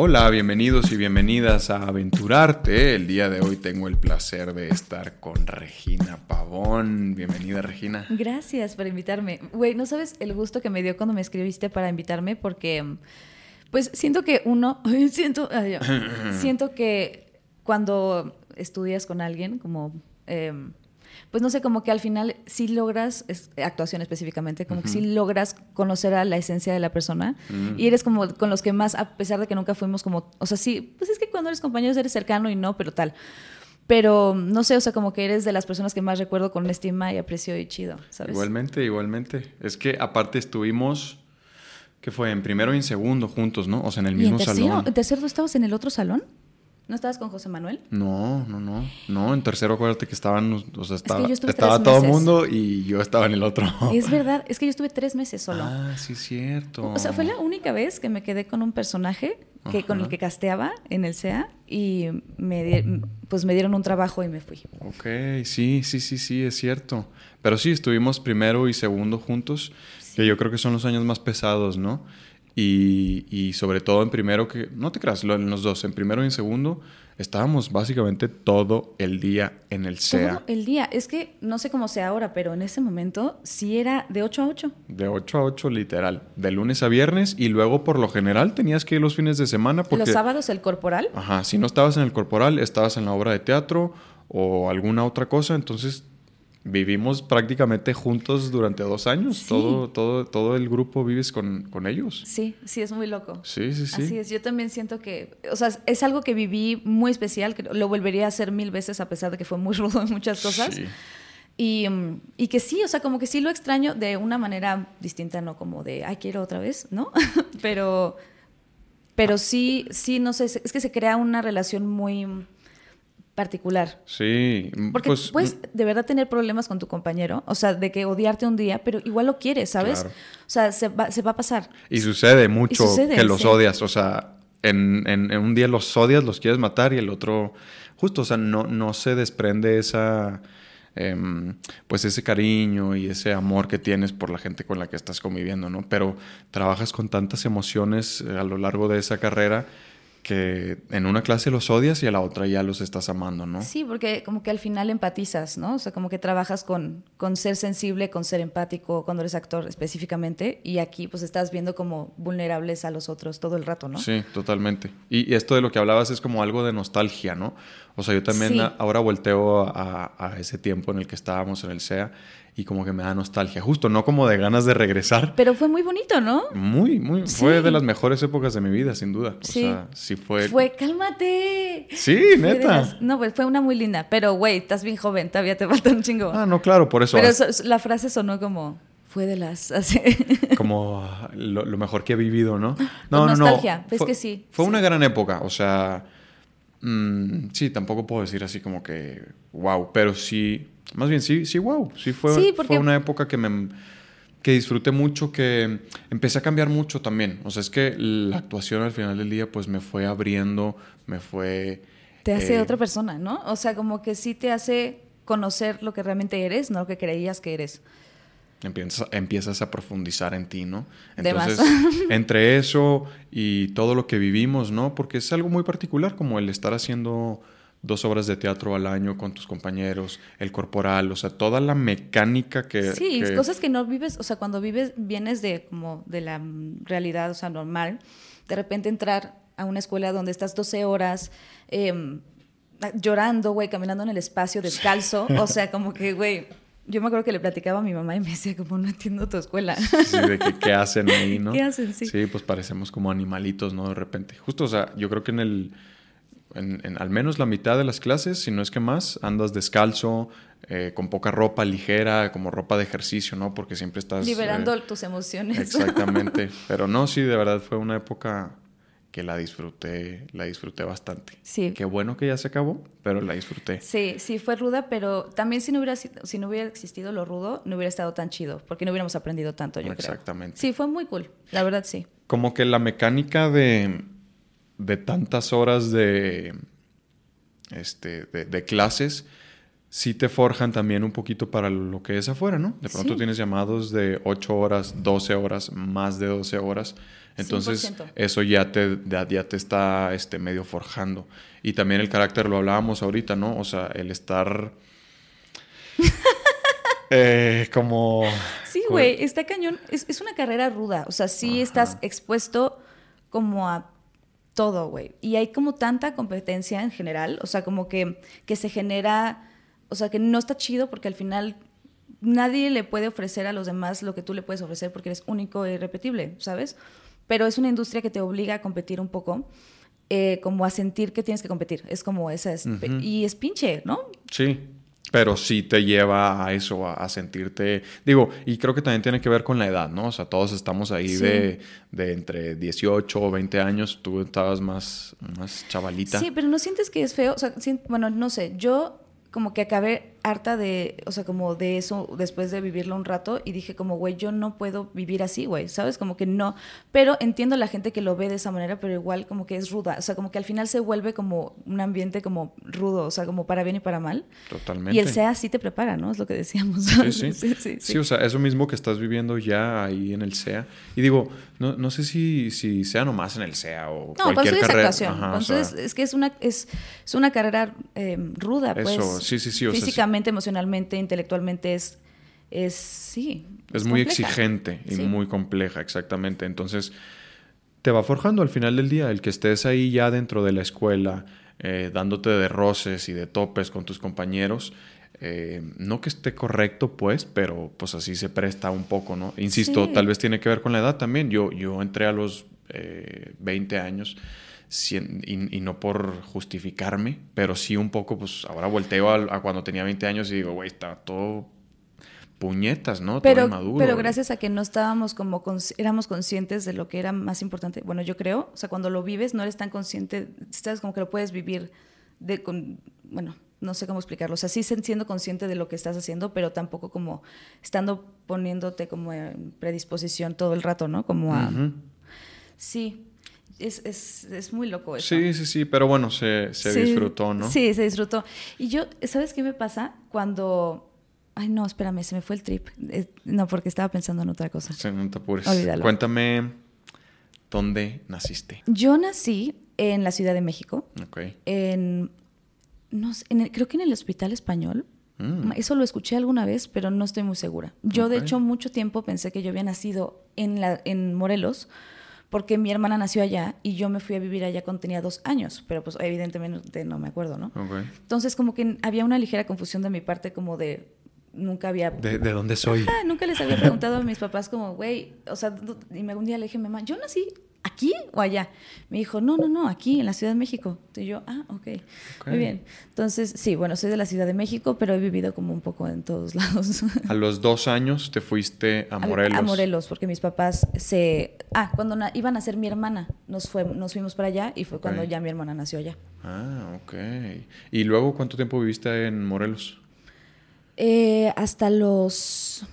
Hola, bienvenidos y bienvenidas a Aventurarte. El día de hoy tengo el placer de estar con Regina Pavón. Bienvenida, Regina. Gracias por invitarme. Güey, no sabes el gusto que me dio cuando me escribiste para invitarme porque, pues, siento que uno, siento, siento que cuando estudias con alguien, como... Em, pues no sé, como que al final sí logras, actuación específicamente, como que sí logras conocer a la esencia de la persona y eres como con los que más, a pesar de que nunca fuimos como, o sea, sí, pues es que cuando eres compañeros eres cercano y no, pero tal. Pero no sé, o sea, como que eres de las personas que más recuerdo con estima y aprecio y chido, ¿sabes? Igualmente, igualmente. Es que aparte estuvimos, ¿qué fue? En primero y en segundo juntos, ¿no? O sea, en el mismo salón. ¿En tercero estabas en el otro salón? ¿No estabas con José Manuel? No, no, no. No, en tercero acuérdate que estaban, o sea, estaba, estaba todo el mundo y yo estaba en el otro. Es verdad, es que yo estuve tres meses solo. Ah, sí, cierto. O sea, fue la única vez que me quedé con un personaje que, con el que casteaba en el SEA y me, pues me dieron un trabajo y me fui. Ok, sí, sí, sí, sí, es cierto. Pero sí, estuvimos primero y segundo juntos, que yo creo que son los años más pesados, ¿no? Y, sobre todo en primero, que no te creas, en los dos, en primero y en segundo, estábamos básicamente todo el día en el SEA. Todo el día. Es que no sé cómo sea ahora, pero en ese momento sí era de 8 a 8. De 8 a 8, literal. De lunes a viernes y luego por lo general tenías que ir los fines de semana. Porque, los sábados el corporal. Ajá, si no estabas en el corporal, estabas en la obra de teatro o alguna otra cosa, entonces vivimos prácticamente juntos durante dos años. Todo, todo, todo el grupo vives con, con, ellos. Sí, sí, es muy loco. Sí, sí, sí. Así es. Yo también siento que, o sea, es algo que viví muy especial, que lo volvería a hacer mil veces a pesar de que fue muy rudo en muchas cosas. Sí. Y, y, que sí, o sea, como que sí lo extraño de una manera distinta, no como de, ay, quiero otra vez, ¿no? pero, pero sí, sí, no sé, es que se crea una relación muy particular. Sí. Porque pues, puedes mm. de verdad tener problemas con tu compañero, o sea, de que odiarte un día, pero igual lo quieres, ¿sabes? O sea, se va, se va, a pasar. Y sucede mucho que los odias, o sea, en, en, un día los odias, los quieres matar y el otro, justo, o sea, no, no se desprende esa... Em, pues ese cariño y ese amor que tienes por la gente con la que estás conviviendo, ¿no? Pero trabajas con tantas emociones eh, a lo largo de esa carrera que en una clase los odias y a la otra ya los estás amando, ¿no? Sí, porque como que al final empatizas, ¿no? O sea, como que trabajas con, con ser sensible, con ser empático, cuando eres actor específicamente, y aquí pues estás viendo como vulnerables a los otros todo el rato, ¿no? Sí, totalmente. Y, esto de lo que hablabas es como algo de nostalgia, ¿no? O sea, yo también ahora volteo a, a, ese tiempo en el que estábamos en el SEA y como que me da nostalgia, justo, no como de ganas de regresar. Pero fue muy bonito, ¿no? Muy, muy, fue de las mejores épocas de mi vida, sin duda. Sí. O sea, sí fue... Fue, cálmate. Sí, neta. No, pues fue una muy linda, pero güey, estás bien joven, todavía te falta un chingo. Ah, no, claro, por eso. Pero la frase sonó como fue de las así. como lo, mejor que he vivido, ¿no? No, no, nostalgia, no. que sí. Fue una gran época, o sea, mm, sí, tampoco puedo decir así como que wow, pero sí más bien, sí, sí, wow. Sí, fue, fue una época que me que disfruté mucho, que empecé a cambiar mucho también. O sea, es que la actuación al final del día, pues me fue abriendo, me fue. Te hace eh, otra persona, ¿no? O sea, como que sí te hace conocer lo que realmente eres, no lo que creías que eres. Empiezas, empiezas a profundizar en ti, ¿no? Entonces, entre eso y todo lo que vivimos, ¿no? Porque es algo muy particular, como el estar haciendo dos obras de teatro al año con tus compañeros, el corporal, o sea, toda la mecánica que... Sí, cosas que no vives, o sea, cuando vives, vienes de como de la realidad, o sea, normal, de repente entrar a una escuela donde estás 12 horas em, llorando, güey, caminando en el espacio descalzo, o sea, como que, güey... Yo me acuerdo que le platicaba a mi mamá y me decía, como no entiendo tu escuela. Sí, de que, qué hacen ahí, ¿no? ¿Qué hacen? Sí. Sí, pues parecemos como animalitos, ¿no? De repente. Justo, o sea, yo creo que en el en, al menos la mitad de las clases, si no es que más, andas descalzo, eh, con poca ropa ligera, como ropa de ejercicio, ¿no? Porque siempre estás... Liberando eh, tus emociones. Exactamente. Pero no, sí, de verdad fue una época que la disfruté, la disfruté bastante. Sí. Qué bueno que ya se acabó, pero la disfruté. Sí, sí, fue ruda, pero también si no hubiera, si no hubiera existido lo rudo, no hubiera estado tan chido, porque no hubiéramos aprendido tanto, yo Exactamente. Sí, fue muy cool, la verdad sí. Como que la mecánica de de tantas horas de, este, de, clases, sí te forjan también un poquito para lo que es afuera, ¿no? De pronto tienes llamados de 8 horas, 12 horas, más de 12 horas. Entonces, eso ya te, ya te está este, medio forjando. Y también el carácter, lo hablábamos ahorita, ¿no? O sea, el estar eh, como... Sí, güey, está cañón. Es, una carrera ruda. O sea, sí estás expuesto como a todo, güey. Y hay como tanta competencia en general. O sea, como que, que se genera... O sea, que no está chido porque al final nadie le puede ofrecer a los demás lo que tú le puedes ofrecer porque eres único e irrepetible, ¿sabes? pero es una industria que te obliga a competir un poco. Eh, como a sentir que tienes que competir. Es como esa. Es, Y es pinche, ¿no? Sí. Pero sí te lleva a eso, a, sentirte. Digo, y creo que también tiene que ver con la edad, ¿no? O sea, todos estamos ahí de, de, entre 18 o 20 años. Tú estabas más, más chavalita. Sí, pero no sientes que es feo. O sea, bueno, no sé. Yo como que acabé harta de, o sea, como de eso después de vivirlo un rato y dije como, güey, yo no puedo vivir así, güey, ¿sabes? Como que no, pero entiendo la gente que lo ve de esa manera, pero igual como que es ruda, o sea, como que al final se vuelve como un ambiente como rudo, o sea, como para bien y para mal. Totalmente. Y el SEA sí te prepara, ¿no? Es lo que decíamos. Sí, sí. sí, sí, sí. o sea, eso mismo que estás viviendo ya ahí en el SEA. Y digo, no, no sé si, si sea nomás en el SEA o no, cualquier carrera. Entonces, es que es una, es, es una carrera eh, ruda, pues. Eso, sí, sí, sí. O físicamente, emocionalmente, intelectualmente es, es sí. Es, muy exigente y muy compleja, exactamente. Entonces, te va forjando al final del día el que estés ahí ya dentro de la escuela, eh, dándote de roces y de topes con tus compañeros. Eh, no que esté correcto, pues, pero pues así se presta un poco, ¿no? Insisto, tal vez tiene que ver con la edad también. Yo, yo entré a los 20 eh, años y, no por justificarme, pero sí un poco, pues ahora volteo a, cuando tenía 20 años y digo, güey, está todo puñetas, ¿no? Pero, todo inmaduro. Pero gracias a que no estábamos como, éramos conscientes de lo que era más importante, bueno, yo creo, o sea, cuando lo vives no eres tan consciente, estás como que lo puedes vivir de, con, bueno, no sé cómo explicarlo, o sea, sí siendo consciente de lo que estás haciendo, pero tampoco como estando poniéndote como en predisposición todo el rato, ¿no? Como a... Sí, es, es, es, muy loco eso. Sí, sí, sí, pero bueno, se, se disfrutó, ¿no? Sí, se disfrutó. Y yo, ¿sabes qué me pasa? Cuando... Ay, no, espérame, se me fue el trip. No, porque estaba pensando en otra cosa. Sí, no te apures. Olvídalo. Cuéntame, ¿dónde naciste? Yo nací en la Ciudad de México. Ok. En, no en creo que en el Hospital Español. Mm. Eso lo escuché alguna vez, pero no estoy muy segura. Yo, de hecho, mucho tiempo pensé que yo había nacido en, la, en Morelos, porque mi hermana nació allá y yo me fui a vivir allá cuando tenía dos años, pero pues evidentemente no me acuerdo, ¿no? Entonces como que había una ligera confusión de mi parte como de nunca había... ¿De, dónde soy? nunca les había preguntado a mis papás como, güey, o sea, y un día le dije mamá, yo nací ¿aquí o allá? Me dijo, no, no, no, aquí en la Ciudad de México. Y yo, ah, ok, muy bien. Entonces, sí, bueno, soy de la Ciudad de México, pero he vivido como un poco en todos lados. A los dos años te fuiste a Morelos. A, Morelos, porque mis papás se... Ah, cuando iban a ser mi hermana, nos, fue, nos fuimos para allá y fue cuando ya mi hermana nació allá. Ah, ok. ¿Y luego cuánto tiempo viviste en Morelos? Eh, hasta los...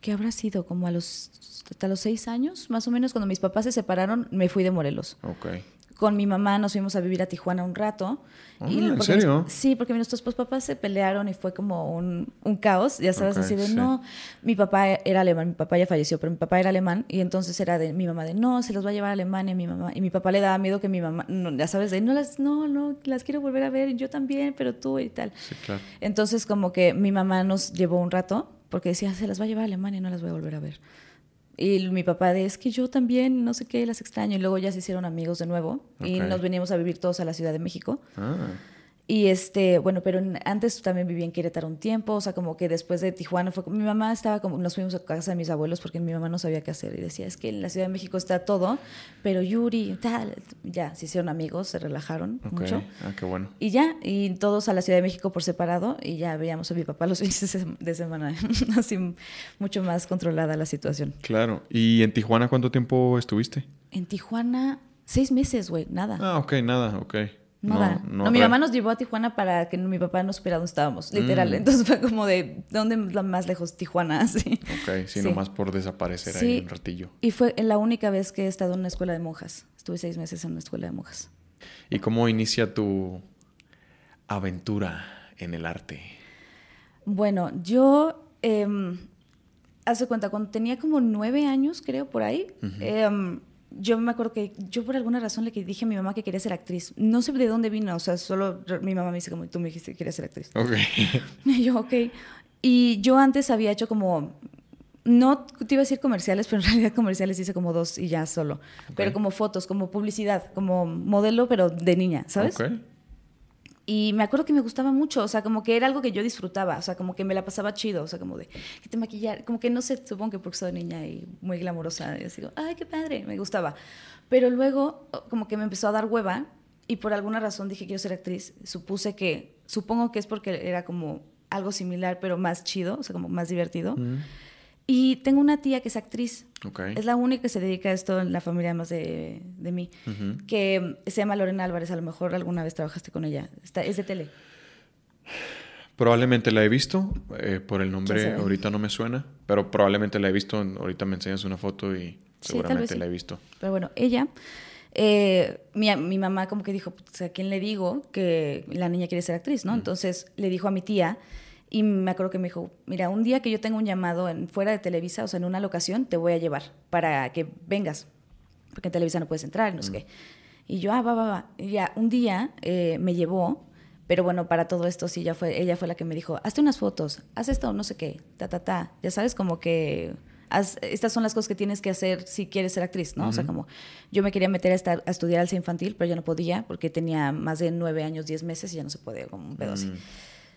¿Qué habrá sido? Como a los hasta los seis años, más o menos, cuando mis papás se separaron, me fui de Morelos. Okay. Con mi mamá nos fuimos a vivir a Tijuana un rato. ¿En serio? sí, porque nuestros papás se pelearon y fue como un, un caos, ya sabes, así de no. Mi papá era alemán, mi papá ya falleció, pero mi papá era alemán y entonces era de mi mamá de no, se los va a llevar a Alemania, mi mamá. Y mi papá le daba miedo que mi mamá, ya sabes, de no las, no, no, las quiero volver a ver, yo también, pero tú y tal. Sí, claro. Entonces, como que mi mamá nos llevó un rato porque decía, se las va a llevar a Alemania, no las voy a volver a ver. Y mi papá de, es que yo también, no sé qué, las extraño. Y luego ya se hicieron amigos de nuevo y nos veníamos a vivir todos a la Ciudad de México. Ah. Y este, bueno, pero antes también viví en Querétaro un tiempo, o sea, como que después de Tijuana fue, mi mamá estaba como, nos fuimos a casa de mis abuelos porque mi mamá no sabía qué hacer y decía, es que en la Ciudad de México está todo, pero Yuri, tal, ya, se hicieron amigos, se relajaron mucho. Ah, qué bueno. Y ya, y todos a la Ciudad de México por separado y ya veíamos a mi papá los fines de semana, así mucho más controlada la situación. Claro, ¿y en Tijuana cuánto tiempo estuviste? En Tijuana, seis meses, güey, nada. Ah, ok, nada, ok. No, no, mi mamá nos llevó a Tijuana para que mi papá no supiera dónde estábamos, literal. Mm. Entonces fue como de, ¿dónde más lejos? Tijuana, sí. Ok, sí, nomás por desaparecer ahí un ratillo. Y fue la única vez que he estado en una escuela de monjas. Estuve seis meses en una escuela de monjas. ¿Y cómo inicia tu aventura en el arte? Bueno, yo, eh, hace cuenta, cuando tenía como nueve años, creo, por ahí, em, yo me acuerdo que yo por alguna razón le dije a mi mamá que quería ser actriz. No sé de dónde vino, o sea, solo mi mamá me dice como tú me dijiste que querías ser actriz. Ok. Y yo, ok. Y yo antes había hecho como no te iba a decir comerciales, pero en realidad comerciales hice como dos y ya solo. Pero como fotos, como publicidad, como modelo, pero de niña, ¿sabes? Y me acuerdo que me gustaba mucho, o sea, como que era algo que yo disfrutaba, o sea, como que me la pasaba chido, o sea, como de que te maquillar, como que no sé, supongo que porque soy niña y muy glamurosa, y así, ay, qué padre, me gustaba. Pero luego, como que me empezó a dar hueva y por alguna razón dije quiero ser actriz. Supuse que, supongo que es porque era como algo similar, pero más chido, o sea, como más divertido. Y tengo una tía que es actriz. Es la única que se dedica a esto en la familia más de, de mí. Que se llama Lorena Álvarez. A lo mejor alguna vez trabajaste con ella. Está, es de tele. Probablemente la he visto. Eh, por el nombre ahorita no me suena. Pero probablemente la he visto. Ahorita me enseñas una foto y seguramente la he visto. Pero bueno, ella... Eh, mi, mi, mamá como que dijo, pues, ¿a quién le digo que la niña quiere ser actriz? ¿no? Entonces le dijo a mi tía y me acuerdo que me dijo, mira, un día que yo tenga un llamado en, fuera de Televisa, o sea, en una locación, te voy a llevar para que vengas, porque en Televisa no puedes entrar, no sé qué. Y yo, ah, va, va, va. Y ya, un día eh, me llevó, pero bueno, para todo esto sí, ya fue, ella fue la que me dijo, hazte unas fotos, haz esto, no sé qué, ta, ta, ta. Ya sabes, como que estas son las cosas que tienes que hacer si quieres ser actriz, ¿no? O sea, como yo me quería meter a, estar, a estudiar alza infantil, pero ya no podía porque tenía más de nueve años, diez meses y ya no se puede, como un pedo así.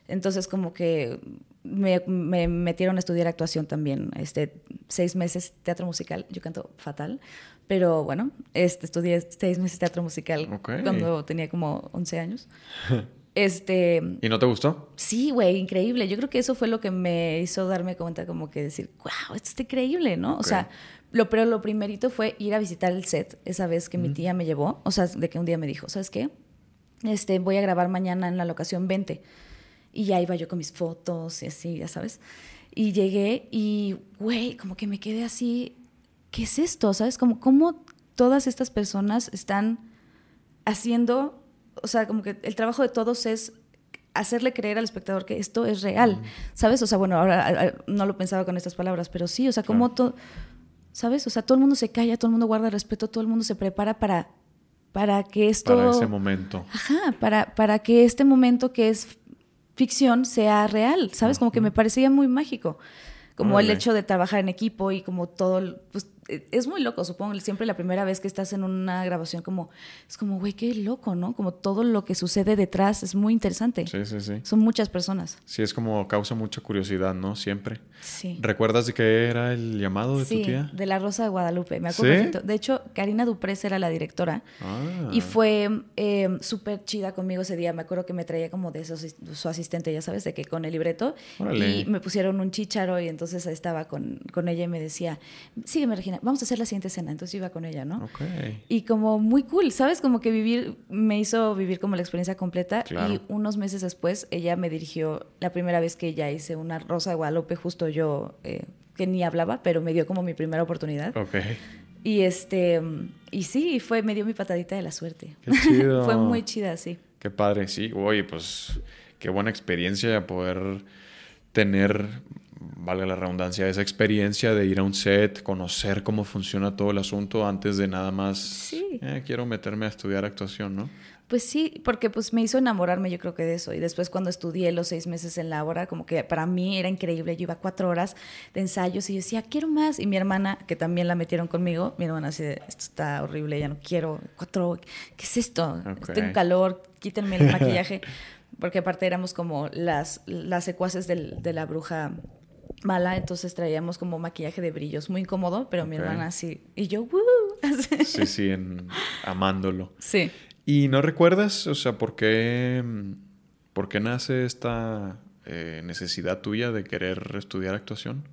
Mm. Entonces como que me, metieron a estudiar actuación también, este, seis meses teatro musical, yo canto fatal, pero bueno, este, estudié seis meses teatro musical cuando tenía como 11 años. Este, ¿Y no te gustó? Sí, güey, increíble. Yo creo que eso fue lo que me hizo darme cuenta como que decir, wow, esto está increíble, ¿no? O sea, lo, pero lo primerito fue ir a visitar el set esa vez que mi tía me llevó, o sea, de que un día me dijo, ¿sabes qué? Este, voy a grabar mañana en la locación 20 y ya iba yo con mis fotos y así, ya sabes. Y llegué y, güey, como que me quedé así, ¿qué es esto? ¿Sabes? Como, ¿Cómo todas estas personas están haciendo, o sea, como que el trabajo de todos es hacerle creer al espectador que esto es real, ¿sabes? O sea, bueno, ahora no lo pensaba con estas palabras, pero sí, o sea, como todo, ¿sabes? O sea, todo el mundo se calla, todo el mundo guarda respeto, todo el mundo se prepara para, para que esto... Para ese momento. Ajá, para, para que este momento que es ficción sea real, ¿sabes? Como que me parecía muy mágico. Como el hecho de trabajar en equipo y como todo, pues es muy loco, supongo. Siempre la primera vez que estás en una grabación, como, es como, güey, qué loco, ¿no? Como todo lo que sucede detrás es muy interesante. Sí, sí, sí. Son muchas personas. Sí, es como causa mucha curiosidad, ¿no? Siempre. Sí. ¿Recuerdas de qué era el llamado de tu tía? de la Rosa de Guadalupe, me acuerdo De hecho, Karina Duprés era la directora ah. y fue eh, súper chida conmigo ese día. Me acuerdo que me traía como de su asistente, ya sabes, de que con el libreto. Y me pusieron un chicharo y entonces estaba con, con ella y me decía, sígueme, Regina vamos a hacer la siguiente escena. Entonces iba con ella, ¿no? Y como muy cool, ¿sabes? Como que vivir, me hizo vivir como la experiencia completa. Y unos meses después, ella me dirigió, la primera vez que ella hice una Rosa de Guadalupe, justo yo, eh, que ni hablaba, pero me dio como mi primera oportunidad. Ok. Y este, y sí, fue, me dio mi patadita de la suerte. Qué chido. fue muy chida, sí. Qué padre, sí. Oye, pues qué buena experiencia poder tener valga la redundancia, esa experiencia de ir a un set, conocer cómo funciona todo el asunto antes de nada más, sí. Eh, quiero meterme a estudiar actuación, ¿no? Pues sí, porque pues me hizo enamorarme yo creo que de eso. Y después cuando estudié los seis meses en la obra, como que para mí era increíble. Yo iba cuatro horas de ensayos y yo decía, quiero más. Y mi hermana, que también la metieron conmigo, mi hermana así, esto está horrible, ya no quiero. Cuatro, ¿qué es esto? Tengo calor, quítenme el maquillaje. porque aparte éramos como las, las secuaces de la bruja mala, entonces traíamos como maquillaje de brillos, muy incómodo, pero mi hermana sí. Y yo, ¡Woo! sí, sí, amándolo. Sí. ¿Y no recuerdas, o sea, por qué, por qué nace esta eh, necesidad tuya de querer estudiar actuación?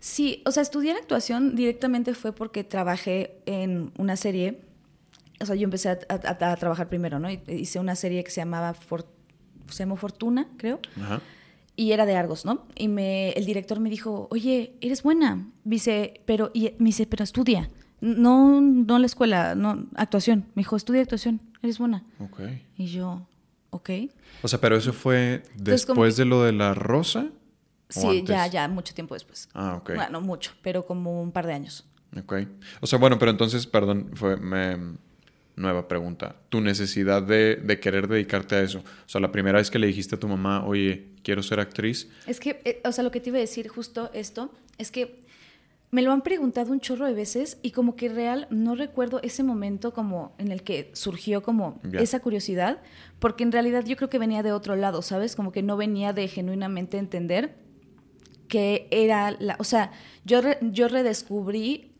Sí, o sea, estudiar actuación directamente fue porque trabajé en una serie. O sea, yo empecé a, trabajar primero, ¿no? Hice una serie que se llamaba se llamó Fortuna, creo. Ajá y era de Argos, ¿no? Y me, el director me dijo, oye, eres buena. Dice, pero, y me dice, pero estudia. No, no la escuela, no, actuación. Me dijo, estudia actuación, eres buena. Ok. Y yo, ok. O sea, pero eso fue después de lo de la rosa. Sí, ya, ya, mucho tiempo después. Ah, ok. Bueno, mucho, pero como un par de años. Ok. O sea, bueno, pero entonces, perdón, fue nueva pregunta. Tu necesidad de, de, querer dedicarte a eso. O sea, la primera vez que le dijiste a tu mamá, oye, quiero ser actriz. Es que, eh, o sea, lo que te iba a decir justo esto, es que me lo han preguntado un chorro de veces y como que real no recuerdo ese momento como en el que surgió como esa curiosidad, porque en realidad yo creo que venía de otro lado, ¿sabes? Como que no venía de genuinamente entender que era la, o sea, yo yo redescubrí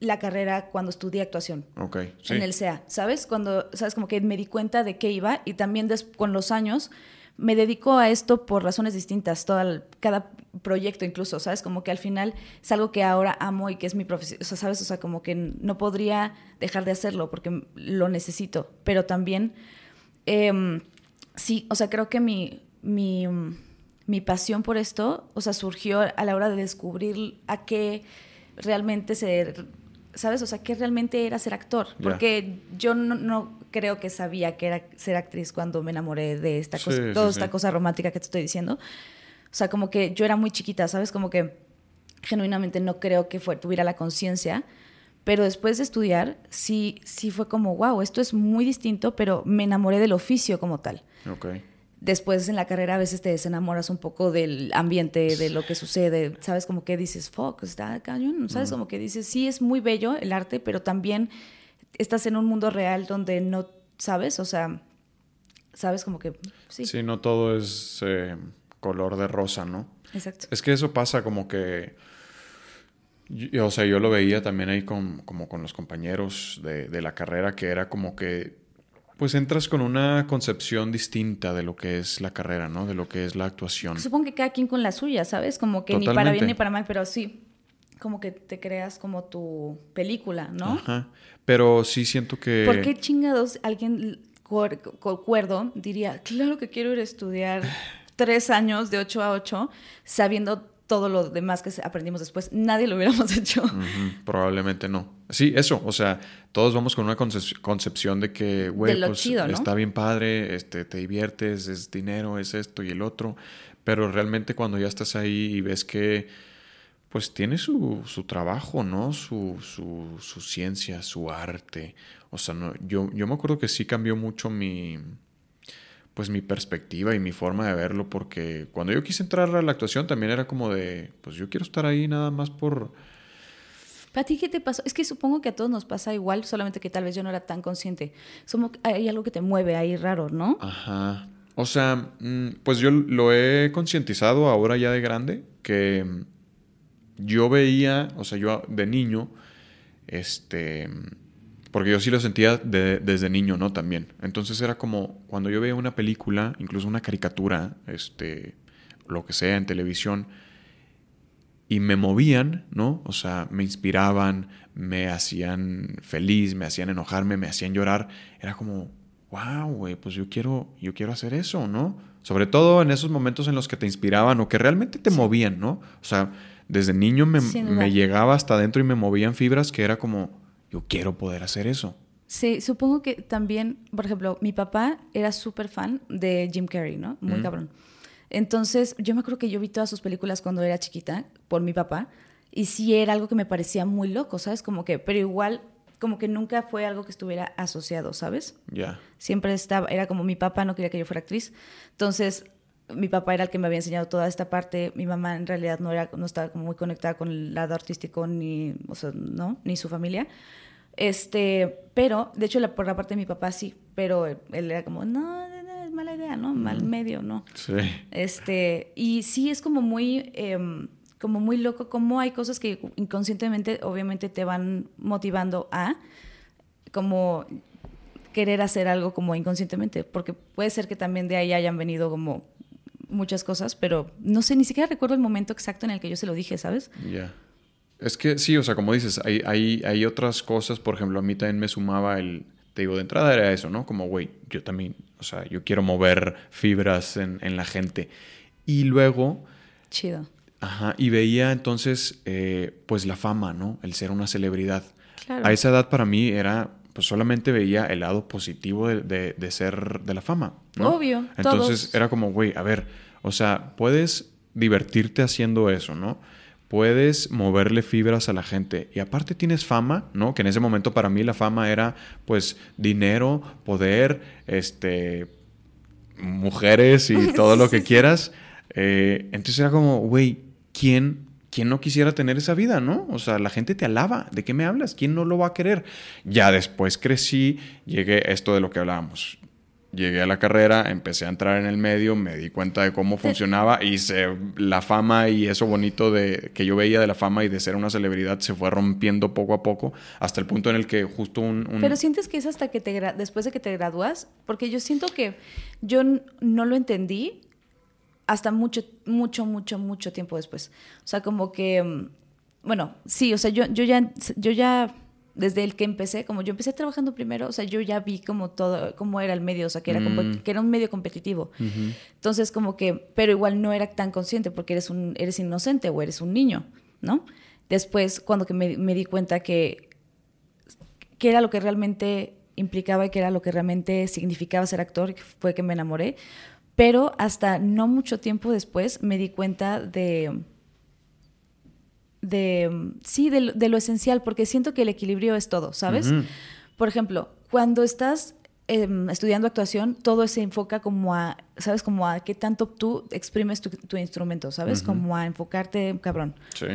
la carrera cuando estudié actuación. En el CEA, ¿sabes? Cuando, ¿sabes? Como que me di cuenta de qué iba y también con los años me dedico a esto por razones distintas, todo cada proyecto incluso, ¿sabes? Como que al final es algo que ahora amo y que es mi profesión, o sea, ¿sabes? O sea, como que no podría dejar de hacerlo porque lo necesito, pero también, em, sí, o sea, creo que mi, mi, mi pasión por esto, o sea, surgió a la hora de descubrir a qué realmente se ¿sabes? O sea, ¿qué realmente era ser actor? Porque yo no, creo que sabía que era ser actriz cuando me enamoré de esta cosa, toda esta cosa romántica que te estoy diciendo. O sea, como que yo era muy chiquita, ¿sabes? Como que genuinamente no creo que fue, tuviera la conciencia. Pero después de estudiar, sí, sí fue como, wow, esto es muy distinto, pero me enamoré del oficio como tal. Okay después en la carrera a veces te desenamoras un poco del ambiente, de lo que sucede, ¿sabes? Como que dices, fuck, está cañón, ¿sabes? Como que dices, sí, es muy bello el arte, pero también estás en un mundo real donde no, ¿sabes? O sea, ¿sabes? Como que, sí. Sí, no todo es eh, color de rosa, ¿no? Exacto. Es que eso pasa como que... o sea, yo lo veía también ahí con, como con los compañeros de, de la carrera, que era como que pues entras con una concepción distinta de lo que es la carrera, ¿no? De lo que es la actuación. Supongo que cada quien con la suya, ¿sabes? Como que ni para bien ni para mal, pero sí, como que te creas como tu película, ¿no? Ajá. Pero sí siento que... ¿Por qué chingados alguien cuerdo diría, claro que quiero ir a estudiar tres años de 8 a 8 sabiendo todo lo demás que aprendimos después, nadie lo hubiéramos hecho. probablemente no. Sí, eso, o sea, todos vamos con una concepción de que, güey, pues está bien padre, este, te diviertes, es dinero, es esto y el otro, pero realmente cuando ya estás ahí y ves que, pues tiene su, su trabajo, ¿no? Su, su, su, ciencia, su arte. O sea, no, yo, yo me acuerdo que sí cambió mucho mi pues mi perspectiva y mi forma de verlo, porque cuando yo quise entrar a la actuación también era como de, pues yo quiero estar ahí nada más por... ¿Para ti qué te pasó? Es que supongo que a todos nos pasa igual, solamente que tal vez yo no era tan consciente. Somos, hay algo que te mueve ahí raro, ¿no? Ajá. O sea, mm, pues yo lo he concientizado ahora ya de grande, que yo veía, o sea, yo de niño, este porque yo sí lo sentía desde niño, ¿no? También. Entonces era como cuando yo veía una película, incluso una caricatura, este, lo que sea en televisión, y me movían, ¿no? O sea, me inspiraban, me hacían feliz, me hacían enojarme, me hacían llorar. Era como, wow, güey, pues yo quiero, yo quiero hacer eso, ¿no? Sobre todo en esos momentos en los que te inspiraban o que realmente te movían, ¿no? O sea, desde niño me, me llegaba hasta adentro y me movían fibras que era como, yo quiero poder hacer eso. Sí, supongo que también, por ejemplo, mi papá era súper fan de Jim Carrey, ¿no? Muy cabrón. Entonces, yo me acuerdo que yo vi todas sus películas cuando era chiquita por mi papá y sí era algo que me parecía muy loco, ¿sabes? Como que, pero igual, como que nunca fue algo que estuviera asociado, ¿sabes? Ya. Siempre estaba, era como mi papá no quería que yo fuera actriz. Entonces, mi papá era el que me había enseñado toda esta parte. Mi mamá en realidad no, era, no estaba como muy conectada con el lado artístico ni, o sea, ¿no? ni su familia. Este, pero, de hecho, la, por la parte de mi papá sí, pero él, era como, no, es mala idea, ¿no? Mal medio, ¿no? Sí. Este, y sí es como muy, em, como muy loco, como hay cosas que inconscientemente, obviamente, te van motivando a, como querer hacer algo como inconscientemente, porque puede ser que también de ahí hayan venido como muchas cosas, pero no sé, ni siquiera recuerdo el momento exacto en el que yo se lo dije, ¿sabes? Ya. Es que sí, o sea, como dices, hay, hay, hay otras cosas, por ejemplo, a mí también me sumaba el, te digo, de entrada era eso, ¿no? Como, güey, yo también, o sea, yo quiero mover fibras en, en la gente. Y luego... Chido. Ajá, y veía entonces, eh, pues la fama, ¿no? El ser una celebridad. Claro. A esa edad para mí era, pues solamente veía el lado positivo de, de, ser de la fama. ¿no? Obvio. Entonces era como, güey, a ver, o sea, puedes divertirte haciendo eso, ¿no? Puedes moverle fibras a la gente. Y aparte tienes fama, ¿no? Que en ese momento para mí la fama era, pues, dinero, poder, este, mujeres y todo lo que quieras. Eh, entonces era como, güey, ¿quién ¿quién no quisiera tener esa vida, no? O sea, la gente te alaba. ¿De qué me hablas? ¿Quién no lo va a querer? Ya después crecí, llegué esto de lo que hablábamos. Llegué a la carrera, empecé a entrar en el medio, me di cuenta de cómo funcionaba y la fama y eso bonito de que yo veía de la fama y de ser una celebridad se fue rompiendo poco a poco hasta el punto en el que justo un... Pero sientes que es hasta que te después de que te gradúas, porque yo siento que yo no lo entendí hasta mucho, mucho, mucho, mucho tiempo después. O sea, como que, mm, bueno, sí, o sea, yo, yo, ya, yo ya, desde el que empecé, como yo empecé trabajando primero, o sea, yo ya vi como todo, cómo era el medio, o sea, que era, mm. que era un medio competitivo. Entonces, como que, pero igual no era tan consciente porque eres, un, eres inocente o eres un niño, ¿no? Después, cuando que me, me di cuenta que, que era lo que realmente implicaba y que era lo que realmente significaba ser actor, fue que me enamoré, pero hasta no mucho tiempo después me di cuenta de, de sí, de, lo esencial, porque siento que el equilibrio es todo, ¿sabes? Por ejemplo, cuando estás em, estudiando actuación, todo se enfoca como a, ¿sabes? Como a qué tanto tú exprimes tu, instrumento, ¿sabes? Como a enfocarte, cabrón. Sí.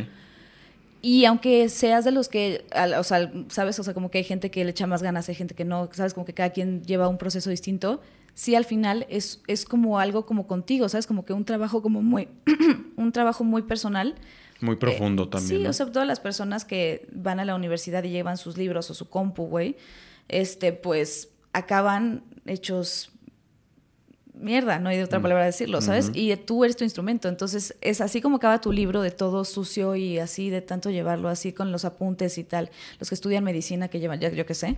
Y aunque seas de los que, o sea, ¿sabes? O sea, como que hay gente que le echa más ganas, hay gente que no, ¿sabes? Como que cada quien lleva un proceso distinto sí al final es, es como algo como contigo, ¿sabes? Como que un trabajo como muy, un trabajo muy personal. Muy profundo eh, también. Sí, o sea, todas las personas que van a la universidad y llevan sus libros o su compu, güey, este, pues acaban hechos mierda, no hay otra mm. palabra decirlo, ¿sabes? Y tú eres tu instrumento, entonces es así como acaba tu libro de todo sucio y así de tanto llevarlo así con los apuntes y tal. Los que estudian medicina que llevan, ya yo qué sé,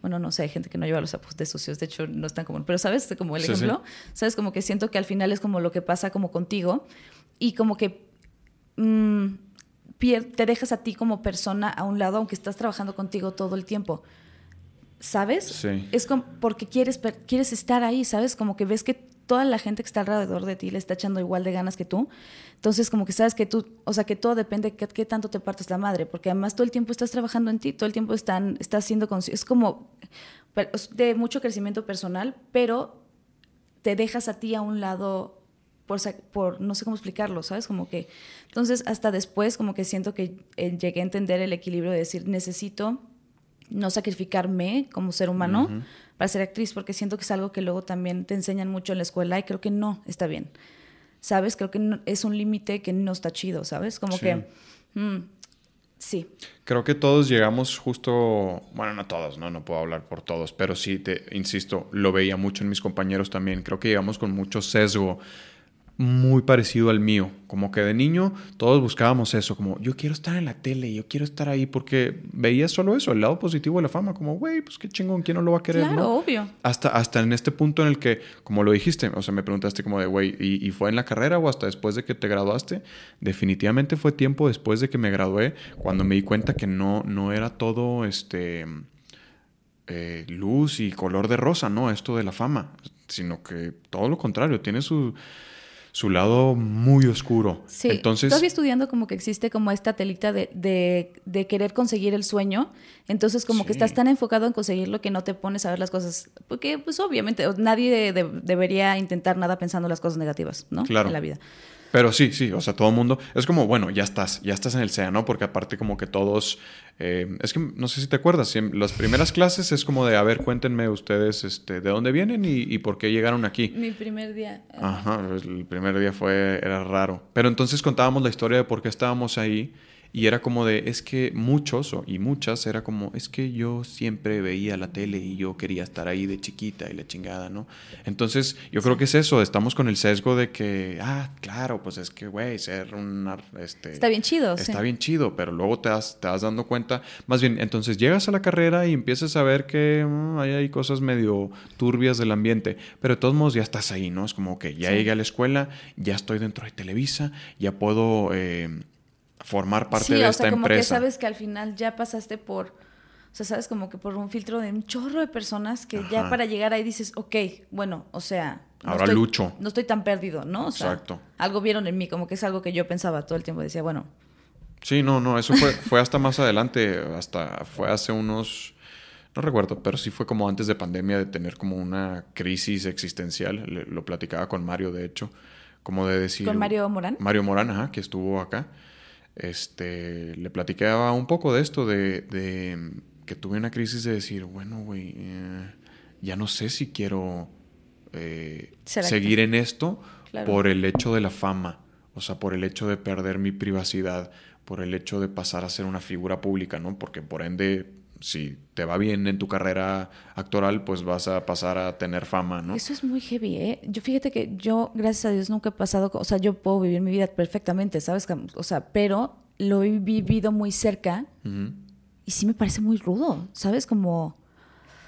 bueno, no sé, hay gente que no lleva los apuntes sucios, de hecho no es tan común, pero sabes, como el ejemplo, sabes, como que siento que al final es como lo que pasa como contigo y como que mm, te dejas a ti como persona a un lado, aunque estás trabajando contigo todo el tiempo. ¿Sabes? Sí. Es como porque quieres, quieres estar ahí, ¿sabes? Como que ves que toda la gente que está alrededor de ti le está echando igual de ganas que tú. Entonces, como que sabes que tú, o sea, que todo depende de qué, tanto te partes la madre, porque además todo el tiempo estás trabajando en ti, todo el tiempo están, estás haciendo, es como de mucho crecimiento personal, pero te dejas a ti a un lado por, por, no sé cómo explicarlo, ¿sabes? Como que, entonces hasta después como que siento que eh, llegué a entender el equilibrio de decir, necesito no sacrificarme como ser humano para ser actriz, porque siento que es algo que luego también te enseñan mucho en la escuela y creo que no está bien. ¿Sabes? Creo que es un límite que no está chido, ¿sabes? Como que... Mm, sí. Creo que todos llegamos justo, bueno, no todos, no, no puedo hablar por todos, pero sí, te insisto, lo veía mucho en mis compañeros también. Creo que llegamos con mucho sesgo muy parecido al mío. Como que de niño todos buscábamos eso, como yo quiero estar en la tele, yo quiero estar ahí, porque veías solo eso, el lado positivo de la fama, como, güey, pues qué chingón, ¿quién no lo va a querer? Claro, obvio. Hasta, hasta en este punto en el que, como lo dijiste, o sea, me preguntaste como de, güey, ¿y, ¿y, fue en la carrera o hasta después de que te graduaste? Definitivamente fue tiempo después de que me gradué, cuando me di cuenta que no, no era todo, este... Eh, luz y color de rosa, ¿no? Esto de la fama, sino que todo lo contrario, tiene su, su lado muy oscuro. Sí, Entonces, todavía estudiando como que existe como esta telita de, de, querer conseguir el sueño, entonces como que estás tan enfocado en conseguirlo que no te pones a ver las cosas, porque pues obviamente nadie debería intentar nada pensando las cosas negativas, ¿no? Claro. En la vida. Pero sí, sí, o sea, todo el mundo. Es como, bueno, ya estás, ya estás en el SEA, ¿no? Porque aparte, como que todos. Eh, es que no sé si te acuerdas, las primeras clases es como de, a ver, cuéntenme ustedes este, de dónde vienen y, por qué llegaron aquí. Mi primer día. Ajá, el primer día fue, era raro. Pero entonces contábamos la historia de por qué estábamos ahí y era como de, es que muchos y muchas era como, es que yo siempre veía la tele y yo quería estar ahí de chiquita y la chingada, ¿no? Entonces, yo creo que es eso, estamos con el sesgo de que, ah, claro, pues es que, güey, ser un... Este, está bien chido. Está bien chido, pero luego te vas, te dando cuenta, más bien, entonces llegas a la carrera y empiezas a ver que mm, hay cosas medio turbias del ambiente, pero de todos modos ya estás ahí, ¿no? Es como que ya llegué a la escuela, ya estoy dentro de Televisa, ya puedo... Eh, formar parte de esta como empresa. Que sabes que al final ya pasaste por O sea, sabes, como que por un filtro de un chorro de personas que ya para llegar ahí dices, ok, bueno, o sea... Ahora lucho. No estoy tan perdido, ¿no? Exacto. Algo vieron en mí, como que es algo que yo pensaba todo el tiempo. Decía, bueno... Sí, no, no, eso fue, fue hasta más adelante, hasta fue hace unos... No recuerdo, pero sí fue como antes de pandemia de tener como una crisis existencial. lo platicaba con Mario, de hecho, como de decir... ¿Con Mario Morán? Mario Morán, ajá, que estuvo acá. Este, le platicaba un poco de esto, de, de que tuve una crisis de decir, bueno, güey, eh, ya no sé si quiero eh, seguir en esto por el hecho de la fama, o sea, por el hecho de perder mi privacidad, por el hecho de pasar a ser una figura pública, ¿no? Porque por ende, si te va bien en tu carrera actoral, pues vas a pasar a tener fama, ¿no? Eso es muy heavy, ¿eh? Yo fíjate que yo, gracias a Dios, nunca he pasado, o sea, yo puedo vivir mi vida perfectamente, ¿sabes? O sea, pero lo he vivido muy cerca y sí me parece muy rudo, ¿sabes? Como...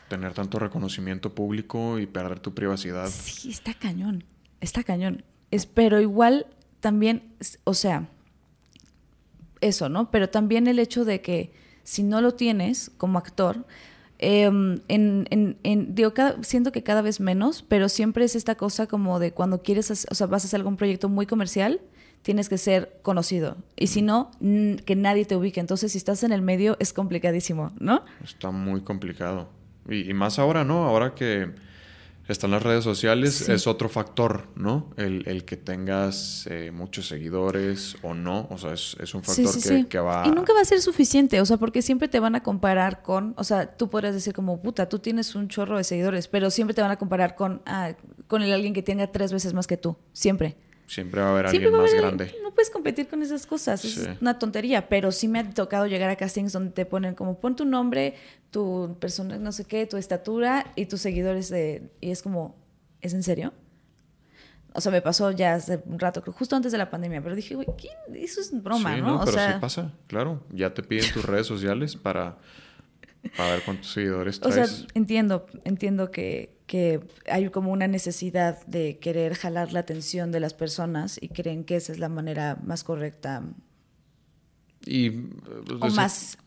Tener tanto reconocimiento público y perder tu privacidad. Sí, está cañón, está cañón. Es, pero igual también, o sea, eso, ¿no? Pero también el hecho de que si no lo tienes como actor, em, en, en, en, digo, siento que cada vez menos, pero siempre es esta cosa como de cuando quieres, o sea, vas a hacer algún proyecto muy comercial, tienes que ser conocido. Y si no, que nadie te ubique. Entonces, si estás en el medio, es complicadísimo, ¿no? Está muy complicado. Y, más ahora, ¿no? Ahora que están las redes sociales, es otro factor, ¿no? El, que tengas eh, muchos seguidores o no. O sea, es, un factor que, que, va... Y nunca va a ser suficiente, o sea, porque siempre te van a comparar con... O sea, tú podrías decir como, puta, tú tienes un chorro de seguidores, pero siempre te van a comparar con, ah, con el alguien que tenga tres veces más que tú. Siempre. Siempre va a haber alguien más grande. No puedes competir con esas cosas, es una tontería, pero sí me ha tocado llegar a castings donde te ponen como pon tu nombre, tu persona, no sé qué, tu estatura y tus seguidores de... Y es como, ¿es en serio? O sea, me pasó ya hace un rato, justo antes de la pandemia, pero dije, güey, eso es broma, sí, ¿no? pero sí pasa, claro. Ya te piden tus redes sociales para, para ver cuántos seguidores traes. O sea, entiendo, entiendo que, que hay como una necesidad de querer jalar la atención de las personas y creen que esa es la manera más correcta. Y, o más,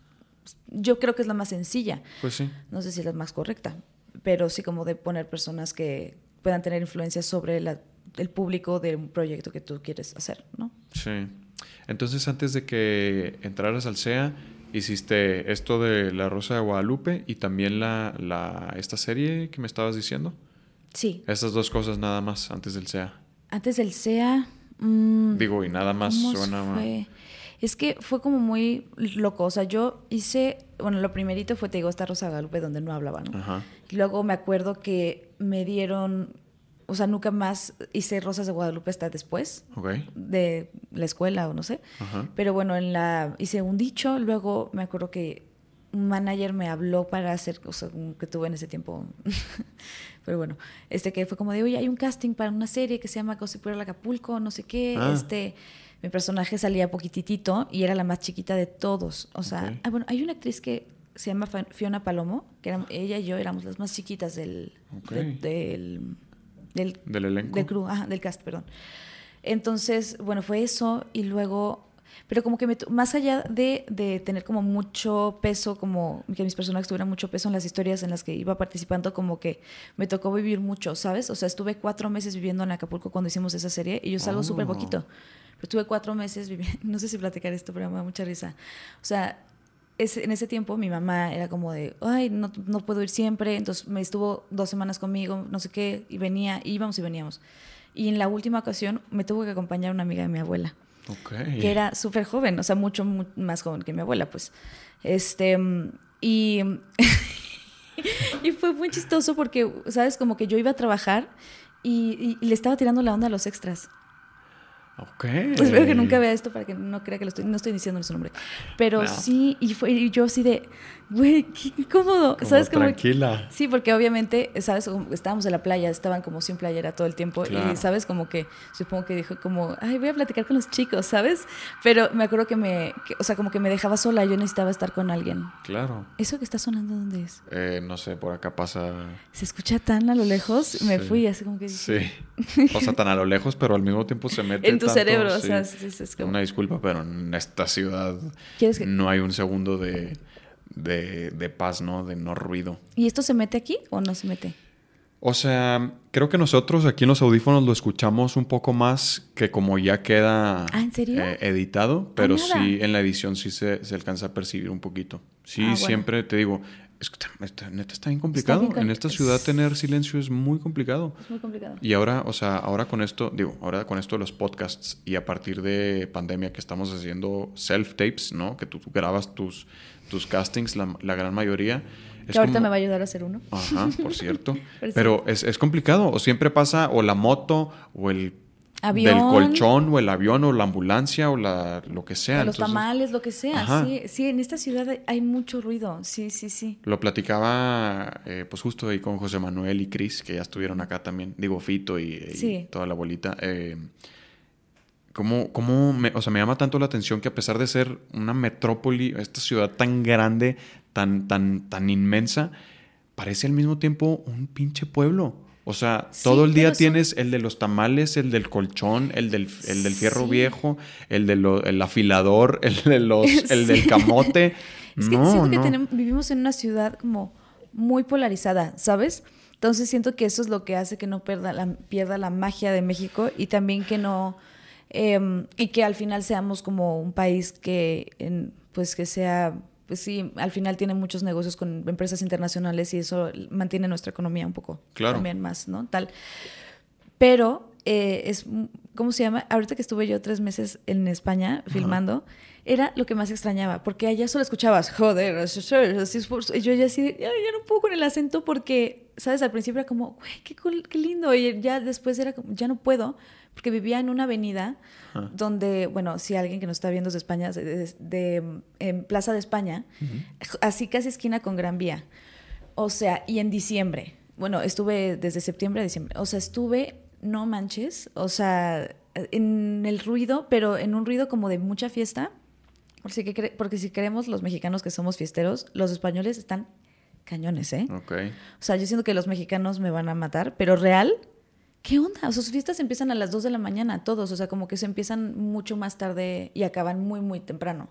yo creo que es la más sencilla. Pues sí. No sé si es la más correcta, pero sí como de poner personas que puedan tener influencia sobre el público del proyecto que tú quieres hacer, ¿no? Sí. Entonces, antes de que entraras al SEA, hiciste esto de La Rosa de Guadalupe y también la, la, esta serie que me estabas diciendo. Sí. Esas dos cosas nada más antes del SEA. Antes del SEA. Mmm, Digo, y nada más suena fue? Es que fue como muy loco. O sea, yo hice. Bueno, lo primerito fue, te digo, esta Rosa de Guadalupe donde no hablaba, ¿no? Ajá. Y luego me acuerdo que me dieron o sea, nunca más hice Rosas de Guadalupe hasta después de la escuela o no sé. Pero bueno, en la hice un dicho, luego me acuerdo que un manager me habló para hacer, o sea, que tuve en ese tiempo. Pero bueno, este que fue como de, oye, hay un casting para una serie que se llama Gossipero Acapulco, no sé qué. Ah. Este, mi personaje salía poquititito y era la más chiquita de todos. O sea, ah, bueno, hay una actriz que se llama Fiona Palomo, que era, ella y yo éramos las más chiquitas del, del del, del elenco. Del crew, del cast, perdón. Entonces, bueno, fue eso y luego, pero como que me, más allá de, de, tener como mucho peso, como que mis personajes tuvieran mucho peso en las historias en las que iba participando, como que me tocó vivir mucho, ¿sabes? O sea, estuve cuatro meses viviendo en Acapulco cuando hicimos esa serie y yo salgo oh. súper poquito. Pero estuve cuatro meses viviendo, no sé si platicar esto, pero me da mucha risa. O sea, en ese tiempo mi mamá era como de, ay, no, no, puedo ir siempre, entonces me estuvo dos semanas conmigo, no sé qué, y venía, íbamos y veníamos. Y en la última ocasión me tuvo que acompañar una amiga de mi abuela, que era súper joven, o sea, mucho, más joven que mi abuela, pues. Este, y, y fue muy chistoso porque, ¿sabes? Como que yo iba a trabajar y, y le estaba tirando la onda a los extras. Ok. Espero que nunca vea esto para que no crea que lo estoy, no estoy diciendo su nombre. Pero sí, y fue y yo así de, güey, qué incómodo. ¿Sabes? Tranquila. sí, porque obviamente, ¿sabes? Estábamos en la playa, estaban como sin playera todo el tiempo. Y, ¿sabes? Como que supongo que dijo como, ay, voy a platicar con los chicos, ¿sabes? Pero me acuerdo que me, o sea, como que me dejaba sola, yo necesitaba estar con alguien. Claro. ¿Eso que está sonando dónde es? Eh, no sé, por acá pasa. Se escucha tan a lo lejos, me fui así como que. Sí. Pasa tan a lo lejos, pero al mismo tiempo se mete. en tu cerebro, o sea, es como... Una disculpa, pero en esta ciudad no hay un segundo de de, de paz, ¿no? De no ruido. ¿Y esto se mete aquí o no se mete? O sea, creo que nosotros aquí en los audífonos lo escuchamos un poco más que como ya queda ¿Ah, eh, editado, pero sí en la edición sí se, se, alcanza a percibir un poquito. Sí, ah, siempre te digo, es que neta está bien complicado. en esta ciudad tener silencio es muy complicado. Es muy complicado. Y ahora, o sea, ahora con esto, digo, ahora con esto de los podcasts y a partir de pandemia que estamos haciendo self-tapes, ¿no? Que tú, grabas tus, tus castings, la, la gran mayoría que ahorita me va a ayudar a hacer uno. Ajá, por cierto. Pero es, es, complicado. O siempre pasa o la moto o el avión. del colchón o el avión o la ambulancia o la, lo que sea. O los tamales, lo que sea. Sí, sí, en esta ciudad hay mucho ruido. Sí, sí, sí. Lo platicaba eh, pues justo ahí con José Manuel y Cris, que ya estuvieron acá también. Digo, Fito y, toda la bolita. Eh, ¿Cómo, cómo me, o sea, me llama tanto la atención que a pesar de ser una metrópoli, esta ciudad tan grande, tan, tan, tan inmensa, parece al mismo tiempo un pinche pueblo. O sea, todo el día tienes el de los tamales, el del colchón, el del, el del fierro viejo, el del afilador, el, de los, el del camote. es que siento que vivimos en una ciudad como muy polarizada, ¿sabes? Entonces siento que eso es lo que hace que no pierda la, pierda la magia de México y también que no... Em, y que al final seamos como un país que, en, pues que sea pues sí, al final tiene muchos negocios con empresas internacionales y eso mantiene nuestra economía un poco claro. también más, ¿no? Tal. Pero eh, es, ¿cómo se llama? Ahorita que estuve yo tres meses en España filmando, era lo que más extrañaba, porque allá solo escuchabas, joder, así y yo ya así, ya, no puedo con el acento porque, ¿sabes? Al principio era como, güey, qué, qué lindo, y ya después era como, ya no puedo, porque vivía en una avenida donde, bueno, si alguien que nos está viendo de España, de, en Plaza de España, así casi esquina con Gran Vía. O sea, y en diciembre, bueno, estuve desde septiembre a diciembre, o sea, estuve, no manches, o sea, en el ruido, pero en un ruido como de mucha fiesta, porque, porque si queremos los mexicanos que somos fiesteros, los españoles están cañones, ¿eh? Ok. O sea, yo siento que los mexicanos me van a matar, pero real, ¿qué onda? O sea, sus fiestas empiezan a las 2 de la mañana, todos. O sea, como que se empiezan mucho más tarde y acaban muy, muy temprano.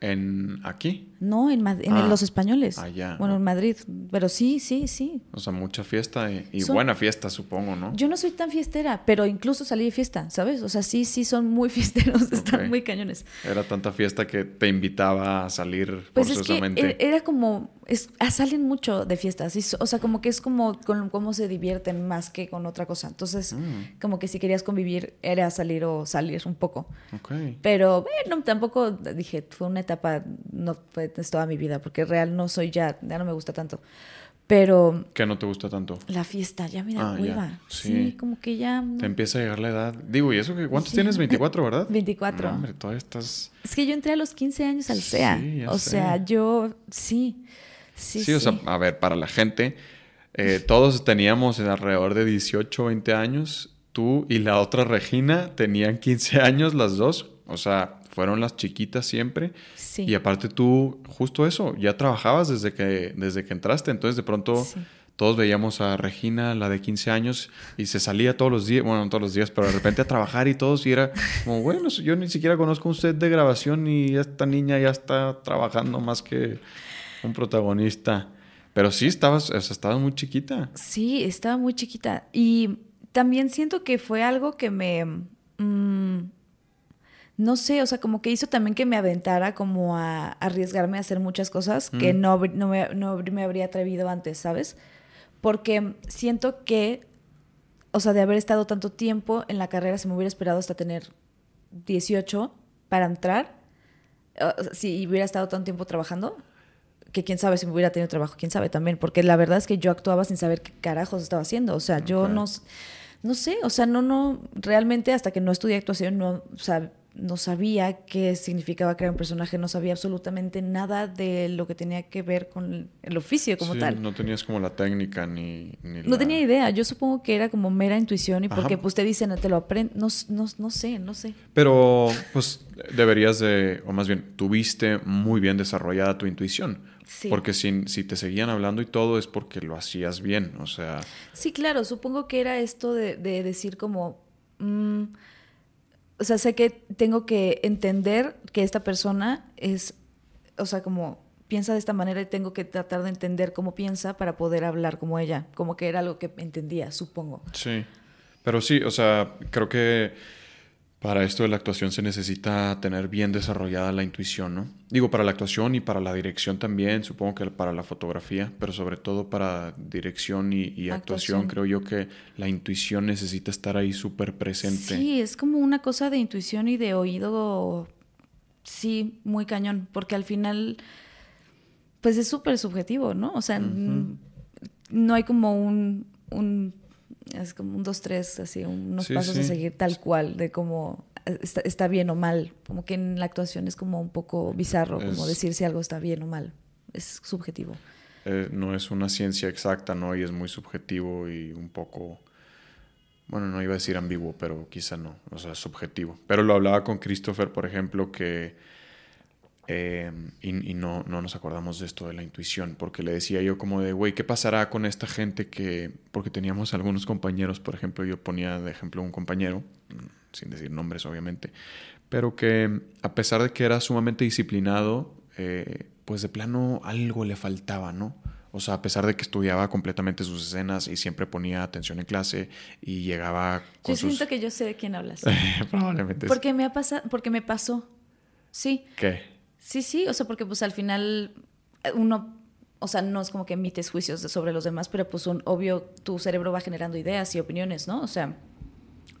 ¿En aquí? No, en, en ah, los españoles. Allá. Bueno, en Madrid. Pero sí, sí, sí. O sea, mucha fiesta y, buena fiesta, supongo, ¿no? Yo no soy tan fiestera, pero incluso salí de fiesta, ¿sabes? O sea, sí, sí son muy fiesteros, están muy cañones. Era tanta fiesta que te invitaba a salir pues forzosamente. Es que era como es, ah, salen mucho de fiestas, o sea, como que es como con cómo se divierten más que con otra cosa. Entonces, mm. como que si querías convivir, era salir o salir un poco. Pero, bueno, tampoco dije, fue una etapa, no fue toda mi vida, porque real no soy ya, ya no me gusta tanto. Pero... ¿Qué no te gusta tanto? La fiesta, ya me da ah, hueva. Sí. como que ya... Te empieza a llegar la edad. Digo, ¿y eso que cuántos tienes? 24, ¿verdad? 24. hombre, todavía estás... Es que yo entré a los 15 años al SEA. o sea, yo sí. Sí, o sea, a ver, para la gente, eh, todos teníamos alrededor de 18, 20 años. Tú y la otra Regina tenían 15 años las dos. O sea, fueron las chiquitas siempre. Sí. Y aparte tú, justo eso, ya trabajabas desde que, desde que entraste. Entonces de pronto todos veíamos a Regina, la de 15 años, y se salía todos los días, bueno, no todos los días, pero de repente a trabajar y todos, y era como, bueno, yo ni siquiera conozco un set de grabación y esta niña ya está trabajando más que un protagonista. Pero sí, estabas, o sea, estabas muy chiquita. Sí, estaba muy chiquita. Y también siento que fue algo que me... Mm, no sé, o sea, como que hizo también que me aventara como a, arriesgarme a hacer muchas cosas que no, no, me, no me habría atrevido antes, ¿sabes? Porque siento que, o sea, de haber estado tanto tiempo en la carrera, se me hubiera esperado hasta tener 18 para entrar. Si hubiera estado tanto tiempo trabajando, que quién sabe si me hubiera tenido trabajo, quién sabe también, porque la verdad es que yo actuaba sin saber qué carajos estaba haciendo, o sea, yo no, no sé, o sea, no, no, realmente hasta que no estudié actuación, no, o sea, no sabía qué significaba crear un personaje, no sabía absolutamente nada de lo que tenía que ver con el oficio como tal. No tenías como la técnica ni... no tenía idea, yo supongo que era como mera intuición y porque pues te dicen, te lo aprendes, no, no, no, sé, no sé. Pero pues deberías de, o más bien, tuviste muy bien desarrollada tu intuición. Porque si, si te seguían hablando y todo es porque lo hacías bien, o sea... Sí, claro, supongo que era esto de, decir como... Mm, o sea, sé que tengo que entender que esta persona es, o sea, como piensa de esta manera y tengo que tratar de entender cómo piensa para poder hablar como ella. Como que era algo que entendía, supongo. Sí. Pero sí, o sea, creo que para esto de la actuación se necesita tener bien desarrollada la intuición, ¿no? Digo, para la actuación y para la dirección también, supongo que para la fotografía, pero sobre todo para dirección y, actuación, creo yo que la intuición necesita estar ahí súper presente. Sí, es como una cosa de intuición y de oído, sí, muy cañón, porque al final, pues es súper subjetivo, ¿no? O sea, no hay como un es como un dos, tres, así, unos pasos a seguir tal cual, de cómo está, bien o mal. Como que en la actuación es como un poco bizarro, como decir si algo está bien o mal. Es subjetivo. Eh, no es una ciencia exacta, ¿no? Y es muy subjetivo y un poco, bueno, no iba a decir ambiguo, pero quizá no, o sea, subjetivo. Pero lo hablaba con Christopher, por ejemplo, que Em, y, no, no, nos acordamos de esto de la intuición, porque le decía yo como de, güey, ¿qué pasará con esta gente que, porque teníamos algunos compañeros, por ejemplo, yo ponía de ejemplo un compañero, mm, sin decir nombres obviamente, pero que a pesar de que era sumamente disciplinado, eh, pues de plano algo le faltaba, ¿no? O sea, a pesar de que estudiaba completamente sus escenas y siempre ponía atención en clase y llegaba con Yo siento que yo sé de quién hablas. Probablemente. Porque me ha pasado, porque me pasó. Sí. ¿Qué? Sí, sí, o sea, porque pues al final eh, uno, o sea, no es como que emites juicios sobre los demás, pero pues un, obvio tu cerebro va generando ideas y opiniones, ¿no? O sea,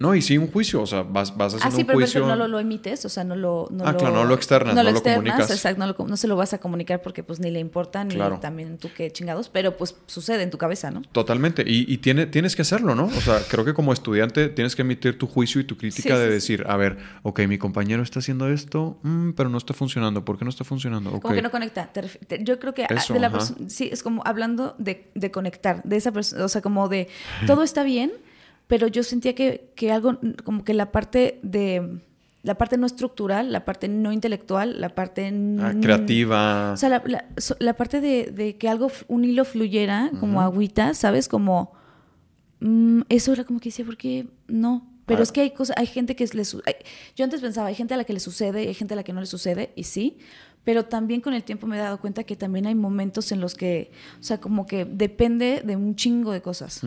no, y sí un juicio, o sea, vas, vas haciendo ah, sí, un juicio. pero no lo, lo, emites, o sea, no lo... No ah, claro, no lo externas, no, lo, comunicas. Exacto, no, no, se lo vas a comunicar porque pues ni le importa, ni también tú qué chingados, pero pues sucede en tu cabeza, ¿no? Totalmente, y, y tiene, tienes que hacerlo, ¿no? O sea, creo que como estudiante tienes que emitir tu juicio y tu crítica de decir, a ver, ok, mi compañero está haciendo esto, mm, pero no está funcionando, ¿por qué no está funcionando? Okay. Como que no conecta. Yo creo que de la sí, es como hablando de, de conectar, de esa persona, o sea, como de todo está bien pero yo sentía que, que algo, como que la parte de la parte no estructural, la parte no intelectual, la parte ah, creativa. O sea, la, la, parte de, de, que algo, un hilo fluyera como agüita, ¿sabes? Como mm, eso era como que decía, ¿por qué no? Pero ah. es que hay cosas, hay gente que les... yo antes pensaba, hay gente a la que le sucede y hay gente a la que no le sucede, y sí, pero también con el tiempo me he dado cuenta que también hay momentos en los que, o sea, como que depende de un chingo de cosas.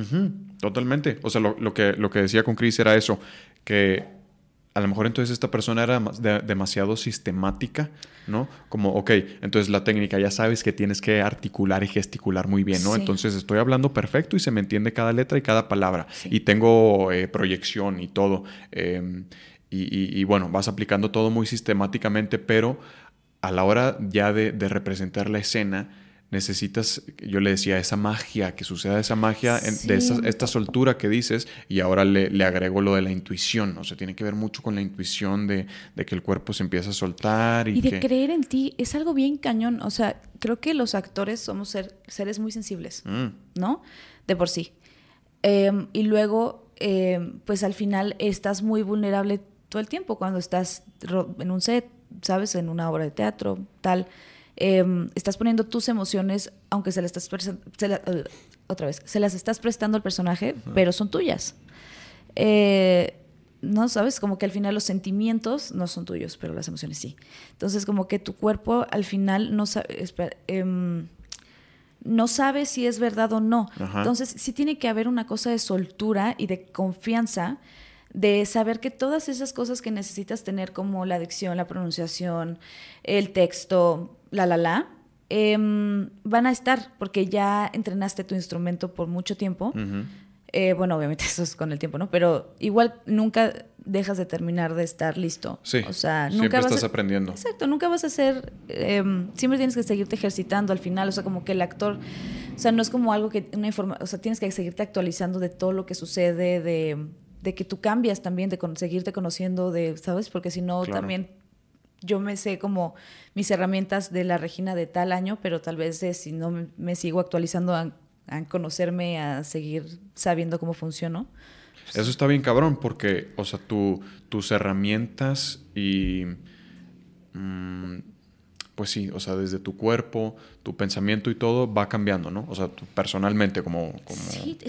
Totalmente. O sea, lo, que, lo que decía con Chris era eso, que a lo mejor entonces esta persona era demasiado sistemática, ¿no? Como, ok, entonces la técnica, ya sabes que tienes que articular y gesticular muy bien, ¿no? Entonces estoy hablando perfecto y se me entiende cada letra y cada palabra. Y tengo eh, proyección y todo. Em, y, y, bueno, vas aplicando todo muy sistemáticamente, pero a la hora ya de, representar la escena, necesitas, yo le decía, esa magia, que suceda esa magia, de esta soltura que dices, y ahora le, agrego lo de la intuición, o sea, tiene que ver mucho con la intuición de, que el cuerpo se empieza a soltar. Y, y de creer en ti, es algo bien cañón, o sea, creo que los actores somos seres muy sensibles, mm. ¿no? De por sí. Em, y luego, em, pues al final estás muy vulnerable todo el tiempo cuando estás en un set, ¿sabes? En una obra de teatro, tal. Em, estás poniendo tus emociones, aunque se las estás uh, otra vez, se las estás prestando al personaje, pero son tuyas. Eh, no sabes, como que al final los sentimientos no son tuyos, pero las emociones sí. Entonces, como que tu cuerpo al final no sabe, em, no sabe si es verdad o no. Entonces, sí tiene que haber una cosa de soltura y de confianza de saber que todas esas cosas que necesitas tener, como la dicción, la pronunciación, el texto, la, la, la, em, van a estar porque ya entrenaste tu instrumento por mucho tiempo. Eh, bueno, obviamente eso es con el tiempo, ¿no? Pero igual nunca dejas de terminar de estar listo. Sí. O sea, nunca siempre estás aprendiendo. Exacto, nunca vas a ser. Em, siempre tienes que seguirte ejercitando al final. O sea, como que el actor. O sea, no es como algo que. una informa, O sea, tienes que seguirte actualizando de todo lo que sucede, de de que tú cambias también, de seguirte conociendo, de, ¿sabes? Porque si no, también yo me sé como mis herramientas de la Regina de tal año, pero tal vez si no me, sigo actualizando a, conocerme, a seguir sabiendo cómo funciono. Eso está bien cabrón, porque, o sea, tu, tus herramientas y... Mm, pues sí, o sea, desde tu cuerpo, tu pensamiento y todo va cambiando, ¿no? O sea, personalmente como,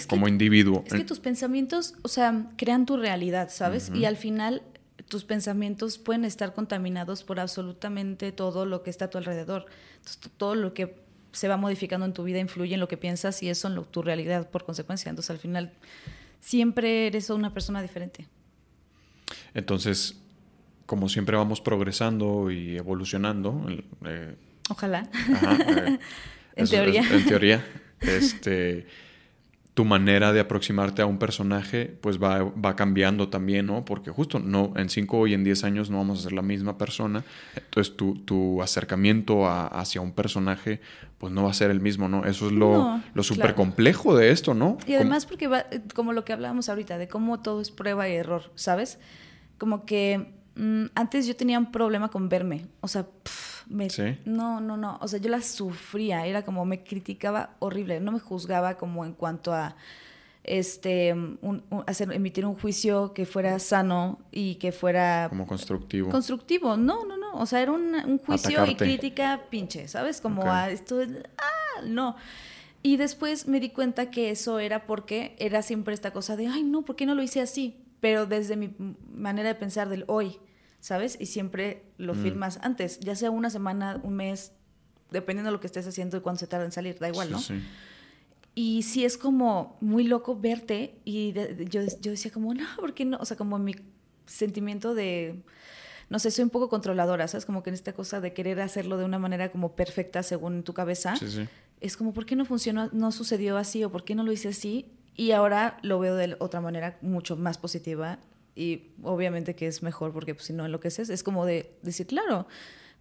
como, individuo. Es que tus pensamientos, o sea, crean tu realidad, ¿sabes? Y al final tus pensamientos pueden estar contaminados por absolutamente todo lo que está a tu alrededor. todo lo que se va modificando en tu vida influye en lo que piensas y eso en tu realidad por consecuencia. Entonces, al final, siempre eres una persona diferente. Entonces, como siempre vamos progresando y evolucionando. Eh, Ojalá. Eh, en teoría. en teoría. Este tu manera de aproximarte a un personaje pues va, va, cambiando también, ¿no? Porque justo no, en 5 y en 10 años no vamos a ser la misma persona. Entonces tu, tu acercamiento hacia un personaje pues no va a ser el mismo, ¿no? Eso es lo, lo súper complejo de esto, ¿no? Y además porque va, como lo que hablábamos ahorita, de cómo todo es prueba y error, ¿sabes? Como que mm, antes yo tenía un problema con verme, o sea... No, no, no. O sea, yo la sufría. Era como me criticaba horrible. No me juzgaba como en cuanto a este hacer, emitir un juicio que fuera sano y que fuera como constructivo. Constructivo. No, no, no. O sea, era un, juicio y crítica pinche, ¿sabes? Como a esto. Ah, no. Y después me di cuenta que eso era porque era siempre esta cosa de, ay, no, ¿por qué no lo hice así? Pero desde mi manera de pensar del hoy. ¿Sabes? Y siempre lo mm. filmas antes, ya sea una semana, un mes, dependiendo de lo que estés haciendo y cuándo se tarda en salir, da igual, ¿no? Sí. Y sí es como muy loco verte y yo, yo decía como, no, ¿por qué no? O sea, como mi sentimiento de, no sé, soy un poco controladora, ¿sabes? Como que en esta cosa de querer hacerlo de una manera como perfecta según tu cabeza, sí, sí. es como, ¿por qué no funcionó, no sucedió así o por qué no lo hice así? Y ahora lo veo de otra manera mucho más positiva y obviamente que es mejor porque pues, si no enloqueces, es como de decir, claro,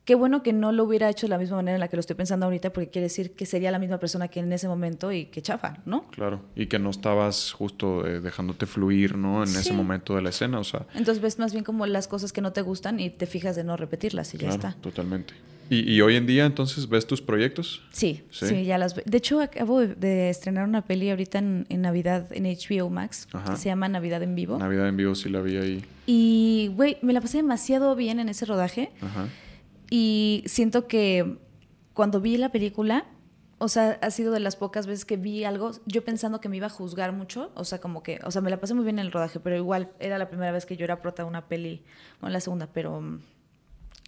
qué bueno que no lo hubiera hecho de la misma manera en la que lo estoy pensando ahorita, porque quiere decir que sería la misma persona que en ese momento y que chafa, ¿no? Claro, y que no estabas justo eh, dejándote fluir, ¿no? En ese momento de la escena, o sea. Entonces ves más bien como las cosas que no te gustan y te fijas de no repetirlas y ya está. Totalmente. ¿Y, hoy en día entonces ves tus proyectos? Sí, sí, ya las veo. De hecho, acabo de, estrenar una peli ahorita en, Navidad en HBO Max, que se llama Navidad en Vivo. Navidad en Vivo, sí la vi ahí. Y, güey, me la pasé demasiado bien en ese rodaje. Ajá. Y siento que cuando vi la película, o sea, ha sido de las pocas veces que vi algo, yo pensando que me iba a juzgar mucho, o sea, como que, o sea, me la pasé muy bien en el rodaje, pero igual era la primera vez que yo era prota de una peli, no la segunda, pero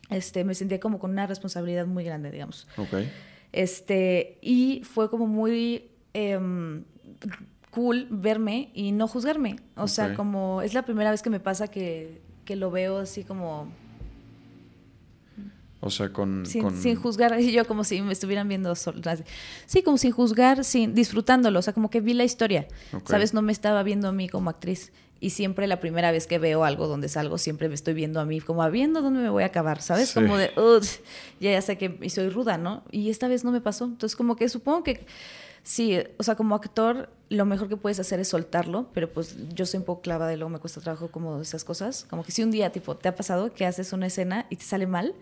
este, me sentía como con una responsabilidad muy grande, digamos. Okay. Este, y fue como muy em, cool verme y no juzgarme. O sea, como es la primera vez que me pasa que, que lo veo así como... O sea, con sin, sin, juzgar, yo como si me estuvieran viendo Sí, como sin juzgar, sin disfrutándolo. O sea, como que vi la historia. ¿Sabes? No me estaba viendo a mí como actriz y siempre la primera vez que veo algo donde salgo, siempre me estoy viendo a mí como a viendo dónde me voy a acabar, ¿sabes? Como de, ya, ya sé que soy ruda, ¿no? Y esta vez no me pasó. Entonces, como que supongo que sí, o sea, como actor, lo mejor que puedes hacer es soltarlo, pero pues yo soy un poco clavada y luego me cuesta trabajo como esas cosas. Como que si un día, tipo, te ha pasado que haces una escena y te sale mal,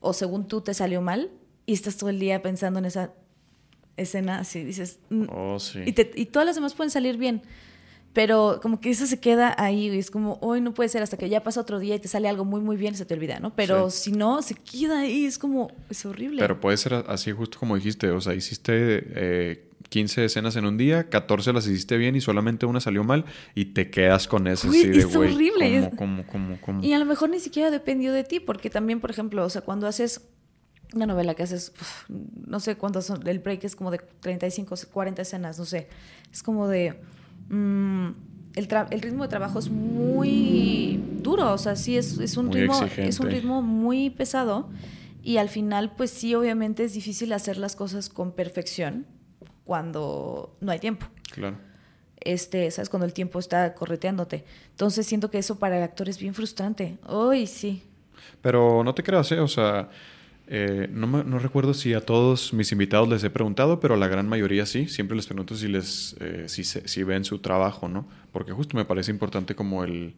o según tú te salió mal, y estás todo el día pensando en esa escena, así dices, mm", oh, sí. y, y todas las demás pueden salir bien pero como que eso se queda ahí y es como, hoy no puede ser hasta que ya pasa otro día y te sale algo muy, muy bien y se te olvida, ¿no? Pero si no, se queda ahí, es como, es horrible. Pero puede ser así justo como dijiste, o sea, hiciste eh, 15 escenas en un día, 14 las hiciste bien y solamente una salió mal y te quedas con eso así de, Es horrible. ¿cómo, cómo, cómo, Y a lo mejor ni siquiera dependió de ti, porque también, por ejemplo, o sea, cuando haces una novela que haces, no sé cuántos son, el break es como de 35, 40 escenas, no sé, es como de Mm, el, el, ritmo de trabajo es muy duro, o sea, sí es, es un, ritmo, es un ritmo muy pesado y al final, pues sí, obviamente es difícil hacer las cosas con perfección cuando no hay tiempo. Claro. Este, ¿sabes? Cuando el tiempo está correteándote. Entonces siento que eso para el actor es bien frustrante. Uy, sí. Pero no te creas, ¿eh? O sea, eh, no, no, recuerdo si a todos mis invitados les he preguntado, pero a la gran mayoría sí. Siempre les pregunto si les eh, si, si, ven su trabajo, ¿no? Porque justo me parece importante como el...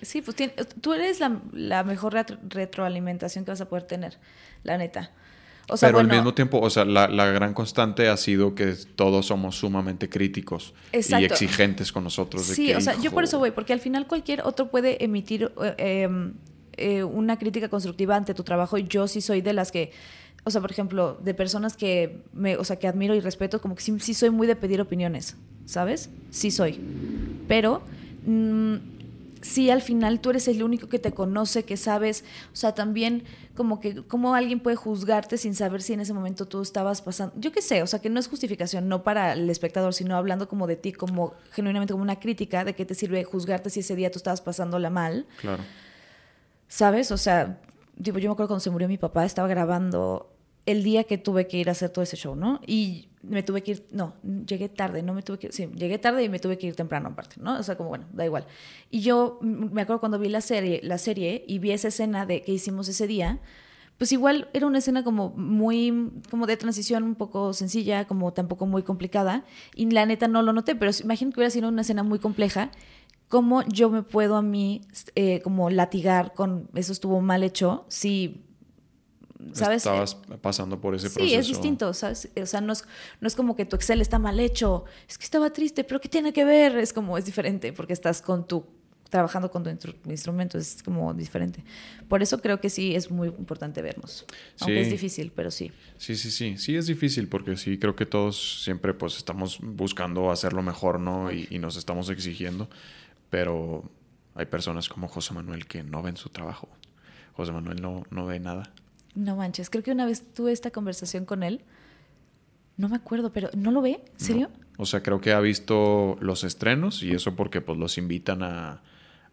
sí, pues tú eres la, la mejor retroalimentación que vas a poder tener, la neta. O sea, pero al mismo tiempo, o sea, la, la, gran constante ha sido que todos somos sumamente críticos y exigentes con nosotros. sí, o sea, yo por eso voy, porque al final cualquier otro puede emitir eh, em, eh, una crítica constructiva ante tu trabajo. Yo sí soy de las que, o sea, por ejemplo, de personas que, me, o sea, que admiro y respeto, como que sí, soy muy de pedir opiniones, ¿sabes? Sí soy. Pero mm, sí al final tú eres el único que te conoce, que sabes, o sea, también como que cómo alguien puede juzgarte sin saber si en ese momento tú estabas pasando, yo qué sé, o sea, que no es justificación, no para el espectador, sino hablando como de ti, como genuinamente como una crítica de qué te sirve juzgarte si ese día tú estabas pasándola mal. Claro. ¿Sabes? O sea, tipo, yo me acuerdo cuando se murió mi papá, estaba grabando el día que tuve que ir a hacer todo ese show, ¿no? Y me tuve que ir, no, llegué tarde, no me tuve que ir, sí, llegué tarde y me tuve que ir temprano aparte, ¿no? O sea, como bueno, da igual. Y yo me acuerdo cuando vi la serie, la serie y vi esa escena de que hicimos ese día, pues igual era una escena como muy, como de transición un poco sencilla, como tampoco muy complicada, y la neta no lo noté, pero imagino que hubiera sido una escena muy compleja, ¿cómo yo me puedo a mí eh, como latigar con eso estuvo mal hecho si ¿sabes? Estabas pasando por ese proceso. Sí, es distinto, ¿sabes? O sea, no es, no es como que tu Excel está mal hecho, es que estaba triste, pero ¿qué tiene que ver? Es como, es diferente, porque estás con tu, trabajando con tu instrumento, es como diferente. Por eso creo que sí es muy importante vernos, aunque es difícil, pero sí. Sí, sí, sí, sí es difícil, porque sí creo que todos siempre pues estamos buscando hacerlo mejor, ¿no? Y, y nos estamos exigiendo, pero hay personas como José Manuel que no ven su trabajo. José Manuel no, no ve nada. No manches, creo que una vez tuve esta conversación con él. No me acuerdo, pero ¿no lo ve? ¿Serio? O sea, creo que ha visto los estrenos y eso porque pues los invitan a,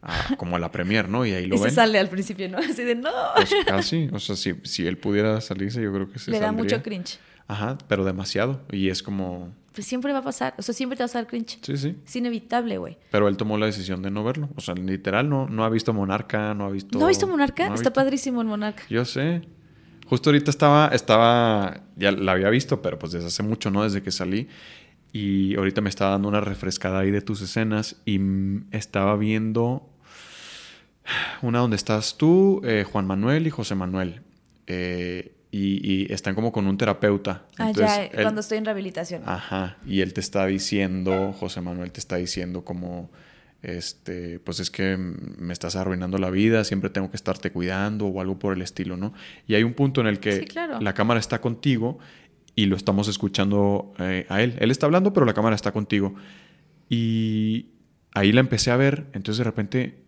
como a la premier, ¿no? Y ahí lo y se sale al principio, ¿no? Así de no. Pues casi, o sea, si, si él pudiera salirse, yo creo que se Le da mucho cringe. Ajá, pero demasiado. Y es como... Pues siempre va a pasar, o sea, siempre te va a dar cringe. Sí, sí. Es inevitable, güey. Pero él tomó la decisión de no verlo. O sea, literal, no, no ha visto Monarca, no ha visto... ¿No ha visto Monarca? Está padrísimo el Monarca. Yo sé. Justo ahorita estaba, estaba, ya la había visto, pero pues desde hace mucho, ¿no? Desde que salí. Y ahorita me estaba dando una refrescada ahí de tus escenas y estaba viendo una donde estás tú, eh, Juan Manuel y José Manuel. Eh, y, están como con un terapeuta. Ah, ya, cuando estoy en rehabilitación. Ajá, y él te está diciendo, José Manuel te está diciendo como este, pues es que me estás arruinando la vida, siempre tengo que estarte cuidando o algo por el estilo, ¿no? Y hay un punto en el que la cámara está contigo y lo estamos escuchando eh, a él. Él está hablando, pero la cámara está contigo. Y ahí la empecé a ver, entonces de repente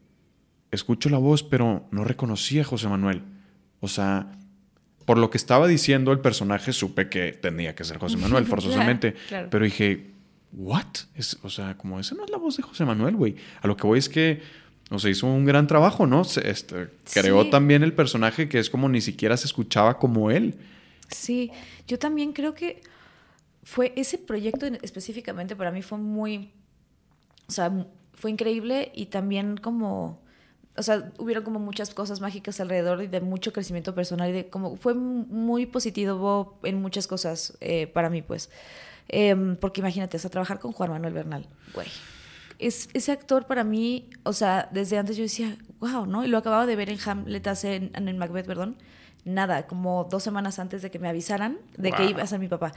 escucho la voz, pero no reconocía a José Manuel. O sea, por lo que estaba diciendo el personaje, supe que tenía que ser José Manuel, forzosamente. Pero dije, ¿what? Es, o sea, como esa no es la voz de José Manuel, güey. A lo que voy es que, o sea, hizo un gran trabajo, ¿no? este, creó también el personaje que es como ni siquiera se escuchaba como él. Sí, yo también creo que fue ese proyecto específicamente para mí fue muy, o sea, fue increíble y también como, o sea, hubieron como muchas cosas mágicas alrededor y de mucho crecimiento personal y de como fue muy positivo en muchas cosas eh, para mí, pues. Em, porque imagínate, o trabajar con Juan Manuel Bernal, güey. Es, ese actor para mí, o sea, desde antes yo decía, wow, ¿no? Y lo acababa de ver en Hamlet, hace, en, en Macbeth, perdón. Nada, como dos semanas antes de que me avisaran de que iba a ser mi papá.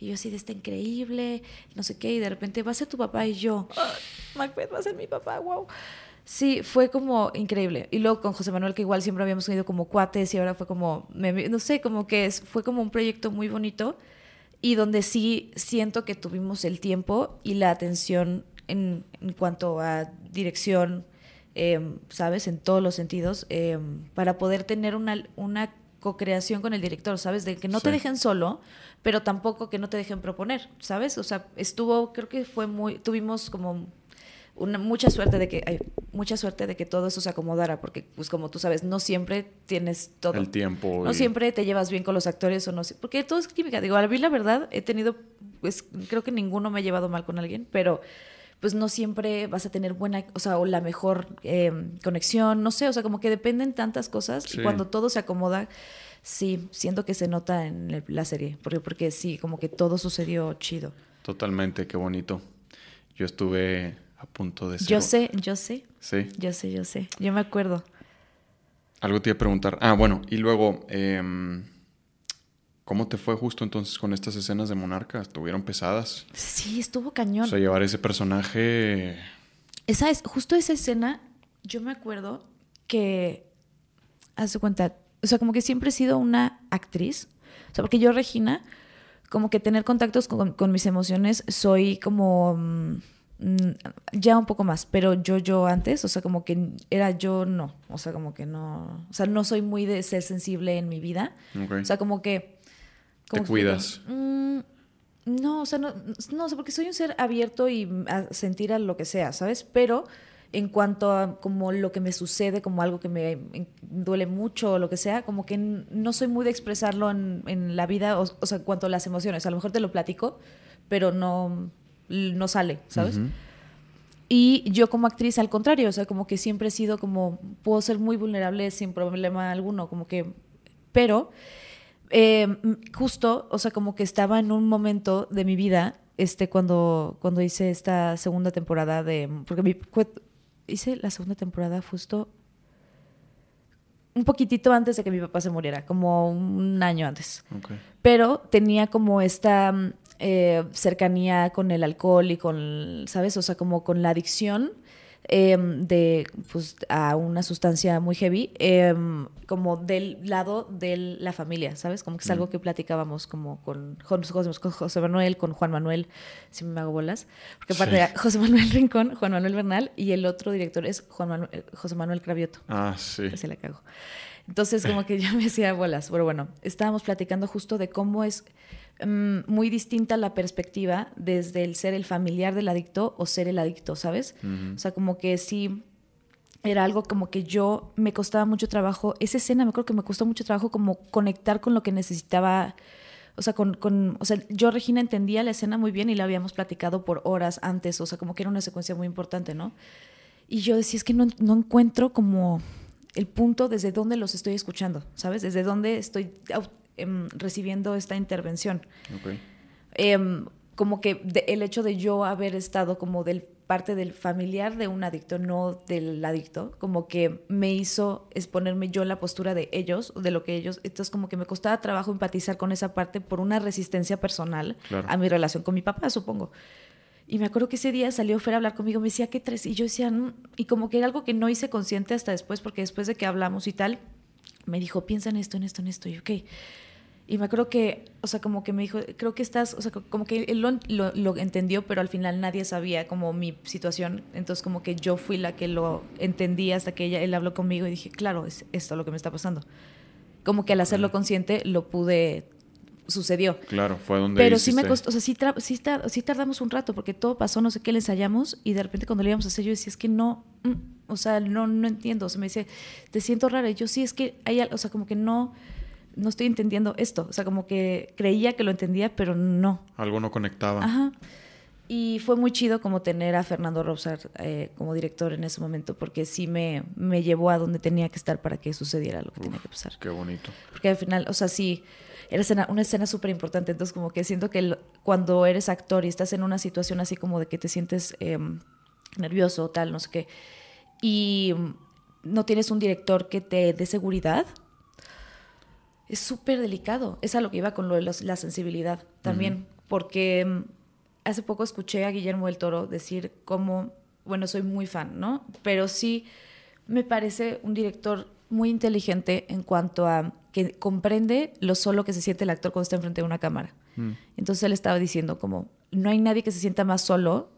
Y yo así, de está increíble, no sé qué, y de repente va a ser tu papá y yo, ah, Macbeth va a ser mi papá, wow. Sí, fue como increíble. Y luego con José Manuel, que igual siempre habíamos tenido como cuates y ahora fue como, no sé, como que fue como un proyecto muy bonito y donde sí siento que tuvimos el tiempo y la atención en, cuanto a dirección, em, ¿sabes? En todos los sentidos, em, para poder tener una, una co-creación con el director, ¿sabes? De que no te dejen solo, pero tampoco que no te dejen proponer, ¿sabes? O sea, estuvo, creo que fue muy, tuvimos como una, mucha suerte de que hay mucha suerte de que todo eso se acomodara porque pues como tú sabes no siempre tienes todo. El tiempo no siempre te llevas bien con los actores o no porque todo es química. Digo a mí la verdad he tenido pues creo que ninguno me ha llevado mal con alguien pero pues no siempre vas a tener buena o sea o la mejor eh, conexión no sé o sea como que dependen tantas cosas y cuando todo se acomoda sí siento que se nota en la serie porque porque sí como que todo sucedió chido. Totalmente qué bonito. Yo estuve punto de ser. Yo sé, yo sé. Sí. Yo sé, yo sé. Yo me acuerdo. Algo te iba a preguntar. Ah, bueno, y luego, em, ¿cómo te fue justo entonces con estas escenas de Monarca? ¿Estuvieron pesadas? Sí, estuvo cañón. O sea, llevar ese personaje. Esa es, justo esa escena, yo me acuerdo que. Haz cuenta. O sea, como que siempre he sido una actriz. O sea, porque yo, Regina, como que tener contactos con, mis emociones, soy como. Mm, ya un poco más, pero yo, yo antes, o sea, como que era yo no, o sea, como que no, o sea, no soy muy de ser sensible en mi vida, o sea, como que... ¿Te cuidas? Mm, no, o sea, no, no, o sea, porque soy un ser abierto y a sentir a lo que sea, ¿sabes? Pero en cuanto a como lo que me sucede, como algo que me duele mucho o lo que sea, como que no soy muy de expresarlo en, en la vida, o, o sea, en cuanto a las emociones, a lo mejor te lo platico, pero no no sale, ¿sabes? Y yo como actriz, al contrario, o sea, como que siempre he sido como, puedo ser muy vulnerable sin problema alguno, como que, pero em, justo, o sea, como que estaba en un momento de mi vida, este, cuando, cuando hice esta segunda temporada de, porque hice la segunda temporada justo un poquitito antes de que mi papá se muriera, como un año antes. Pero tenía como esta eh, cercanía con el alcohol y con, ¿sabes? O sea, como con la adicción em, de, pues, a una sustancia muy heavy, em, como del lado de la familia, ¿sabes? Como que es algo que platicábamos como con, José Manuel, con Juan Manuel, si me hago bolas, porque aparte José Manuel Rincón, Juan Manuel Bernal, y el otro director es Juan Manuel, eh, José Manuel Cravioto. Ah, sí. se la cago. Entonces, como que ya me hacía bolas. Pero bueno, estábamos platicando justo de cómo es Mm, muy distinta la perspectiva desde el ser el familiar del adicto o ser el adicto, ¿sabes? O sea, como que sí era algo como que yo me costaba mucho trabajo, esa escena me acuerdo que me costó mucho trabajo como conectar con lo que necesitaba, o sea, con, con, o sea, yo Regina entendía la escena muy bien y la habíamos platicado por horas antes, o sea, como que era una secuencia muy importante, ¿no? Y yo decía, es que no, no encuentro como el punto desde donde los estoy escuchando, ¿sabes? Desde dónde estoy Em, recibiendo esta intervención. Em, como que el hecho de yo haber estado como del parte del familiar de un adicto, no del adicto, como que me hizo exponerme yo en la postura de ellos, de lo que ellos, entonces como que me costaba trabajo empatizar con esa parte por una resistencia personal a mi relación con mi papá, supongo. Y me acuerdo que ese día salió Fer a hablar conmigo, me decía, ¿qué tres? Y yo decía, mm", y como que era algo que no hice consciente hasta después, porque después de que hablamos y tal, me dijo, piensa en esto, en esto, en esto, y ok. Y me acuerdo que, o sea, como que me dijo, creo que estás, o sea, como que él lo, entendió, pero al final nadie sabía como mi situación. Entonces como que yo fui la que lo entendí hasta que ella, él habló conmigo y dije, claro, es esto lo que me está pasando. Como que al hacerlo consciente lo pude, sucedió. Claro, fue donde Pero sí me costó, o sea, sí, sí, sí, tardamos un rato porque todo pasó, no sé qué, le ensayamos y de repente cuando le íbamos a hacer yo decía, es que no, mm, o sea, no, no entiendo. O sea, me dice, te siento rara. Y yo sí, es que hay, o sea, como que no no estoy entendiendo esto. O sea, como que creía que lo entendía, pero no. Algo no conectaba. Ajá. Y fue muy chido como tener a Fernando Robsar eh, como director en ese momento, porque sí me, me llevó a donde tenía que estar para que sucediera lo que tenía que pasar. Qué bonito. Porque al final, o sea, sí, era una escena súper importante, entonces como que siento que cuando eres actor y estás en una situación así como de que te sientes eh, nervioso, tal, no sé qué, y no tienes un director que te dé seguridad, es súper delicado. Es a lo que iba con lo de la sensibilidad también, porque mm, hace poco escuché a Guillermo del Toro decir cómo, bueno, soy muy fan, ¿no? Pero sí me parece un director muy inteligente en cuanto a que comprende lo solo que se siente el actor cuando está enfrente de una cámara. Mm. Entonces él estaba diciendo como, no hay nadie que se sienta más solo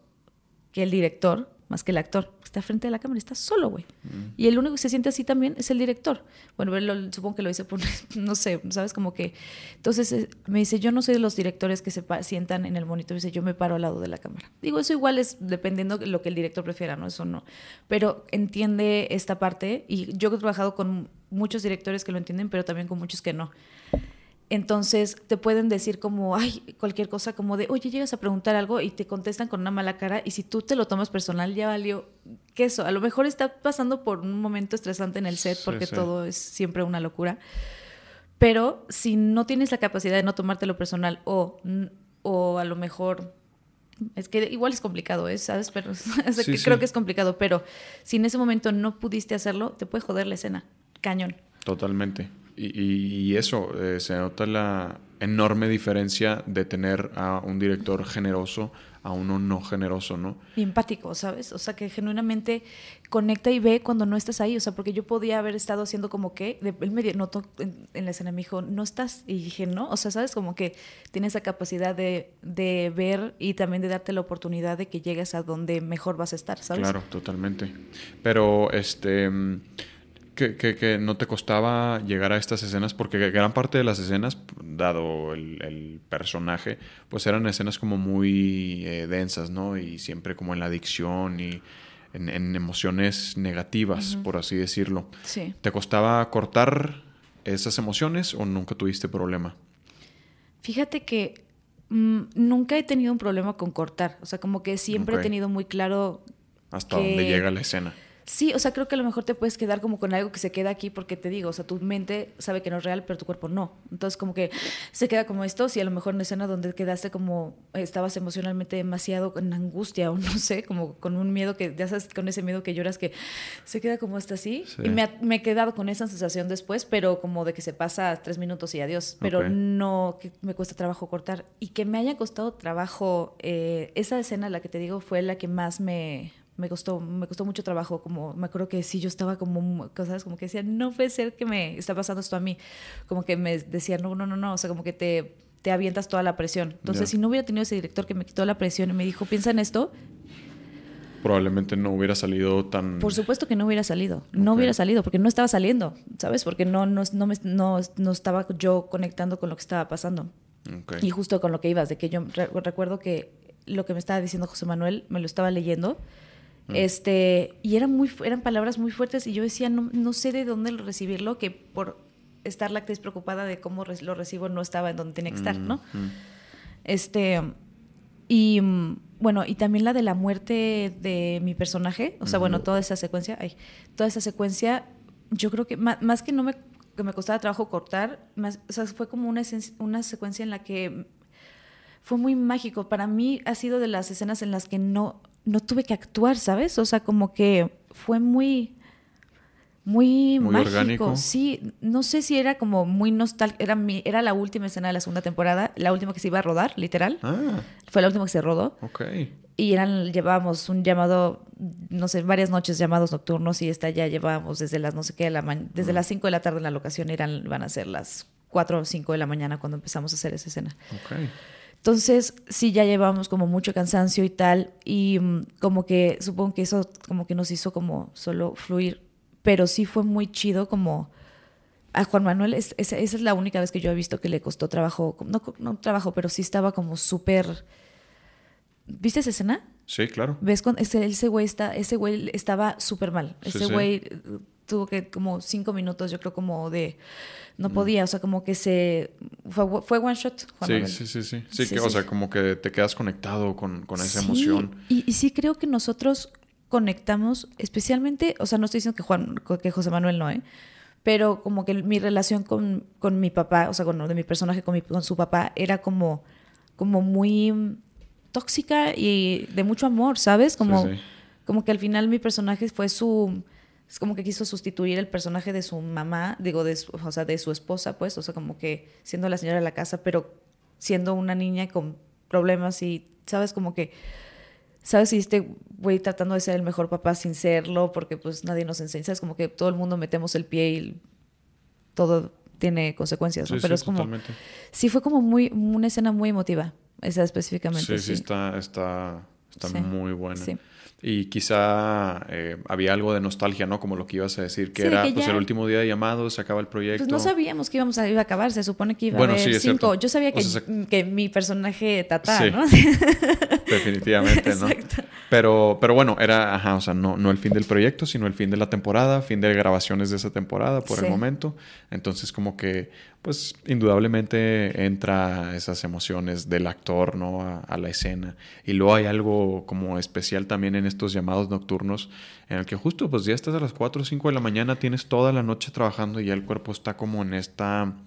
que el director más que el actor. Está frente a la cámara, está solo, güey. Mm. Y el único que se siente así también es el director. Bueno, supongo que lo dice por, no sé, ¿sabes? Como que... Entonces eh, me dice, yo no soy de los directores que se sientan en el monitor. Dice, yo me paro al lado de la cámara. Digo, eso igual es dependiendo de lo que el director prefiera, ¿no? Eso no. Pero entiende esta parte y yo he trabajado con muchos directores que lo entienden, pero también con muchos que no. Entonces te pueden decir como, ay, cualquier cosa como de, oye, llegas a preguntar algo y te contestan con una mala cara y si tú te lo tomas personal ya valió queso. A lo mejor está pasando por un momento estresante en el set porque todo es siempre una locura. Pero si no tienes la capacidad de no tomártelo personal o, o a lo mejor... Es que igual es complicado, ¿eh? ¿sabes? Pero creo que es complicado, pero si en ese momento no pudiste hacerlo, te puede joder la escena. Cañón. Totalmente. Y, eso, eh, se nota la enorme diferencia de tener a un director generoso a uno no generoso, ¿no? Y empático, ¿sabes? O sea, que genuinamente conecta y ve cuando no estás ahí. O sea, porque yo podía haber estado haciendo como que, él me notó en, en, la escena, me dijo, no estás. Y dije, no. O sea, ¿sabes? Como que tiene esa capacidad de, de ver y también de darte la oportunidad de que llegues a donde mejor vas a estar, ¿sabes? Claro, totalmente. Pero, este que, que, no te costaba llegar a estas escenas, porque gran parte de las escenas, dado el, personaje, pues eran escenas como muy eh, densas, ¿no? Y siempre como en la adicción y en, emociones negativas, por así decirlo. Sí. ¿Te costaba cortar esas emociones o nunca tuviste problema? Fíjate que mm, nunca he tenido un problema con cortar, o sea, como que siempre he tenido muy claro... Hasta dónde llega la escena. Sí, o sea, creo que a lo mejor te puedes quedar como con algo que se queda aquí porque te digo, o sea, tu mente sabe que no es real, pero tu cuerpo no. Entonces, como que se queda como esto, si a lo mejor en una escena donde quedaste como, estabas emocionalmente demasiado en angustia o no sé, como con un miedo que, ya sabes, con ese miedo que lloras que se queda como hasta así. Y me, he quedado con esa sensación después, pero como de que se pasa tres minutos y adiós. Pero no, que me cuesta trabajo cortar. Y que me haya costado trabajo, eh, esa escena, la que te digo, fue la que más me me costó, me costó mucho trabajo, como me acuerdo que sí, yo estaba como, cosas como que decía, no puede ser que me está pasando esto a mí, como que me decía, no, no, no, no, o sea, como que te, te avientas toda la presión. Entonces, si no hubiera tenido ese director que me quitó la presión y me dijo, piensa en esto, probablemente no hubiera salido tan... Por supuesto que no hubiera salido, no hubiera salido, porque no estaba saliendo, ¿sabes? Porque no, no, no, me, no, no estaba yo conectando con lo que estaba pasando. Y justo con lo que ibas, de que yo recuerdo que lo que me estaba diciendo José Manuel, me lo estaba leyendo Mm. Este, y eran, muy, eran palabras muy fuertes y yo decía, no, no sé de dónde recibirlo, que por estar la actriz preocupada de cómo lo recibo no estaba en donde tenía que estar, ¿no? Mm, mm. Este, y bueno, y también la de la muerte de mi personaje, o sea, bueno, toda esa secuencia, ay, toda esa secuencia, yo creo que más, que no me, que me costaba trabajo cortar, más, o sea, fue como una, una secuencia en la que fue muy mágico. Para mí ha sido de las escenas en las que no, no tuve que actuar, ¿sabes? O sea, como que fue muy muy, mágico. Sí, no sé si era como muy nostálgico. Era, era la última escena de la segunda temporada, la última que se iba a rodar, literal. Ah. Fue la última que se rodó. Ok. Y eran, llevábamos un llamado, no sé, varias noches llamados nocturnos y esta ya llevábamos desde las no sé qué, la desde las 5 de la tarde en la locación, eran, van a ser las 4 o 5 de la mañana cuando empezamos a hacer esa escena. Ok. Entonces, sí, ya llevamos como mucho cansancio y tal, y mm, como que supongo que eso como que nos hizo como solo fluir, pero sí fue muy chido como a Juan Manuel, esa es la única vez que yo he visto que le costó trabajo, no, no trabajo, pero sí estaba como súper... ¿Viste esa escena? Sí, claro. ¿Ves? Con ese, ese güey está, ese güey estaba súper mal. Ese güey tuvo que como cinco minutos, yo creo, como de no podía, o sea, como que se fue, fue one shot. sí, sí, sí, sí, sí, que, o sea, como que te quedas conectado con, con esa emoción. Y, y, sí creo que nosotros conectamos, especialmente, o sea, no estoy diciendo que Juan, que José Manuel no, ¿eh? Pero como que mi relación con, con mi papá, o sea, con de mi personaje con, mi, con su papá, era como, como muy tóxica y de mucho amor, ¿sabes? Como, como que al final mi personaje fue su es como que quiso sustituir el personaje de su mamá, digo, de su, o sea, de su esposa, pues, o sea, como que siendo la señora de la casa, pero siendo una niña con problemas y, ¿sabes? Como que, ¿sabes? Y este güey tratando de ser el mejor papá sin serlo, porque pues nadie nos enseña, ¿sabes? Como que todo el mundo metemos el pie y todo tiene consecuencias, ¿no? pero es como... Sí, fue como muy, una escena muy emotiva, esa específicamente. Sí, sí, está, está, está muy buena. Sí. Y quizá eh, había algo de nostalgia, ¿no? Como lo que ibas a decir, que era pues el último día de llamados, se acaba el proyecto. Pues no sabíamos que íbamos a, ir a acabar, se supone que iba a haber cinco. Yo sabía que, que mi personaje Tata, ¿no? Definitivamente, ¿no? Exacto. Pero, pero bueno, era, ajá, o sea, no, no el fin del proyecto, sino el fin de la temporada, fin de grabaciones de esa temporada por el momento. Entonces, como que, pues, indudablemente entra esas emociones del actor, ¿no? A, a, la escena. Y luego hay algo como especial también en estos llamados nocturnos, en el que justo, pues, ya estás a las 4 o 5 de la mañana, tienes toda la noche trabajando y ya el cuerpo está como en esta,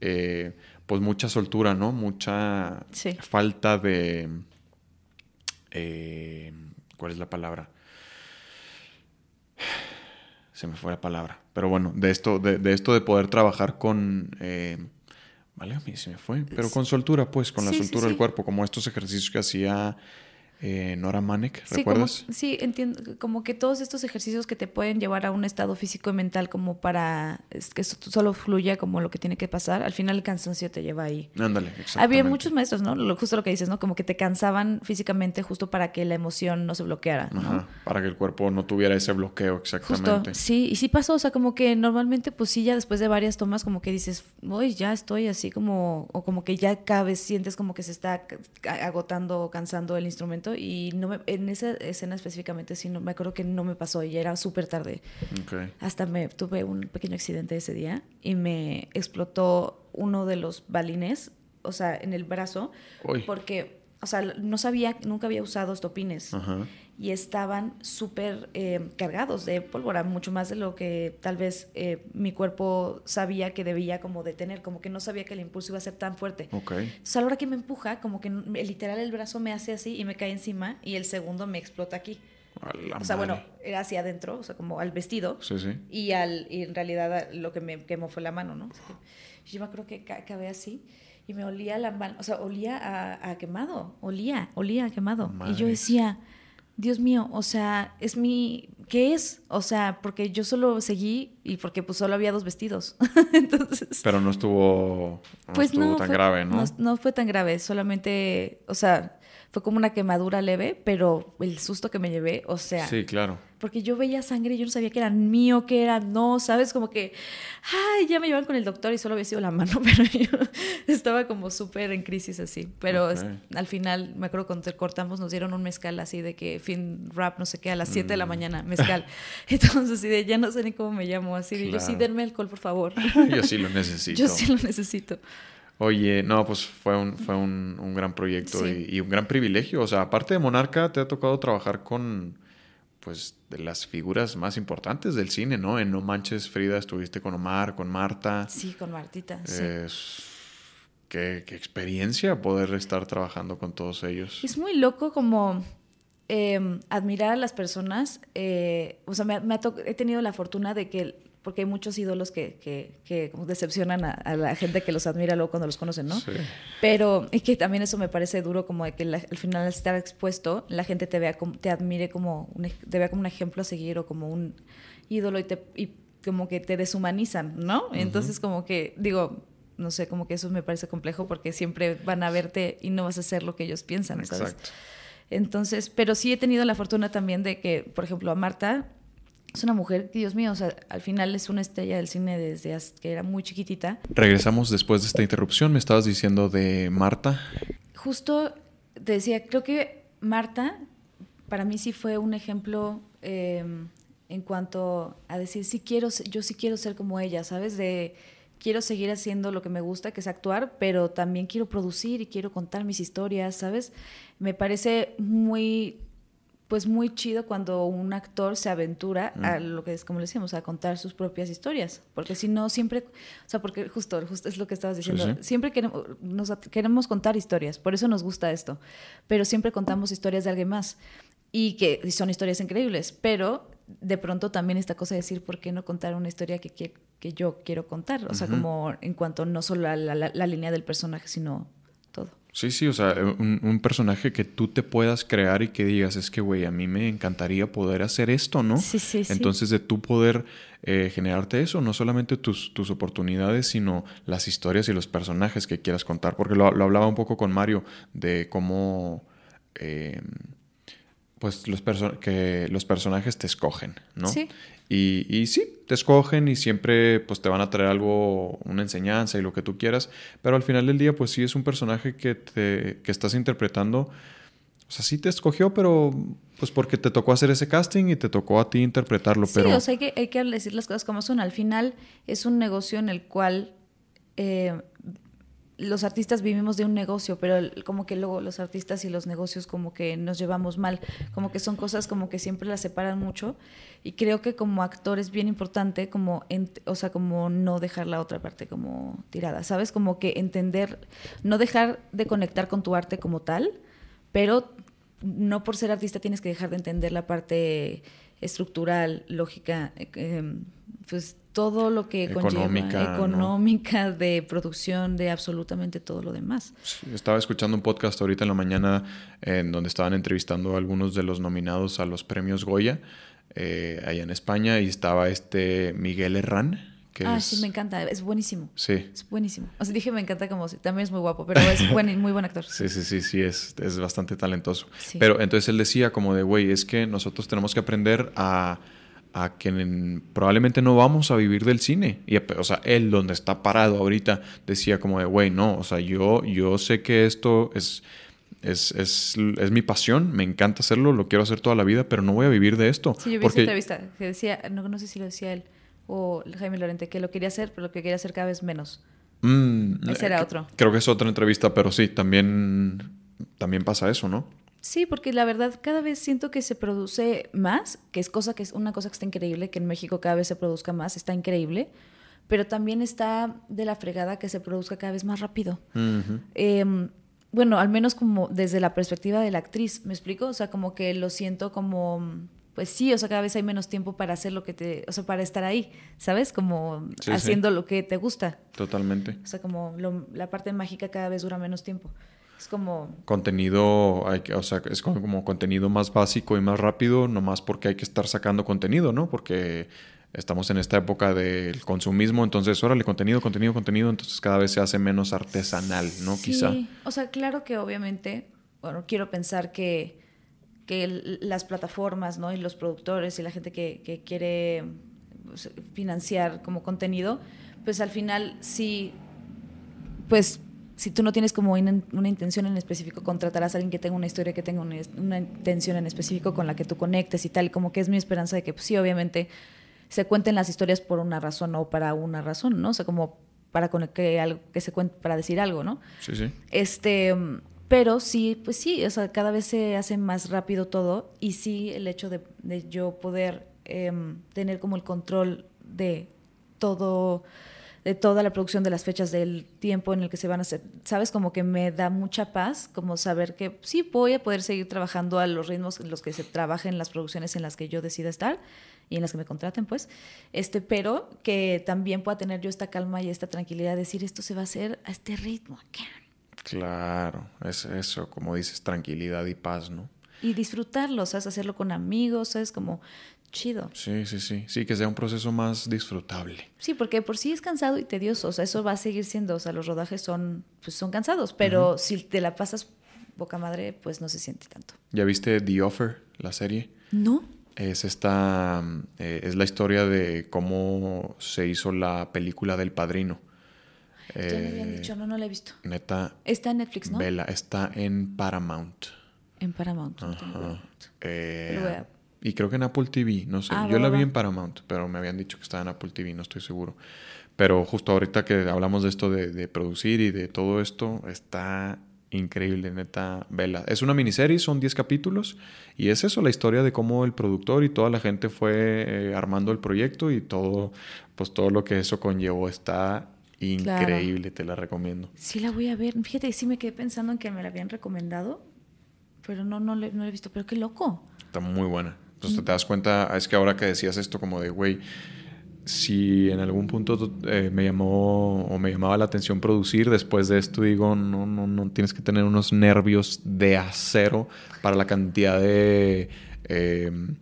eh, pues, mucha soltura, ¿no? Mucha falta de eh, ¿Cuál es la palabra? Se me fue la palabra. Pero bueno, de esto de, esto de poder trabajar con... Eh, vale, a mí se me fue. Pero con soltura, pues, con la soltura del cuerpo, como estos ejercicios que hacía eh, Nora Manek, ¿recuerdas? Sí, entiendo, como que todos estos ejercicios que te pueden llevar a un estado físico y mental como para que eso solo fluya como lo que tiene que pasar, al final el cansancio te lleva ahí. Ándale, exactamente. Había muchos maestros, ¿no? justo lo que dices, ¿no? Como que te cansaban físicamente justo para que la emoción no se bloqueara, ¿no? Ajá, para que el cuerpo no tuviera ese bloqueo, exactamente. sí, y sí pasó, o sea, como que normalmente pues sí, ya después de varias tomas como que dices, uy, ya estoy así como, o como que ya cada vez sientes como que se está agotando, cansando el instrumento y no me, en esa escena específicamente sí no, me acuerdo que no me pasó y era súper tarde. Hasta me tuve un pequeño accidente ese día y me explotó uno de los balines, o sea, en el brazo, porque, o sea, no sabía, nunca había usado estopines. Ajá y estaban súper eh, cargados de pólvora, mucho más de lo que tal vez eh, mi cuerpo sabía que debía como detener, como que no sabía que el impulso iba a ser tan fuerte. Okay. Entonces a la hora que me empuja, como que literal el brazo me hace así y me cae encima y el segundo me explota aquí. O sea, bueno, era hacia adentro, o sea, como al vestido. Sí, sí. Y, al, y en realidad lo que me quemó fue la mano, ¿no? yo me creo que acabé así y me olía la mano, o sea, olía a, quemado, olía, olía a quemado. Y yo decía, Dios mío, o sea, es mi, ¿qué es? O sea, porque yo solo seguí y porque pues solo había dos vestidos. Entonces. Pero no estuvo, no pues estuvo tan grave, ¿no? ¿no? ¿no? fue tan grave, solamente, o sea, fue como una quemadura leve, pero el susto que me llevé, o sea. Sí, claro porque yo veía sangre y yo no sabía que era mío, que era no, ¿sabes? Como que, ay, ya me llevan con el doctor y solo había sido la mano, pero yo estaba como súper en crisis así. Pero al final, me acuerdo cuando cortamos, nos dieron un mezcal así de que fin rap, no sé qué, a las 7 de la mm. mañana, mezcal. Entonces, así de, ya no sé ni cómo me llamo, así de, yo sí, denme alcohol, por favor. yo sí lo necesito. Yo sí lo necesito. Oye, no, pues fue un, fue un, gran proyecto y, y, un gran privilegio. O sea, aparte de Monarca, te ha tocado trabajar con, pues de las figuras más importantes del cine, ¿no? En No Manches Frida estuviste con Omar, con Marta. Sí, con Martita. Es... Qué, experiencia poder estar trabajando con todos ellos. Es muy loco como em, admirar a las personas. Eh, o sea, me, he tenido la fortuna de que porque hay muchos ídolos que, que, que decepcionan a, la gente que los admira luego cuando los conocen, ¿no? Sí. Pero, y que también eso me parece duro, como de que al final estar expuesto, la gente te vea, te admire como, un, te vea como un ejemplo a seguir o como un ídolo y, te, y como que te deshumanizan, ¿no? Entonces, como que, digo, no sé, como que eso me parece complejo porque siempre van a verte y no vas a hacer lo que ellos piensan, ¿sabes? Exacto. Entonces, pero sí he tenido la fortuna también de que, por ejemplo, a Marta es una mujer, Dios mío, o sea, al final es una estrella del cine desde que era muy chiquitita. Regresamos después de esta interrupción. Me estabas diciendo de Marta. Justo te decía, creo que Marta para mí sí fue un ejemplo em, en cuanto a decir, sí quiero, yo sí quiero ser como ella, ¿sabes? De quiero seguir haciendo lo que me gusta, que es actuar, pero también quiero producir y quiero contar mis historias, ¿sabes? Me parece muy pues muy chido cuando un actor se aventura a lo que es como le decíamos a contar sus propias historias. Porque si no siempre o sea porque justo, justo es lo que estabas diciendo. siempre queremos nos queremos contar historias por eso nos gusta esto. Pero siempre contamos historias de alguien más. Y que son historias increíbles. Pero de pronto también esta cosa de decir por qué no contar una historia que, que, yo quiero contar o sea como en cuanto no solo a la línea del personaje sino Sí, sí, o sea, un, personaje que tú te puedas crear y que digas, es que, güey, a mí me encantaría poder hacer esto, ¿no? Sí, sí, sí. Entonces, de tú poder eh, generarte eso, no solamente tus, tus, oportunidades, sino las historias y los personajes que quieras contar. Porque lo, hablaba un poco con Mario de cómo... Eh, pues los, que los personajes te escogen, ¿no? Sí. Y, y, sí, te escogen y siempre pues te van a traer algo, una enseñanza y lo que tú quieras, pero al final del día pues sí es un personaje que, te, que estás interpretando, o sea, sí te escogió, pero pues porque te tocó hacer ese casting y te tocó a ti interpretarlo, sí, pero... o sea, hay que, hay que decir las cosas como son, al final es un negocio en el cual... Eh, los artistas vivimos de un negocio, pero como que luego los artistas y los negocios como que nos llevamos mal, como que son cosas como que siempre las separan mucho y creo que como actor es bien importante como, o sea, como no dejar la otra parte como tirada, ¿sabes? Como que entender, no dejar de conectar con tu arte como tal, pero no por ser artista tienes que dejar de entender la parte estructural, lógica, eh, pues todo lo que económica, económica, de producción, de absolutamente todo lo demás. estaba escuchando un podcast ahorita en la mañana en donde estaban entrevistando a algunos de los nominados a los premios Goya eh, allá en España y estaba este Miguel Herrán. Que ah, sí, me encanta, es buenísimo. Sí. Es buenísimo. O sea, dije me encanta como también es muy guapo, pero es buen, muy buen actor. Sí, sí, sí, sí, es, es bastante talentoso. Pero entonces él decía como de, güey, es que nosotros tenemos que aprender a a que probablemente no vamos a vivir del cine. Y, o sea, él donde está parado ahorita decía como de, güey, no, o sea, yo, yo sé que esto es, es, es, es, mi pasión, me encanta hacerlo, lo quiero hacer toda la vida, pero no voy a vivir de esto. Sí, yo vi porque... entrevista que decía, no, no sé si lo decía él o Jaime Lorente, que lo quería hacer, pero lo que quería hacer cada vez menos. Mm, Ese era otro. Creo que es otra entrevista, pero sí, también, también pasa eso, ¿no? Sí, porque la verdad cada vez siento que se produce más, que es cosa que es una cosa que está increíble, que en México cada vez se produzca más, está increíble, pero también está de la fregada que se produzca cada vez más rápido. Em, bueno, al menos como desde la perspectiva de la actriz, ¿me explico? O sea, como que lo siento como, pues sí, o sea, cada vez hay menos tiempo para hacer lo que te, o sea, para estar ahí, ¿sabes? Como haciendo lo que te gusta. Totalmente. O sea, como la parte mágica cada vez dura menos tiempo. Es como... Contenido, hay que, o sea, es como, contenido más básico y más rápido, nomás porque hay que estar sacando contenido, ¿no? Porque estamos en esta época del consumismo, entonces, órale, contenido, contenido, contenido, entonces cada vez se hace menos artesanal, ¿no? Sí. Quizá. O sea, claro que obviamente, bueno, quiero pensar que, que las plataformas, ¿no? Y los productores y la gente que, que quiere pues, financiar como contenido, pues al final sí, pues si tú no tienes como una, intención en específico, contratarás a alguien que tenga una historia, que tenga una, intención en específico con la que tú conectes y tal, como que es mi esperanza de que pues, sí, obviamente se cuenten las historias por una razón o para una razón, ¿no? O sea, como para que algo que se cuente para decir algo, ¿no? Sí, sí. Este, pero sí, pues sí, o sea, cada vez se hace más rápido todo y sí el hecho de, yo poder em, tener como el control de todo de toda la producción de las fechas del tiempo en el que se van a hacer, ¿sabes? Como que me da mucha paz, como saber que sí voy a poder seguir trabajando a los ritmos en los que se trabajen las producciones en las que yo decida estar y en las que me contraten, pues, este, pero que también pueda tener yo esta calma y esta tranquilidad de decir esto se va a hacer a este ritmo. Claro, es eso, como dices, tranquilidad y paz, ¿no? Y disfrutarlo, ¿sabes? Hacerlo con amigos, ¿sabes? Como chido. Sí, sí, sí. Sí, que sea un proceso más disfrutable. Sí, porque por sí es cansado y tedioso. O sea, eso va a seguir siendo. O sea, los rodajes son, pues, son cansados. Pero si te la pasas boca madre, pues no se siente tanto. ¿Ya viste The Offer, la serie? No. Es esta. Eh, es la historia de cómo se hizo la película del padrino. Ya me habían eh, dicho, no, no la he visto. Neta. Está en Netflix, ¿no? Vela, está en Paramount. En Paramount. Ajá. Eh, y creo que en Apple TV, no sé. Ah, Yo la vi en Paramount, pero me habían dicho que estaba en Apple TV, no estoy seguro. Pero justo ahorita que hablamos de esto de, producir y de todo esto, está increíble, neta, vela. Es una miniserie, son 10 capítulos y es eso, la historia de cómo el productor y toda la gente fue eh, armando el proyecto y todo, pues todo lo que eso conllevó está increíble, te la recomiendo. Sí la voy a ver. Fíjate, sí me quedé pensando en que me la habían recomendado, pero no, no, no la he visto, pero qué loco. Está muy buena. Entonces te das cuenta, es que ahora que decías esto como de, güey, si en algún punto eh, me llamó o me llamaba la atención producir, después de esto digo, no, no, no, tienes que tener unos nervios de acero para la cantidad de... Em,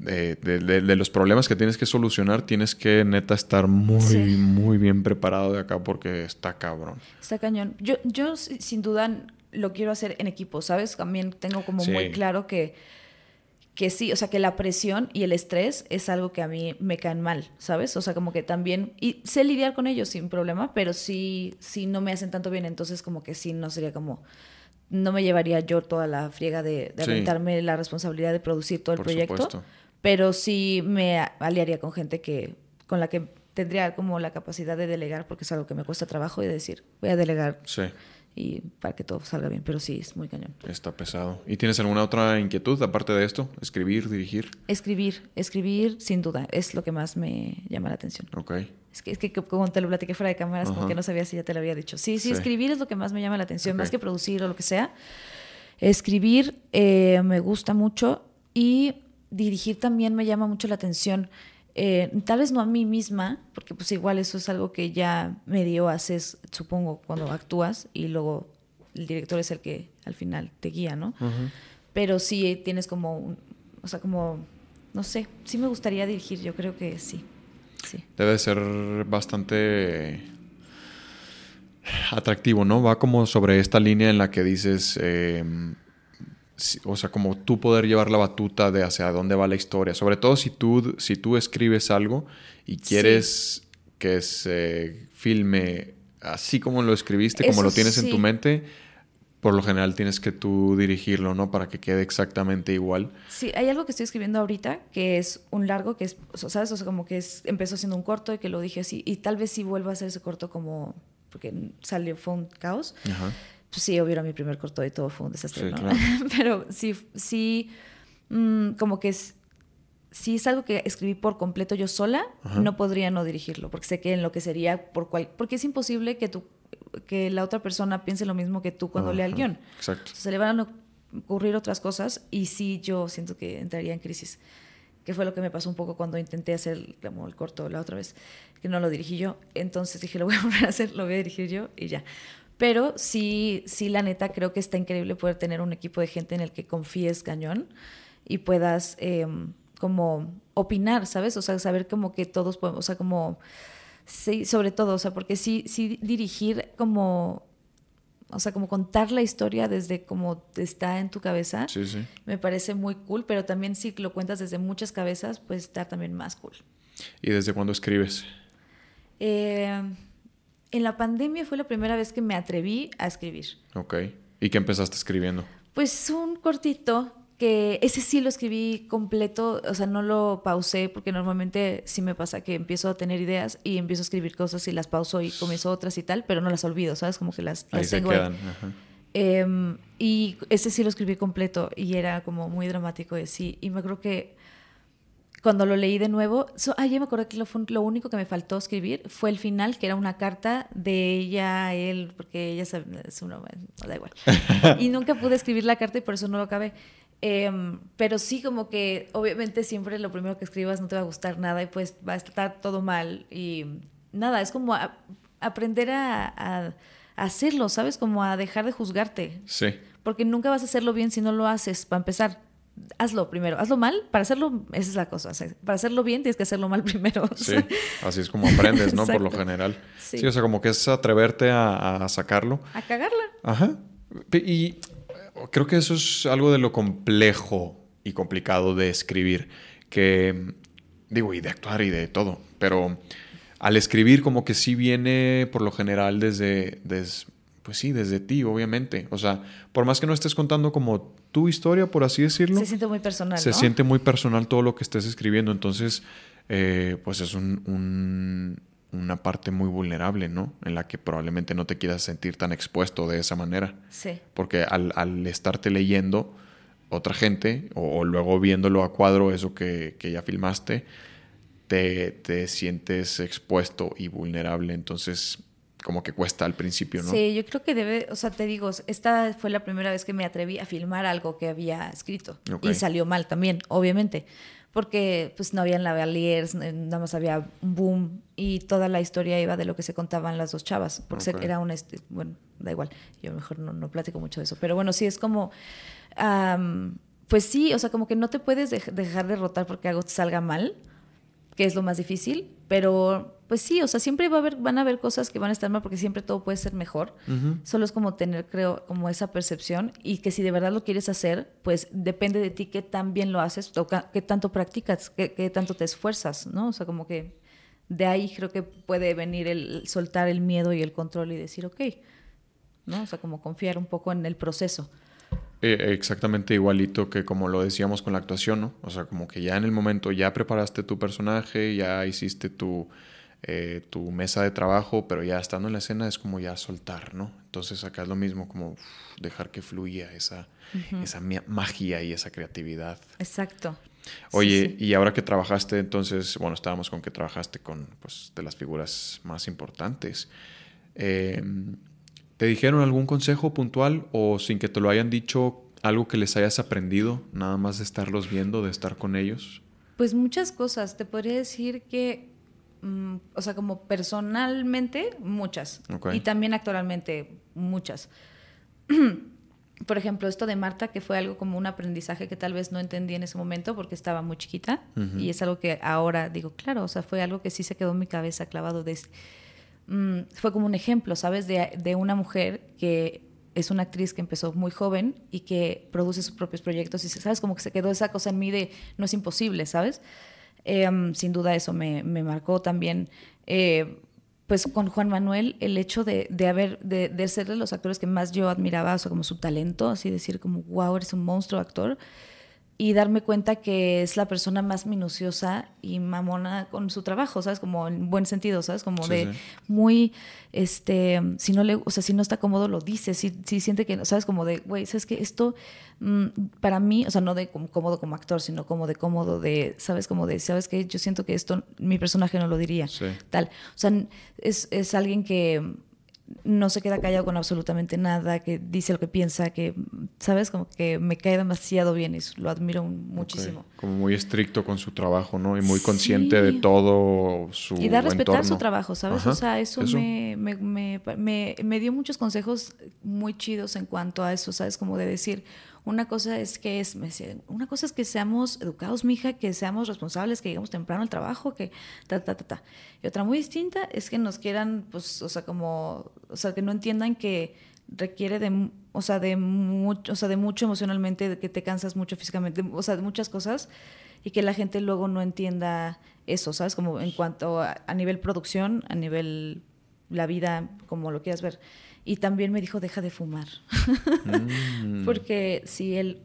de, los problemas que tienes que solucionar, tienes que neta estar muy, muy bien preparado de acá porque está cabrón. Está cañón. Yo, yo sin duda lo quiero hacer en equipo, ¿sabes? También tengo como muy claro que que sí, o sea, que la presión y el estrés es algo que a mí me caen mal, ¿sabes? O sea, como que también, y sé lidiar con ellos sin problema, pero sí, sí no me hacen tanto bien, entonces como que sí, no sería como, no me llevaría yo toda la friega de, de aventarme la responsabilidad de producir todo el proyecto, pero sí me aliaría con gente que, con la que tendría como la capacidad de delegar, porque es algo que me cuesta trabajo y decir, voy a delegar. Sí y para que todo salga bien, pero sí, es muy cañón. Está pesado. ¿Y tienes alguna otra inquietud aparte de esto? ¿Escribir, dirigir? Escribir, escribir sin duda, es lo que más me llama la atención. Ok. Es que, es que como te lo platiqué fuera de cámaras, como que no sabía si ya te lo había dicho. Sí, sí, escribir es lo que más me llama la atención, más que producir o lo que sea. Escribir eh, me gusta mucho y dirigir también me llama mucho la atención. Eh, tal vez no a mí misma, porque pues igual eso es algo que ya medio haces, supongo, cuando actúas y luego el director es el que al final te guía, ¿no? Pero sí tienes como, un, o sea, como, no sé, sí me gustaría dirigir, yo creo que sí. sí. Debe ser bastante atractivo, ¿no? Va como sobre esta línea en la que dices, em, o sea, como tú poder llevar la batuta de hacia dónde va la historia. Sobre todo si tú, si tú escribes algo y quieres que se filme así como lo escribiste, como lo tienes en tu mente, por lo general tienes que tú dirigirlo, ¿no? Para que quede exactamente igual. Sí, hay algo que estoy escribiendo ahorita que es un largo, que es, ¿sabes? O sea, como que es, empezó siendo un corto y que lo dije así, y tal vez sí vuelva a hacer ese corto como, porque salió, fue un caos. Ajá pues sí, obvio mi primer corto y todo fue un desastre, ¿no? Pero sí, sí, mm, como que es, si es algo que escribí por completo yo sola, no podría no dirigirlo, porque sé que en lo que sería por cual, porque es imposible que tú, que la otra persona piense lo mismo que tú cuando lea el guion. Exacto. se le van a ocurrir otras cosas y sí yo siento que entraría en crisis que fue lo que me pasó un poco cuando intenté hacer el corto la otra vez, que no lo dirigí yo. Entonces dije, lo voy a volver a hacer, lo voy a dirigir yo y ya. Pero sí, sí, la neta, creo que está increíble poder tener un equipo de gente en el que confíes cañón y puedas em, como opinar, ¿sabes? O sea, saber como que todos podemos, o sea, como, sí, sobre todo, o sea, porque sí, sí dirigir como, o sea, como contar la historia desde como está en tu cabeza, sí, sí. me parece muy cool, pero también si lo cuentas desde muchas cabezas, pues está también más cool. ¿Y desde cuándo escribes? Eh, en la pandemia fue la primera vez que me atreví a escribir. Ok. ¿Y qué empezaste escribiendo? Pues un cortito que ese sí lo escribí completo, o sea, no lo pausé porque normalmente sí me pasa que empiezo a tener ideas y empiezo a escribir cosas y las pauso y comienzo otras y tal, pero no las olvido, ¿sabes? Como que las, ahí se quedan. Em, y ese sí lo escribí completo y era como muy dramático de sí. Y me creo que cuando lo leí de nuevo, ah, ya me acordé que lo, lo, único que me faltó escribir fue el final, que era una carta de ella a él, porque ella es una, da igual. y nunca pude escribir la carta y por eso no lo acabé. Em, pero sí, como que obviamente siempre lo primero que escribas no te va a gustar nada y pues va a estar todo mal. Y nada, es como aprender a, a, hacerlo, ¿sabes? Como a dejar de juzgarte. Sí. Porque nunca vas a hacerlo bien si no lo haces, para empezar hazlo primero, hazlo mal, para hacerlo, esa es la cosa, para hacerlo bien tienes que hacerlo mal primero. Sí, así es como aprendes, ¿no? Por lo general. Sí. o sea, como que es atreverte a, sacarlo. A cagarla. Ajá. Y creo que eso es algo de lo complejo y complicado de escribir, que digo, y de actuar y de todo, pero al escribir como que sí viene por lo general desde, desde pues sí, desde ti, obviamente. O sea, por más que no estés contando como tu historia, por así decirlo. Se siente muy personal. Se siente muy personal todo lo que estés escribiendo. Entonces, eh, pues es un, una parte muy vulnerable, ¿no? En la que probablemente no te quieras sentir tan expuesto de esa manera. Sí. Porque al, estarte leyendo otra gente o, luego viéndolo a cuadro, eso que, que ya filmaste, te, te sientes expuesto y vulnerable. Entonces, como que cuesta al principio, ¿no? Sí, yo creo que debe, o sea, te digo, esta fue la primera vez que me atreví a filmar algo que había escrito. Y salió mal también, obviamente, porque pues no habían lavaliers, nada más había un boom y toda la historia iba de lo que se contaban las dos chavas, porque era una, bueno, da igual, yo mejor no, no platico mucho de eso, pero bueno, sí es como, pues sí, o sea, como que no te puedes dejar derrotar porque algo te salga mal, que es lo más difícil, pero pues sí, o sea, siempre va a haber, van a haber cosas que van a estar mal porque siempre todo puede ser mejor. Solo es como tener, creo, como esa percepción y que si de verdad lo quieres hacer, pues depende de ti qué tan bien lo haces, qué tanto practicas, qué, tanto te esfuerzas, ¿no? O sea, como que de ahí creo que puede venir el soltar el miedo y el control y decir, ok, ¿no? O sea, como confiar un poco en el proceso. Eh, exactamente igualito que como lo decíamos con la actuación, ¿no? O sea, como que ya en el momento ya preparaste tu personaje, ya hiciste tu, eh, tu mesa de trabajo, pero ya estando en la escena es como ya soltar, ¿no? Entonces acá es lo mismo, como dejar que fluya esa, esa magia y esa creatividad. Exacto. Oye, y ahora que trabajaste, entonces, bueno, estábamos con que trabajaste con, pues, de las figuras más importantes. Eh, ¿Te dijeron algún consejo puntual o sin que te lo hayan dicho algo que les hayas aprendido, nada más de estarlos viendo, de estar con ellos? Pues muchas cosas. Te podría decir que, mm, o sea, como personalmente, muchas. Y también actualmente, muchas. Por ejemplo, esto de Marta, que fue algo como un aprendizaje que tal vez no entendí en ese momento porque estaba muy chiquita. Y es algo que ahora digo, claro, o sea, fue algo que sí se quedó en mi cabeza clavado. De, mm, fue como un ejemplo, ¿sabes? De, una mujer que es una actriz que empezó muy joven y que produce sus propios proyectos y sabes como que se quedó esa cosa en mí de no es imposible, ¿sabes? Em, sin duda eso me, marcó también. Eh, pues con Juan Manuel el hecho de, haber, de, de, ser de los actores que más yo admiraba, o sea, como su talento, así decir como, wow, eres un monstruo actor, y darme cuenta que es la persona más minuciosa y mamona con su trabajo, ¿sabes? Como en buen sentido, ¿sabes? Como de muy, este, si no le, o sea, si no está cómodo lo dice, si, si siente que, ¿sabes? Como de, güey, ¿sabes que Esto, mm, para mí, o sea, no de cómodo como actor, sino como de cómodo de, ¿sabes? Como de, ¿sabes que Yo siento que esto, mi personaje no lo diría, tal. O sea, es, es alguien que no se queda callado con absolutamente nada, que dice lo que piensa, que, ¿sabes? Como que me cae demasiado bien y lo admiro muchísimo. Como muy estricto con su trabajo, ¿no? Y muy consciente de todo su Y da a respetar su trabajo, ¿sabes? o sea, eso, Me, me, me, me, dio muchos consejos muy chidos en cuanto a eso, ¿sabes? Como de decir, una cosa es que es, una cosa es que seamos educados, mija, que seamos responsables, que llegamos temprano al trabajo, que ta, ta, ta, ta. Y otra muy distinta es que nos quieran, pues, o sea, como, o sea, que no entiendan que requiere de, o sea, de mucho, o sea, de mucho emocionalmente, de que te cansas mucho físicamente, o sea, de muchas cosas y que la gente luego no entienda eso, ¿sabes? Como en cuanto a nivel producción, a nivel la vida, como lo quieras ver. Y también me dijo, deja de fumar. Mm. Porque si él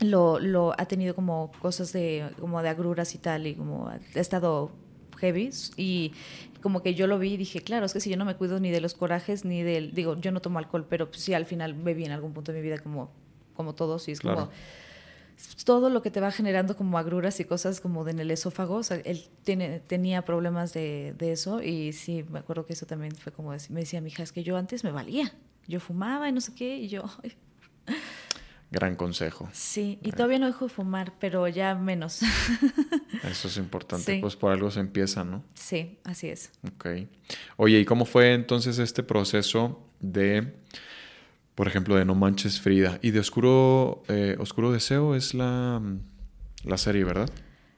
lo, lo, ha tenido como cosas de, como de agruras y tal, y como ha estado heavy. Y como que yo lo vi y dije, claro, es que si yo no me cuido ni de los corajes, ni del, digo, yo no tomo alcohol, pero sí al final bebí en algún punto de mi vida como, como todos. Y es como todo lo que te va generando como agruras y cosas como en el esófago. O sea, él tiene, tenía problemas de, de, eso y sí, me acuerdo que eso también fue como, me decía mi hija, es que yo antes me valía. Yo fumaba y no sé qué y yo... Gran consejo. Sí, y todavía no dejo de fumar, pero ya menos. Eso es importante, pues por algo se empieza, ¿no? Sí, así es. Ok. Oye, ¿y cómo fue entonces este proceso de por ejemplo, de No Manches Frida. Y de Oscuro, eh, Oscuro Deseo es la, la serie, ¿verdad?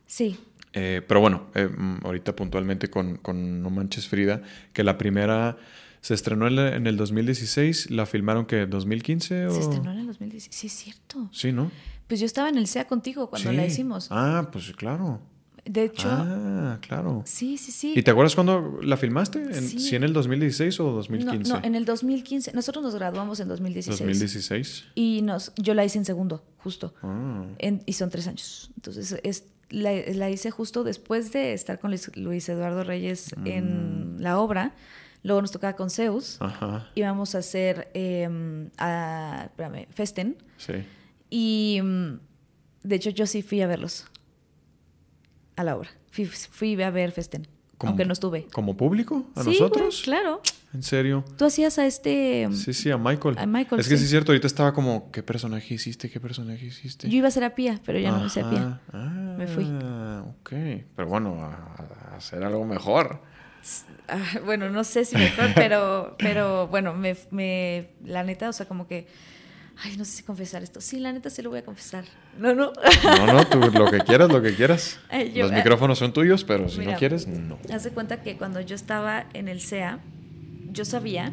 Sí. Eh, pero bueno, eh, mm, ahorita puntualmente con, con, No Manches Frida, que la primera se estrenó en, el 2016, ¿la filmaron que 2015 o...? Se estrenó en el 2016, sí es cierto. Sí, ¿no? Pues yo estaba en el SEA contigo cuando la hicimos. Ah, pues claro. De hecho. Ah, claro. Sí, sí, sí. ¿Y te acuerdas cuándo la filmaste? ¿En, sí. ¿Si en el 2016 o 2015? No, en el 2015. Nosotros nos graduamos en 2016. 2016. Y nos, yo la hice en segundo, justo. Ah. y son tres años. Entonces, es, la, hice justo después de estar con Luis, Eduardo Reyes en mm. la obra. Luego nos tocaba con Zeus. Ajá. Íbamos a hacer, eh, a, espérame, Festen. Sí. Y mm, de hecho yo sí fui a verlos a la obra. Fui, a ver Festen, aunque no estuve. ¿Como público? ¿A nosotros? claro. ¿En serio? Tú hacías a este... Sí, sí, a Michael. A Michael, Es que sí es cierto, ahorita estaba como, ¿qué personaje hiciste? ¿Qué personaje hiciste? Yo iba a ser a Pía, pero ya no hice a Pía. Ah, Me fui. ok. Pero bueno, a, hacer algo mejor. Ah, bueno, no sé si mejor, pero, pero bueno, me, me, la neta, o sea, como que Ay, no sé si confesar esto. Sí, la neta sí lo voy a confesar. No, no. No, no, tú lo que quieras, lo que quieras. Los micrófonos son tuyos, pero si no quieres, no. Haz de cuenta que cuando yo estaba en el CEA, yo sabía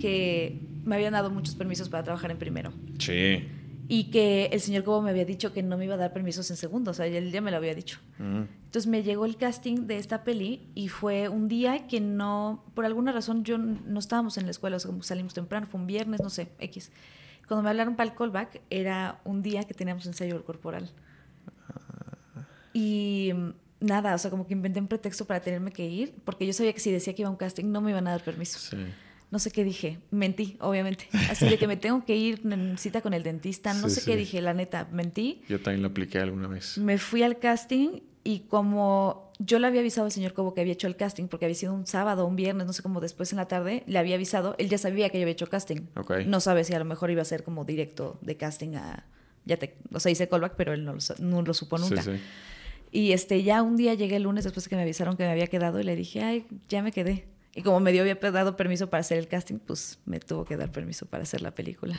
que me habían dado muchos permisos para trabajar en primero. Sí. Y que el señor Cobo me había dicho que no me iba a dar permisos en segundo, o sea, él ya me lo había dicho. Mm. Entonces me llegó el casting de esta peli y fue un día que no, por alguna razón yo no estábamos en la escuela, o sea, salimos temprano, fue un viernes, no sé, X. Cuando me hablaron para el callback, era un día que teníamos ensayo corporal. Y nada, o sea, como que inventé un pretexto para tenerme que ir, porque yo sabía que si decía que iba a un casting no me iban a dar permiso. Sí. No sé qué dije, mentí, obviamente. Así de que me tengo que ir en cita con el dentista, no sé qué dije, la neta, mentí. Yo también lo apliqué alguna vez. Me fui al casting y como yo le había avisado al señor Cobo que había hecho el casting, porque había sido un sábado, un viernes, no sé cómo después en la tarde, le había avisado, él ya sabía que yo había hecho casting. No sabe si a lo mejor iba a ser como directo de casting a... Ya te, o sea, hice callback, pero él no lo, no lo supo nunca. Y este, ya un día llegué el lunes después de que me avisaron que me había quedado y le dije, ay, ya me quedé. Y como me dio había dado permiso para hacer el casting, pues me tuvo que dar permiso para hacer la película.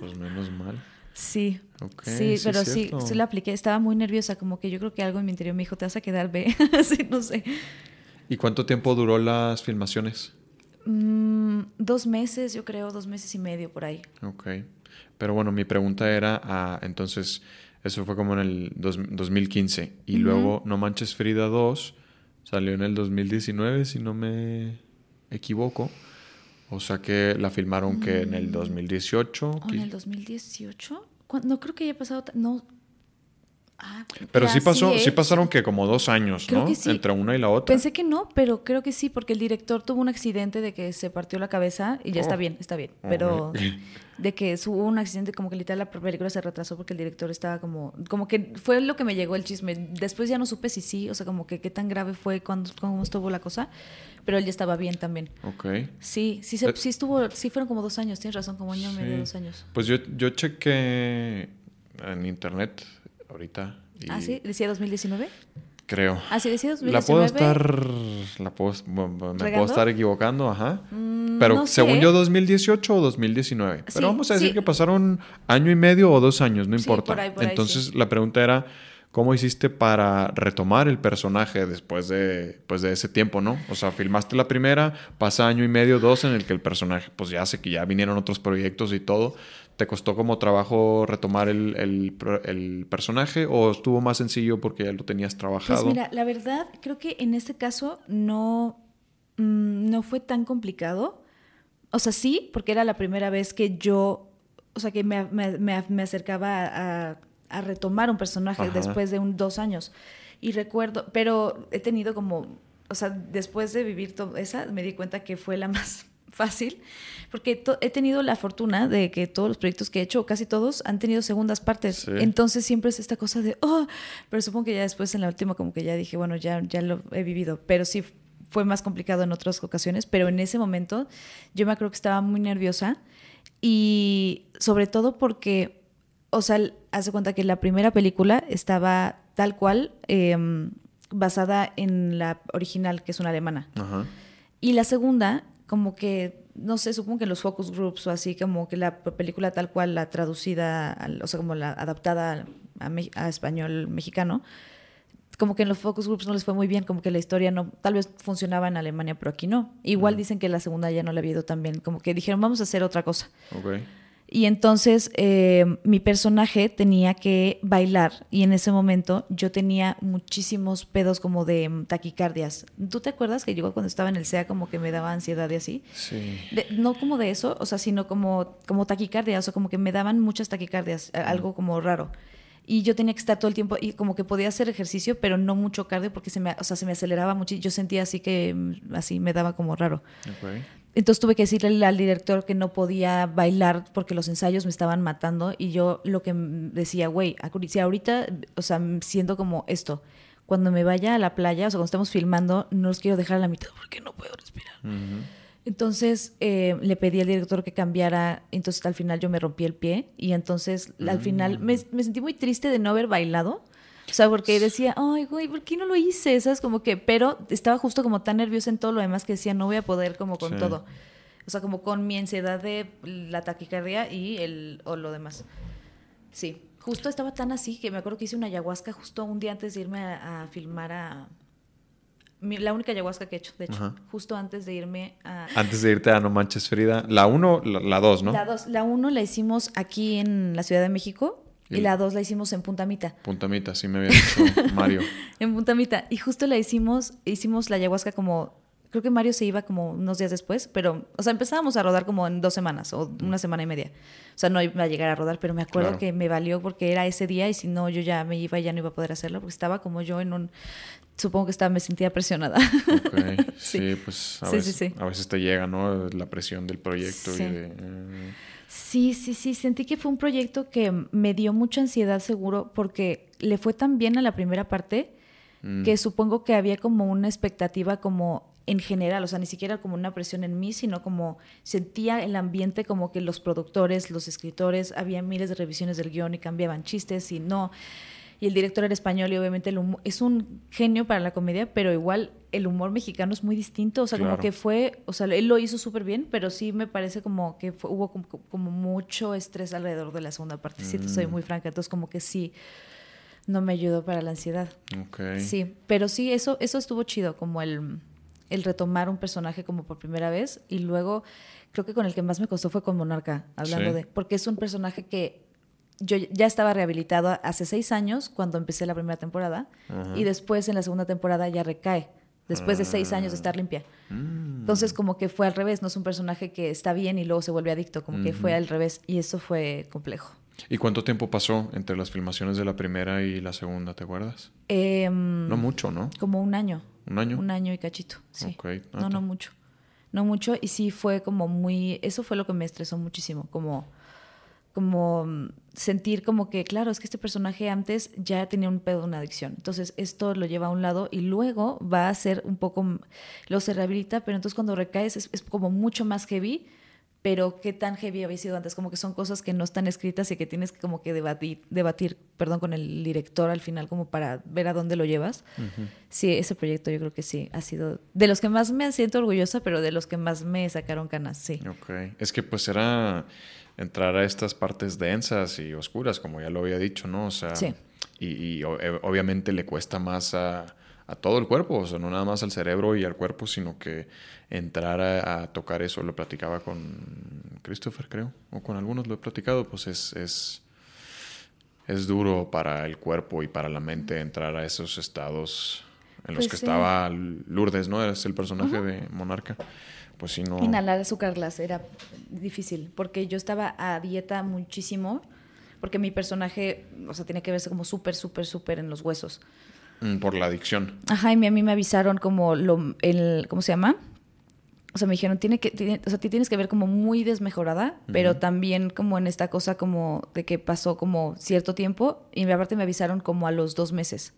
pues menos mal. Sí. sí, pero sí, sí la apliqué. Estaba muy nerviosa, como que yo creo que algo en mi interior me dijo, te vas a quedar, ve. sí, no sé. ¿Y cuánto tiempo duró las filmaciones? Mm, dos meses, yo creo, dos meses y medio por ahí. Ok. Pero bueno, mi pregunta era, ah, entonces, eso fue como en el 2015. Y luego No Manches Frida 2 salió en el 2019, si no me equivoco. O sea que la filmaron que en el 2018. ¿O en el 2018? No creo que haya pasado. No, Ah, pero sí pasó, sí pasaron que como dos años, ¿no? Entre una y la otra. Pensé que no, pero creo que sí, porque el director tuvo un accidente de que se partió la cabeza y ya está oh. bien, está bien. Pero de que hubo un accidente como que literal la película se retrasó porque el director estaba como, como que fue lo que me llegó el chisme. Después ya no supe si sí, o sea, como que qué tan grave fue cuando cómo estuvo la cosa, pero él ya estaba bien también. Ok. Sí, sí, eh, sí estuvo, sí fueron como dos años, tienes razón, como año y medio, dos años. Pues yo, yo chequé en internet ahorita. ¿Ah, sí? ¿Decía 2019? Creo. ¿Ah, sí decía 2019? La puedo estar... La puedo, me puedo estar equivocando, ajá. Mm, Pero según yo, 2018 o 2019. Pero vamos a decir que pasaron año y medio o dos años, no importa. Entonces la pregunta era... ¿Cómo hiciste para retomar el personaje después de, pues de ese tiempo, no? O sea, filmaste la primera, pasa año y medio, dos, en el que el personaje, pues ya sé que ya vinieron otros proyectos y todo. ¿Te costó como trabajo retomar el, personaje o estuvo más sencillo porque ya lo tenías trabajado? Pues mira, la verdad, creo que en este caso no, mm, no fue tan complicado. O sea, sí, porque era la primera vez que yo, o sea, que me, me, acercaba a, retomar un personaje después de un, dos años. Y recuerdo, pero he tenido como, o sea, después de vivir todo esa, me di cuenta que fue la más fácil, porque he tenido la fortuna de que todos los proyectos que he hecho, casi todos, han tenido segundas partes. Entonces siempre es esta cosa de, oh, pero supongo que ya después en la última como que ya dije, bueno, ya, ya lo he vivido, pero sí fue más complicado en otras ocasiones, pero en ese momento yo me acuerdo que estaba muy nerviosa y sobre todo porque, o sea, hace cuenta que la primera película estaba tal cual em, basada en la original, que es una alemana. Y la segunda como que, no sé, supongo que los focus groups o así, como que la película tal cual, la traducida, o sea, como la adaptada a, español mexicano, como que en los focus groups no les fue muy bien, como que la historia no, tal vez funcionaba en Alemania, pero aquí no. Igual dicen que la segunda ya no le había ido tan bien, como que dijeron, vamos a hacer otra cosa. Okay. Y entonces eh, mi personaje tenía que bailar y en ese momento yo tenía muchísimos pedos como de mm, taquicardias. ¿Tú te acuerdas que yo cuando estaba en el SEA como que me daba ansiedad y así? Sí. no como de eso, o sea, sino como, como taquicardia, o sea, como que me daban muchas taquicardias, algo como raro. Y yo tenía que estar todo el tiempo y como que podía hacer ejercicio, pero no mucho cardio porque se me, o sea, se me aceleraba mucho y yo sentía así que mm, así me daba como raro. Okay. Entonces tuve que decirle al director que no podía bailar porque los ensayos me estaban matando y yo lo que decía, güey, si ahorita, o sea, siento como esto, cuando me vaya a la playa, o sea, cuando estamos filmando, no los quiero dejar a la mitad porque no puedo respirar. Entonces eh, le pedí al director que cambiara, entonces al final yo me rompí el pie y entonces al final me, me, sentí muy triste de no haber bailado o sea, porque decía, ay, güey, ¿por qué no lo hice? ¿Sabes? Como que, pero estaba justo como tan nerviosa en todo lo demás que decía, no voy a poder como con todo. O sea, como con mi ansiedad de la taquicardia y el, o lo demás. Sí, justo estaba tan así que me acuerdo que hice una ayahuasca justo un día antes de irme a, filmar a... la única ayahuasca que he hecho, de hecho, justo antes de irme a... Antes de irte a No Manches Frida. La 1, la 2, ¿no? La 2. La 1 la hicimos aquí en la Ciudad de México y, la dos la hicimos en Puntamita. Puntamita, sí me había dicho Mario. en Puntamita. Y justo la hicimos, hicimos la ayahuasca como, creo que Mario se iba como unos días después, pero, o sea, empezábamos a rodar como en dos semanas o una semana y media. O sea, no iba a llegar a rodar, pero me acuerdo que me valió porque era ese día y si no, yo ya me iba y ya no iba a poder hacerlo porque estaba como yo en un supongo que estaba, me sentía presionada. sí. pues a, veces, a veces te llega, ¿no? La presión del proyecto y de... Eh, Sí, sí, sí, sentí que fue un proyecto que me dio mucha ansiedad seguro porque le fue tan bien a la primera parte mm. que supongo que había como una expectativa como en general, o sea, ni siquiera como una presión en mí, sino como sentía el ambiente como que los productores, los escritores, había miles de revisiones del guion y cambiaban chistes y no. Y el director era español y obviamente el es un genio para la comedia, pero igual el humor mexicano es muy distinto, o sea, como que fue, o sea, él lo hizo súper bien, pero sí me parece como que hubo como, mucho estrés alrededor de la segunda parte, si te soy mm. muy franca, entonces como que sí, no me ayudó para la ansiedad. Okay. Sí, pero sí, eso, eso estuvo chido, como el, el retomar un personaje como por primera vez y luego creo que con el que más me costó fue con Monarca, hablando de, porque es un personaje que yo ya estaba rehabilitado hace seis años cuando empecé la primera temporada y después en la segunda temporada ya recae después de seis años de estar limpia. Mm. Entonces, como que fue al revés, no es un personaje que está bien y luego se vuelve adicto, como que fue al revés y eso fue complejo. ¿Y cuánto tiempo pasó entre las filmaciones de la primera y la segunda, te acuerdas? Em, no mucho, ¿no? Como un año. ¿Un año? Un año y cachito, sí. No, no mucho. No mucho y sí fue como muy, eso fue lo que me estresó muchísimo, como como sentir como que, claro, es que este personaje antes ya tenía un pedo, una adicción. Entonces esto lo lleva a un lado y luego va a ser un poco, lo se rehabilita, pero entonces cuando recaes es, como mucho más heavy, pero qué tan heavy había sido antes, como que son cosas que no están escritas y que tienes que como que debatir, debatir perdón, con el director al final como para ver a dónde lo llevas. Sí, ese proyecto yo creo que sí, ha sido de los que más me siento orgullosa, pero de los que más me sacaron canas, sí. Ok, es que pues era entrar a estas partes densas y oscuras, como ya lo había dicho, ¿no? O sea, y, eh, obviamente le cuesta más a, todo el cuerpo, o sea, no nada más al cerebro y al cuerpo, sino que entrar a, tocar eso, lo platicaba con Christopher, creo, o con algunos lo he platicado, pues es, es, es duro para el cuerpo y para la mente entrar a esos estados en los pues que estaba Lourdes, ¿no? Es el personaje de Monarca pues si no... Inhalar azúcar glass era difícil, porque yo estaba a dieta muchísimo, porque mi personaje, o sea, tiene que verse como súper, súper, súper en los huesos. Mm, por la adicción. Ajá, y a mí me avisaron como lo, el, ¿cómo se llama? O sea, me dijeron, tiene que, o sea, te tienes que ver como muy desmejorada, pero también como en esta cosa como de que pasó como cierto tiempo, y aparte me avisaron como a los dos meses.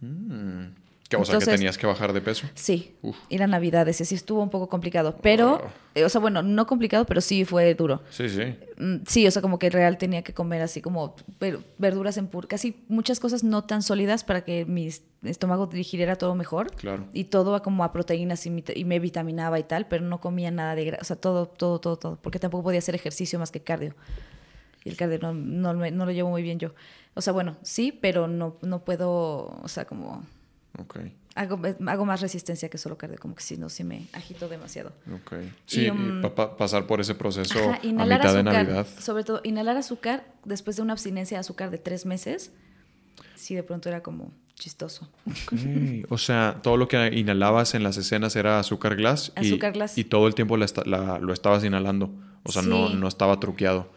Mm. ¿Qué, o sea, que tenías que bajar de peso. Sí, ir a Navidades, sí estuvo un poco complicado, pero, eh, o sea, bueno, no complicado, pero sí fue duro. Sí, sí. Mm, sí, o sea, como que real tenía que comer así como verduras en pur, casi muchas cosas no tan sólidas para que mi estómago digiriera todo mejor. Claro. Y todo como a proteínas y, me vitaminaba y tal, pero no comía nada de grasa, o sea, todo, todo, todo, todo, porque tampoco podía hacer ejercicio más que cardio. Y el cardio no, no, no lo llevo muy bien yo. O sea, bueno, sí, pero no, no puedo, o sea, como Hago, hago, más resistencia que solo cardio, como que si no, si me agito demasiado. Ok. Sí, um, pasar por ese proceso a mitad de Navidad. Sobre todo, inhalar azúcar después de una abstinencia de azúcar de tres meses, sí, de pronto era como chistoso. O sea, todo lo que inhalabas en las escenas era azúcar glass. Azúcar y, glass. Y todo el tiempo la, lo estabas inhalando. O sea, no, no estaba truqueado.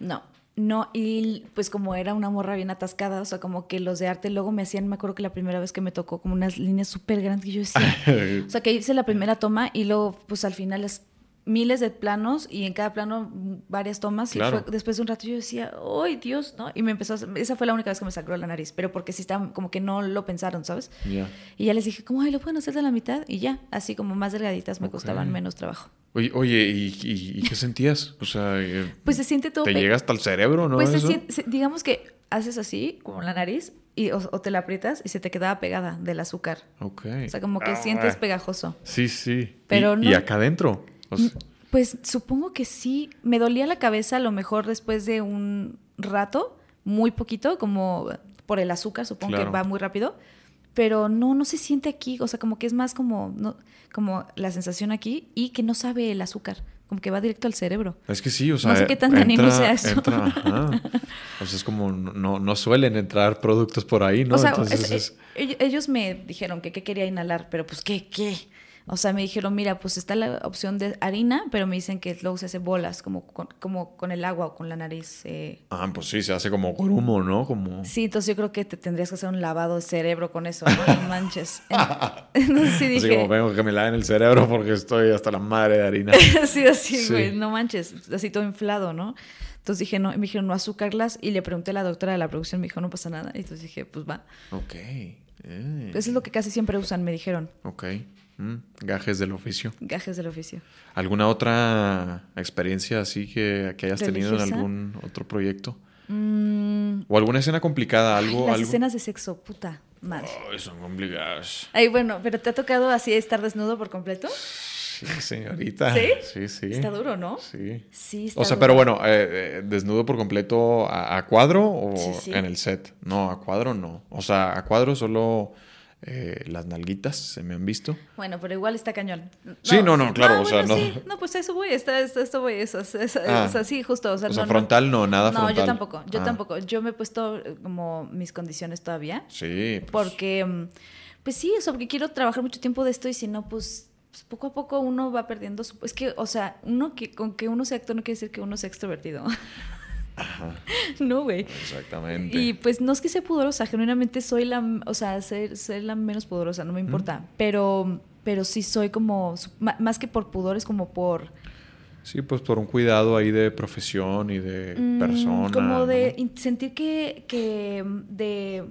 No. No, y pues como era una morra bien atascada, o sea, como que los de arte luego me hacían, me acuerdo que la primera vez que me tocó como unas líneas súper grandes que yo decía, o sea, que hice la primera toma y luego pues al final es miles de planos y en cada plano varias tomas y fue, después de un rato yo decía, ¡ay, Dios! ¿no? Y me empezó, esa fue la única vez que me sacó la nariz, pero porque sí estaban, como que no lo pensaron, ¿sabes? Y ya les dije, ¿cómo, ay, lo pueden hacer de la mitad? Y ya, así como más delgaditas me costaban menos trabajo. Oye, oye ¿y, qué sentías? O sea, eh, pues se siente todo. Te llega hasta el cerebro, ¿no? Pues se siente, digamos que haces así, como la nariz, y, o, te la aprietas y se te quedaba pegada del azúcar. Ok. O sea, como que sientes ah. pegajoso. Sí, sí. Pero ¿Y, no, ¿Y acá adentro? Pues supongo que sí. Me dolía la cabeza a lo mejor después de un rato, muy poquito, como por el azúcar, supongo que va muy rápido pero no, no se siente aquí, o sea, como que es más como, no, como la sensación aquí y que no sabe el azúcar, como que va directo al cerebro. Es que sí, o sea, no sé qué tan dañino sea eso. Entra, o sea, es como, no, no suelen entrar productos por ahí, ¿no? O sea, ellos me dijeron que qué quería inhalar, pero pues qué, qué. O sea, me dijeron, mira, pues está la opción de harina, pero me dicen que luego se hace bolas, como con, como con el agua o con la nariz. Eh. Ah, pues sí, se hace como grumo, ¿no? Como... Sí, entonces yo creo que te tendrías que hacer un lavado de cerebro con eso, ¿no? manches. entonces sí dije... Así como vengo que me laven el cerebro porque estoy hasta la madre de harina. sí, así, güey, no manches, así todo inflado, ¿no? Entonces dije, no, me dijeron, no azúcarlas. Y le pregunté a la doctora de la producción, me dijo, no pasa nada. Y entonces dije, pues va. Ok. Eso es lo que casi siempre usan, me dijeron. Ok. Mm, gajes del oficio. Gajes del oficio. ¿Alguna otra experiencia así que, hayas tenido en algún otro proyecto? Mm, O alguna escena complicada, algo. las escenas de sexo, puta madre. son complicadas. Ay, bueno, pero ¿te ha tocado así estar desnudo por completo? Sí, señorita. ¿Sí? Sí, sí. Está duro, ¿no? Sí. Sí, está O sea, pero bueno, eh, eh, ¿desnudo por completo a, cuadro o en el set? No, a cuadro no. O sea, a cuadro solo eh, las nalguitas se me han visto. Bueno, pero igual está cañón. sí, no, no, claro. o sea, no. no, pues eso voy, esto, esto voy, eso. Ah. O sea, sí, justo. O sea, frontal no, nada frontal. No, yo tampoco, yo ah. tampoco. Yo me he puesto como mis condiciones todavía. Sí. Pues. Porque, mm, pues sí, o sea, porque quiero trabajar mucho tiempo de esto y si no, pues, pues poco a poco uno va perdiendo su... Es que, o sea, uno que con que uno sea actor no quiere decir que uno sea extrovertido. No, güey. Exactamente. Y pues no es que sea pudorosa, genuinamente soy la, o sea, ser, la menos pudorosa, no me importa. Pero, pero sí soy como, más que por pudor, es como por... Sí, pues por un cuidado ahí de profesión y de mm, persona. Como de sentir que, que de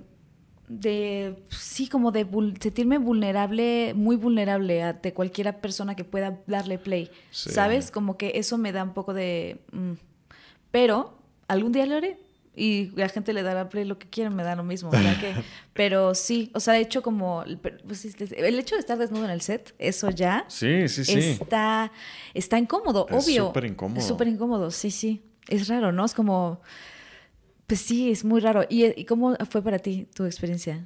de sí como de sentirme vulnerable muy vulnerable ante cualquiera persona que pueda darle play sabes como que eso me da un poco de mm. pero algún día lo haré. Y la gente le dará play lo que quieran, me da lo mismo. Que, pero sí, o sea, de hecho, como pues, el hecho de estar desnudo en el set, eso ya sí, sí, sí. Está, está incómodo, obvio. Es súper incómodo. Es súper incómodo, sí, sí. Es raro, ¿no? Es como, pues sí, es muy raro. ¿Y, cómo fue para ti tu experiencia?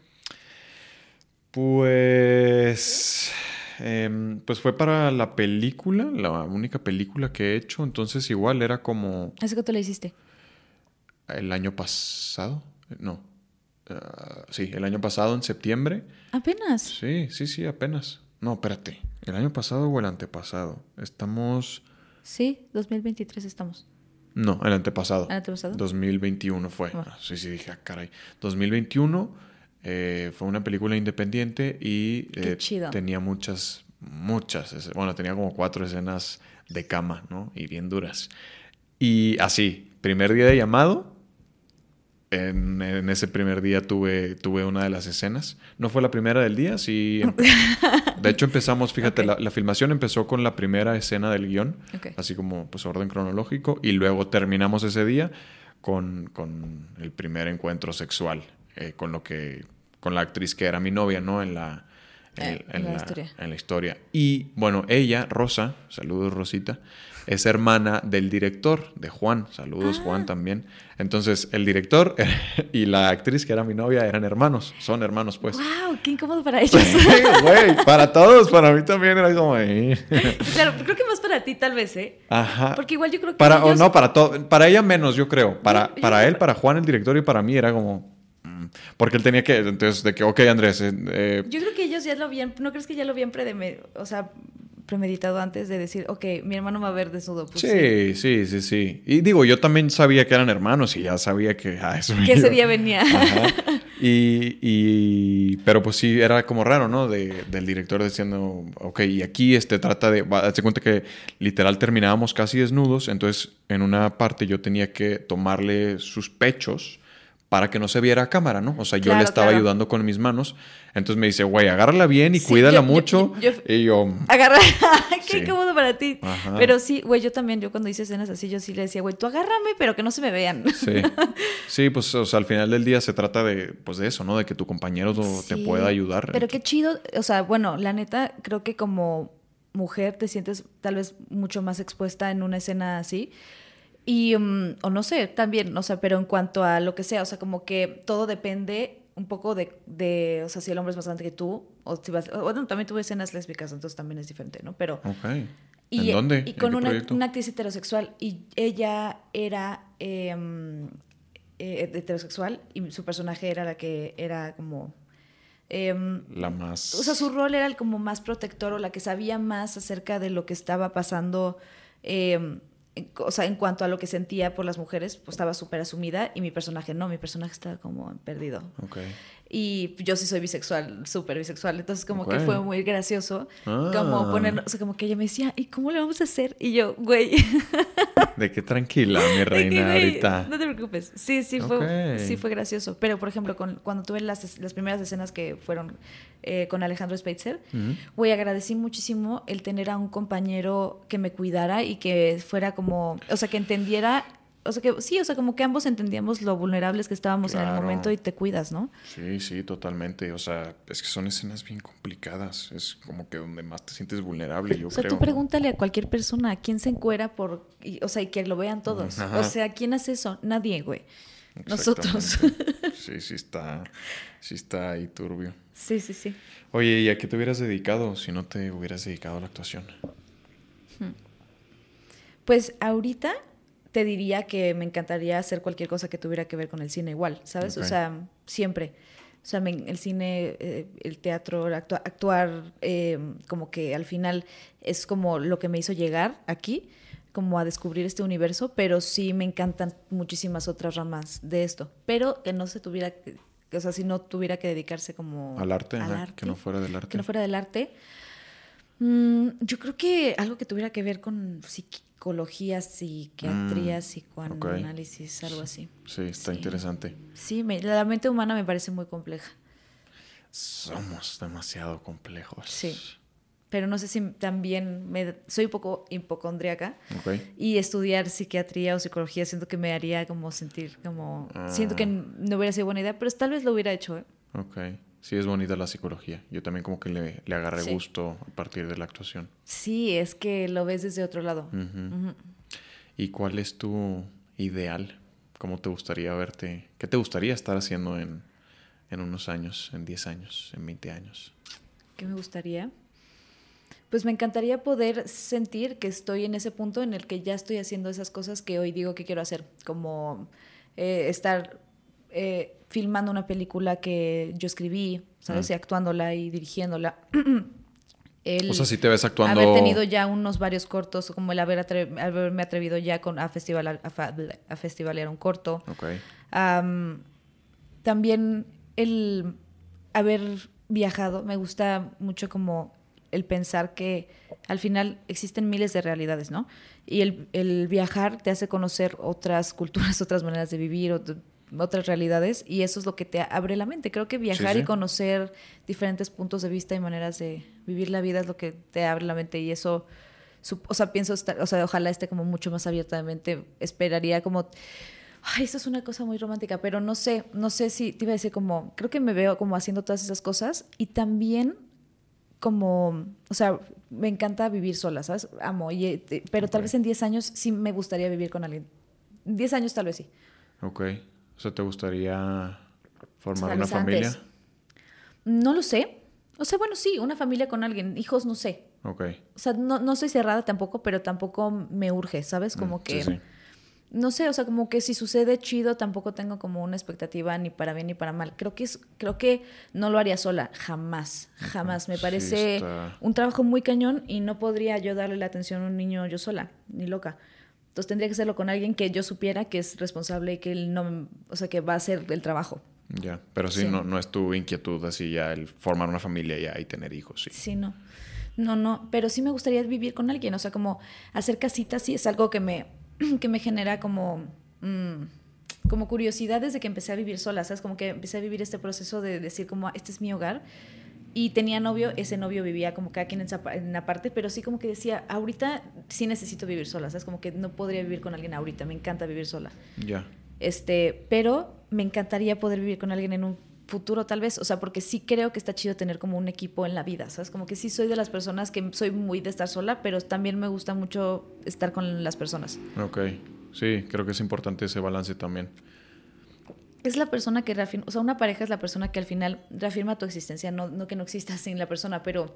Pues... Em, pues fue para la película, la única película que he hecho, entonces igual era como... ¿Hace cuánto la hiciste? El año pasado, no, ah, sí, el año pasado en septiembre. Apenas. Sí, sí, sí, apenas. No, espérate, el año pasado o el antepasado. Estamos... Sí, 2023 estamos. No, el antepasado. ¿El antepasado? 2021 fue. Ah. sí, sí, dije, ah, caray. 2021 eh, fue una película independiente y eh, tenía muchas, muchas, bueno, tenía como cuatro escenas de cama, ¿no? Y bien duras. Y así, primer día de llamado, en, ese primer día tuve, tuve una de las escenas. No fue la primera del día, sí. de hecho, empezamos, fíjate, la, filmación empezó con la primera escena del guion, así como pues orden cronológico, y luego terminamos ese día con, con el primer encuentro sexual, eh, con lo que, con la actriz que era mi novia, ¿no? En la, en, eh, la, historia. en la historia. Y bueno, ella, Rosa, saludos Rosita, es hermana del director, de Juan. Saludos, ah. Juan, también. Entonces, el director y la actriz, que era mi novia, eran hermanos. Son hermanos, pues. ¡Wow! ¡Qué incómodo para ellos! güey, para todos, para mí también era como... claro, creo que más para ti, tal vez, ¿eh? Ajá. Porque igual yo creo que Para, o no, para todo... Para ella menos, yo creo. Para, para él, para Juan, el director, y para mí era como... Mm, porque él tenía que, entonces, de que, ok, Andrés. Eh, eh, yo creo que ellos ya lo habían, ¿no crees que ya lo habían predemeditado? O sea, premeditado antes de decir, ok, mi hermano va a ver desnudo. Pues sí, sí, sí, sí, Y digo, yo también sabía que eran hermanos y ya sabía que ah, eso Que ese día venía. Y, y, pero pues sí, era como raro, ¿no? De, del director diciendo, ok, y aquí este trata de, hazte cuenta que literal terminábamos casi desnudos, entonces en una parte yo tenía que tomarle sus pechos para que no se viera a cámara, ¿no? O sea, yo le estaba ayudando con mis manos. Entonces me dice, güey, agárrala bien y cuídala mucho. y yo... Agarra... Qué cómodo para ti. Pero sí, güey, yo también, yo cuando hice escenas así, yo sí le decía, güey, tú agárrame, pero que no se me vean. Sí. Sí, pues, o sea, al final del día se trata de, pues, de eso, ¿no? De que tu compañero te pueda ayudar. Pero qué chido. O sea, bueno, la neta, creo que como mujer te sientes tal vez mucho más expuesta en una escena así. Y, mm, o no sé, también, o sea, pero en cuanto a lo que sea, o sea, como que todo depende un poco de, de o sea, si el hombre es más grande que tú, o si vas, bueno, también tuve escenas lésbicas, entonces también es diferente, ¿no? Pero... ¿En y, dónde? Y con una, una, actriz heterosexual, y ella era em, eh, heterosexual, y su personaje era la que era como... Em, la más... O sea, su rol era el como más protector o la que sabía más acerca de lo que estaba pasando o sea, en cuanto a lo que sentía por las mujeres, pues estaba súper asumida y mi personaje no, mi personaje estaba como perdido. Y yo sí soy bisexual, súper bisexual, entonces como que fue muy gracioso, como ah. poner, o sea, como que ella me decía, ¿y cómo le vamos a hacer? Y yo, güey. De qué tranquila, mi reina, ahorita. No te preocupes, sí, sí fue, sí fue gracioso, pero por ejemplo, con, cuando tuve las, las primeras escenas que fueron eh, con Alejandro Speitzer, güey, agradecí muchísimo el tener a un compañero que me cuidara y que fuera como, o sea, que entendiera o sea que sí, o sea, como que ambos entendíamos lo vulnerables que estábamos en el momento y te cuidas, ¿no? Sí, sí, totalmente. O sea, es que son escenas bien complicadas. Es como que donde más te sientes vulnerable, yo creo. O sea, tú pregúntale a cualquier persona, ¿a quién se encuera por, o sea, y que lo vean todos? O sea, ¿quién hace eso? Nadie, güey. Nosotros. Sí, sí está, sí está ahí turbio. Sí, sí, sí. Oye, ¿y a qué te hubieras dedicado si no te hubieras dedicado a la actuación? Hmm. Pues ahorita te diría que me encantaría hacer cualquier cosa que tuviera que ver con el cine igual, ¿sabes? O sea, siempre. O sea, el cine, eh, el teatro, actuar, eh, como que al final es como lo que me hizo llegar aquí, como a descubrir este universo, pero sí me encantan muchísimas otras ramas de esto. Pero que no se tuviera, o sea, si no tuviera que dedicarse como... Al arte, que no fuera del arte. Que no fuera del arte. Mm, yo creo que algo que tuviera que ver con psicología, psiquiatría, mm, psicoanálisis, algo así. Sí, está interesante. Sí, la mente humana me parece muy compleja. Somos demasiado complejos. Sí. Pero no sé si también me, soy un poco hipocondríaca. Y estudiar psiquiatría o psicología siento que me haría como sentir como... Siento que ah. no hubiera sido buena idea, pero tal vez lo hubiera hecho. ¿eh? Ok. Sí, es bonita la psicología. Yo también como que le, le agarré gusto a partir de la actuación. Sí, es que lo ves desde otro lado. ¿Y cuál es tu ideal? ¿Cómo te gustaría verte? ¿Qué te gustaría estar haciendo en, en unos años, en 10 años, en 20 años? ¿Qué me gustaría? Pues me encantaría poder sentir que estoy en ese punto en el que ya estoy haciendo esas cosas que hoy digo que quiero hacer, como eh, estar eh, filmando una película que yo escribí, ¿sabes? Ah. Y actuándola y dirigiéndola. o sea, si te ves actuando... Haber tenido ya unos varios cortos, como el haber haberme atrevido ya con, a, festival, a, festivalear un corto. también el haber viajado, me gusta mucho como el pensar que al final existen miles de realidades, ¿no? Y el, el viajar te hace conocer otras culturas, otras maneras de vivir, otras realidades y eso es lo que te abre la mente. Creo que viajar y conocer diferentes puntos de vista y maneras de vivir la vida es lo que te abre la mente y eso, o sea, pienso, estar, o sea, ojalá esté como mucho más abiertamente, esperaría como... Ay, eso es una cosa muy romántica, pero no sé, no sé si te iba a decir como, creo que me veo como haciendo todas esas cosas y también como, o sea, me encanta vivir sola, ¿sabes? Amo, y, eh, pero tal vez en 10 años sí me gustaría vivir con alguien. 10 años tal vez sí. Ok. O sea, ¿te gustaría formar una familia? No lo sé. O sea, bueno, sí, una familia con alguien. Hijos, no sé. Ok. O sea, no, no soy cerrada tampoco, pero tampoco me urge, ¿sabes? Como mm, que... No sé, o sea, como que si sucede chido, tampoco tengo como una expectativa ni para bien ni para mal. Creo que es, creo que no lo haría sola, jamás, jamás. Me parece un trabajo muy cañón y no podría yo darle la atención a un niño yo sola, ni loca. Entonces tendría que hacerlo con alguien que yo supiera que es responsable y que él no, o sea, que va a hacer el trabajo. Ya, pero sí, No, no es tu inquietud así ya el formar una familia ya y tener hijos, sí. Sí, no. No, no, pero sí me gustaría vivir con alguien, o sea, como hacer casitas sí es algo que me, que me genera como, mm, como curiosidad desde que empecé a vivir sola, ¿sabes? Como que empecé a vivir este proceso de decir como, este es mi hogar y tenía novio, ese novio vivía como cada quien en, en aparte, pero sí como que decía, ahorita sí necesito vivir sola, ¿sabes? Como que no podría vivir con alguien ahorita, me encanta vivir sola. Ya. Este, pero me encantaría poder vivir con alguien en un futuro tal vez, o sea, porque sí creo que está chido tener como un equipo en la vida, ¿sabes? Como que sí soy de las personas que soy muy de estar sola, pero también me gusta mucho estar con las personas. Ok, sí, creo que es importante ese balance también es la persona que reafirma, o sea, una pareja es la persona que al final reafirma tu existencia, no, no que no existas sin la persona, pero...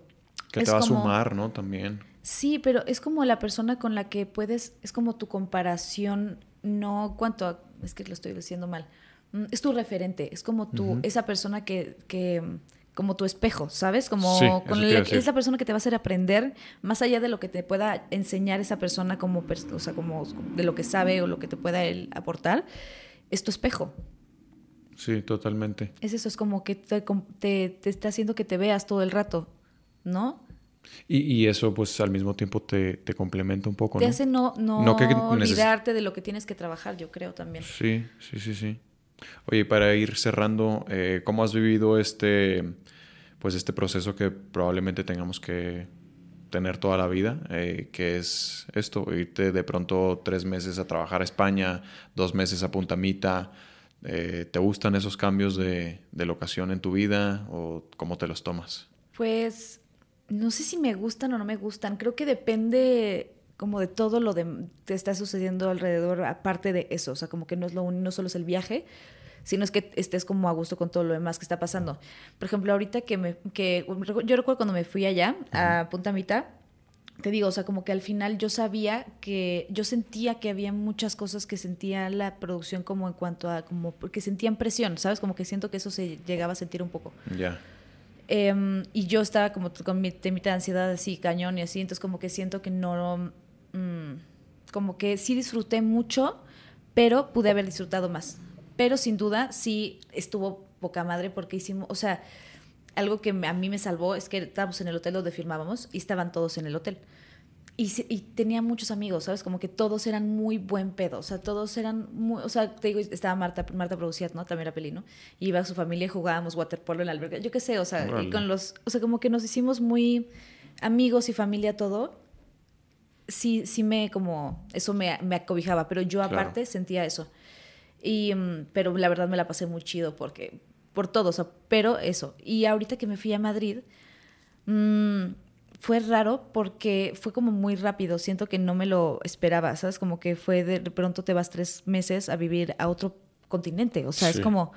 Que te va a sumar, ¿no? También. Sí, pero es como la persona con la que puedes, es como tu comparación, no cuanto es que lo estoy diciendo mal, mm, es tu referente, es como tú, esa persona que, que, como tu espejo, ¿sabes? Como con es la persona que te va a hacer aprender más allá de lo que te pueda enseñar esa persona como, o sea, como de lo que sabe o lo que te pueda él aportar, es tu espejo. Sí, totalmente. Es eso, es como que te, te, está haciendo que te veas todo el rato, ¿no? Y, y eso, pues al mismo tiempo te, te complementa un poco, te hace no, no, olvidarte de lo que tienes que trabajar, yo creo también. Sí, sí, sí, sí. Oye, para ir cerrando, eh, ¿cómo has vivido este, pues este proceso que probablemente tengamos que tener toda la vida, eh, que es esto, irte de pronto tres meses a trabajar a España, dos meses a Puntamita. Eh, ¿Te gustan esos cambios de, de locación en tu vida o cómo te los tomas? Pues no sé si me gustan o no me gustan. Creo que depende como de todo lo que te está sucediendo alrededor, aparte de eso. O sea, como que no, es lo, no solo es el viaje, sino es que estés como a gusto con todo lo demás que está pasando. Por ejemplo, ahorita que me, que yo recuerdo cuando me fui allá a Punta Mita, te digo, o sea, como que al final yo sabía que, yo sentía que había muchas cosas que sentía la producción como en cuanto a, como, porque sentían presión, ¿sabes? Como que siento que eso se llegaba a sentir un poco. Ya. Em, y yo estaba como con mi temita de ansiedad así, cañón y así, entonces como que siento que no, mm, como que sí disfruté mucho, pero pude haber disfrutado más. Pero sin duda sí estuvo poca madre porque hicimos, o sea, algo que a mí me salvó es que estábamos en el hotel donde filmábamos y estaban todos en el hotel. Y, y, tenía muchos amigos, ¿sabes? Como que todos eran muy buen pedo, o sea, todos eran muy, o sea, te digo, estaba Marta, Marta producía, ¿no? También era peli, ¿no? iba a su familia y jugábamos waterpolo en la alberca, yo qué sé, o sea, y con los, o sea, como que nos hicimos muy amigos y familia todo. Sí, sí me, como, eso me, me acobijaba, pero yo aparte sentía eso. Y, mm, pero la verdad me la pasé muy chido porque, por todo, o sea, pero eso. Y ahorita que me fui a Madrid, mmm, fue raro porque fue como muy rápido. Siento que no me lo esperaba, ¿sabes? Como que fue de pronto te vas tres meses a vivir a otro continente. O sea, es como.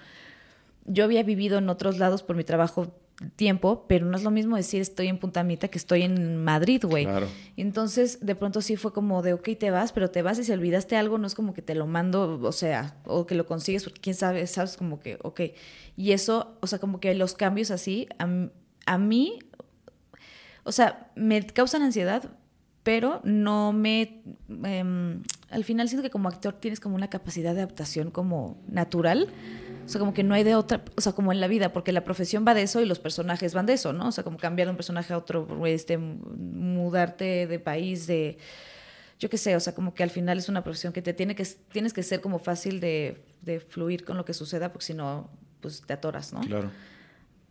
Yo había vivido en otros lados por mi trabajo tiempo, pero no es lo mismo decir estoy en Puntamita que estoy en Madrid, güey. Claro. Entonces de pronto sí fue como de, ok, te vas, pero te vas y si olvidaste algo no es como que te lo mando, o sea, o que lo consigues, porque quién sabe, sabes, como que, ok. Y eso, o sea, como que los cambios así, a, a mí o sea, me causan ansiedad, pero no me... Em, al final siento que como actor tienes como una capacidad de adaptación como natural. O sea, como que no hay de otra, o sea, como en la vida, porque la profesión va de eso y los personajes van de eso, ¿no? O sea, como cambiar de un personaje a otro, este, mudarte de país, de, yo qué sé, o sea, como que al final es una profesión que te tiene que, tienes que ser como fácil de, de fluir con lo que suceda, porque si no, pues te atoras, ¿no? Claro.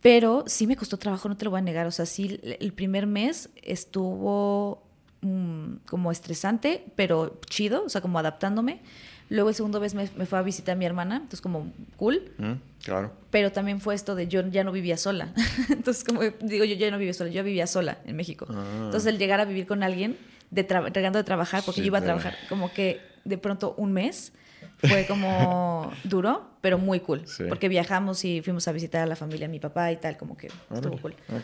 Pero sí me costó trabajo, no te lo voy a negar. O sea, sí, el primer mes estuvo mm, como estresante, pero chido, o sea, como adaptándome. Luego el segundo mes me, fue a visitar a mi hermana, entonces como cool. Mm, claro. Pero también fue esto de yo ya no vivía sola. entonces como digo, yo ya no vivía sola, yo vivía sola en México. Ah. Entonces el llegar a vivir con alguien, de de trabajar, porque yo iba a trabajar como que de pronto un mes fue como duro, pero muy cool. Porque viajamos y fuimos a visitar a la familia, mi papá y tal, como que estuvo cool. Ah,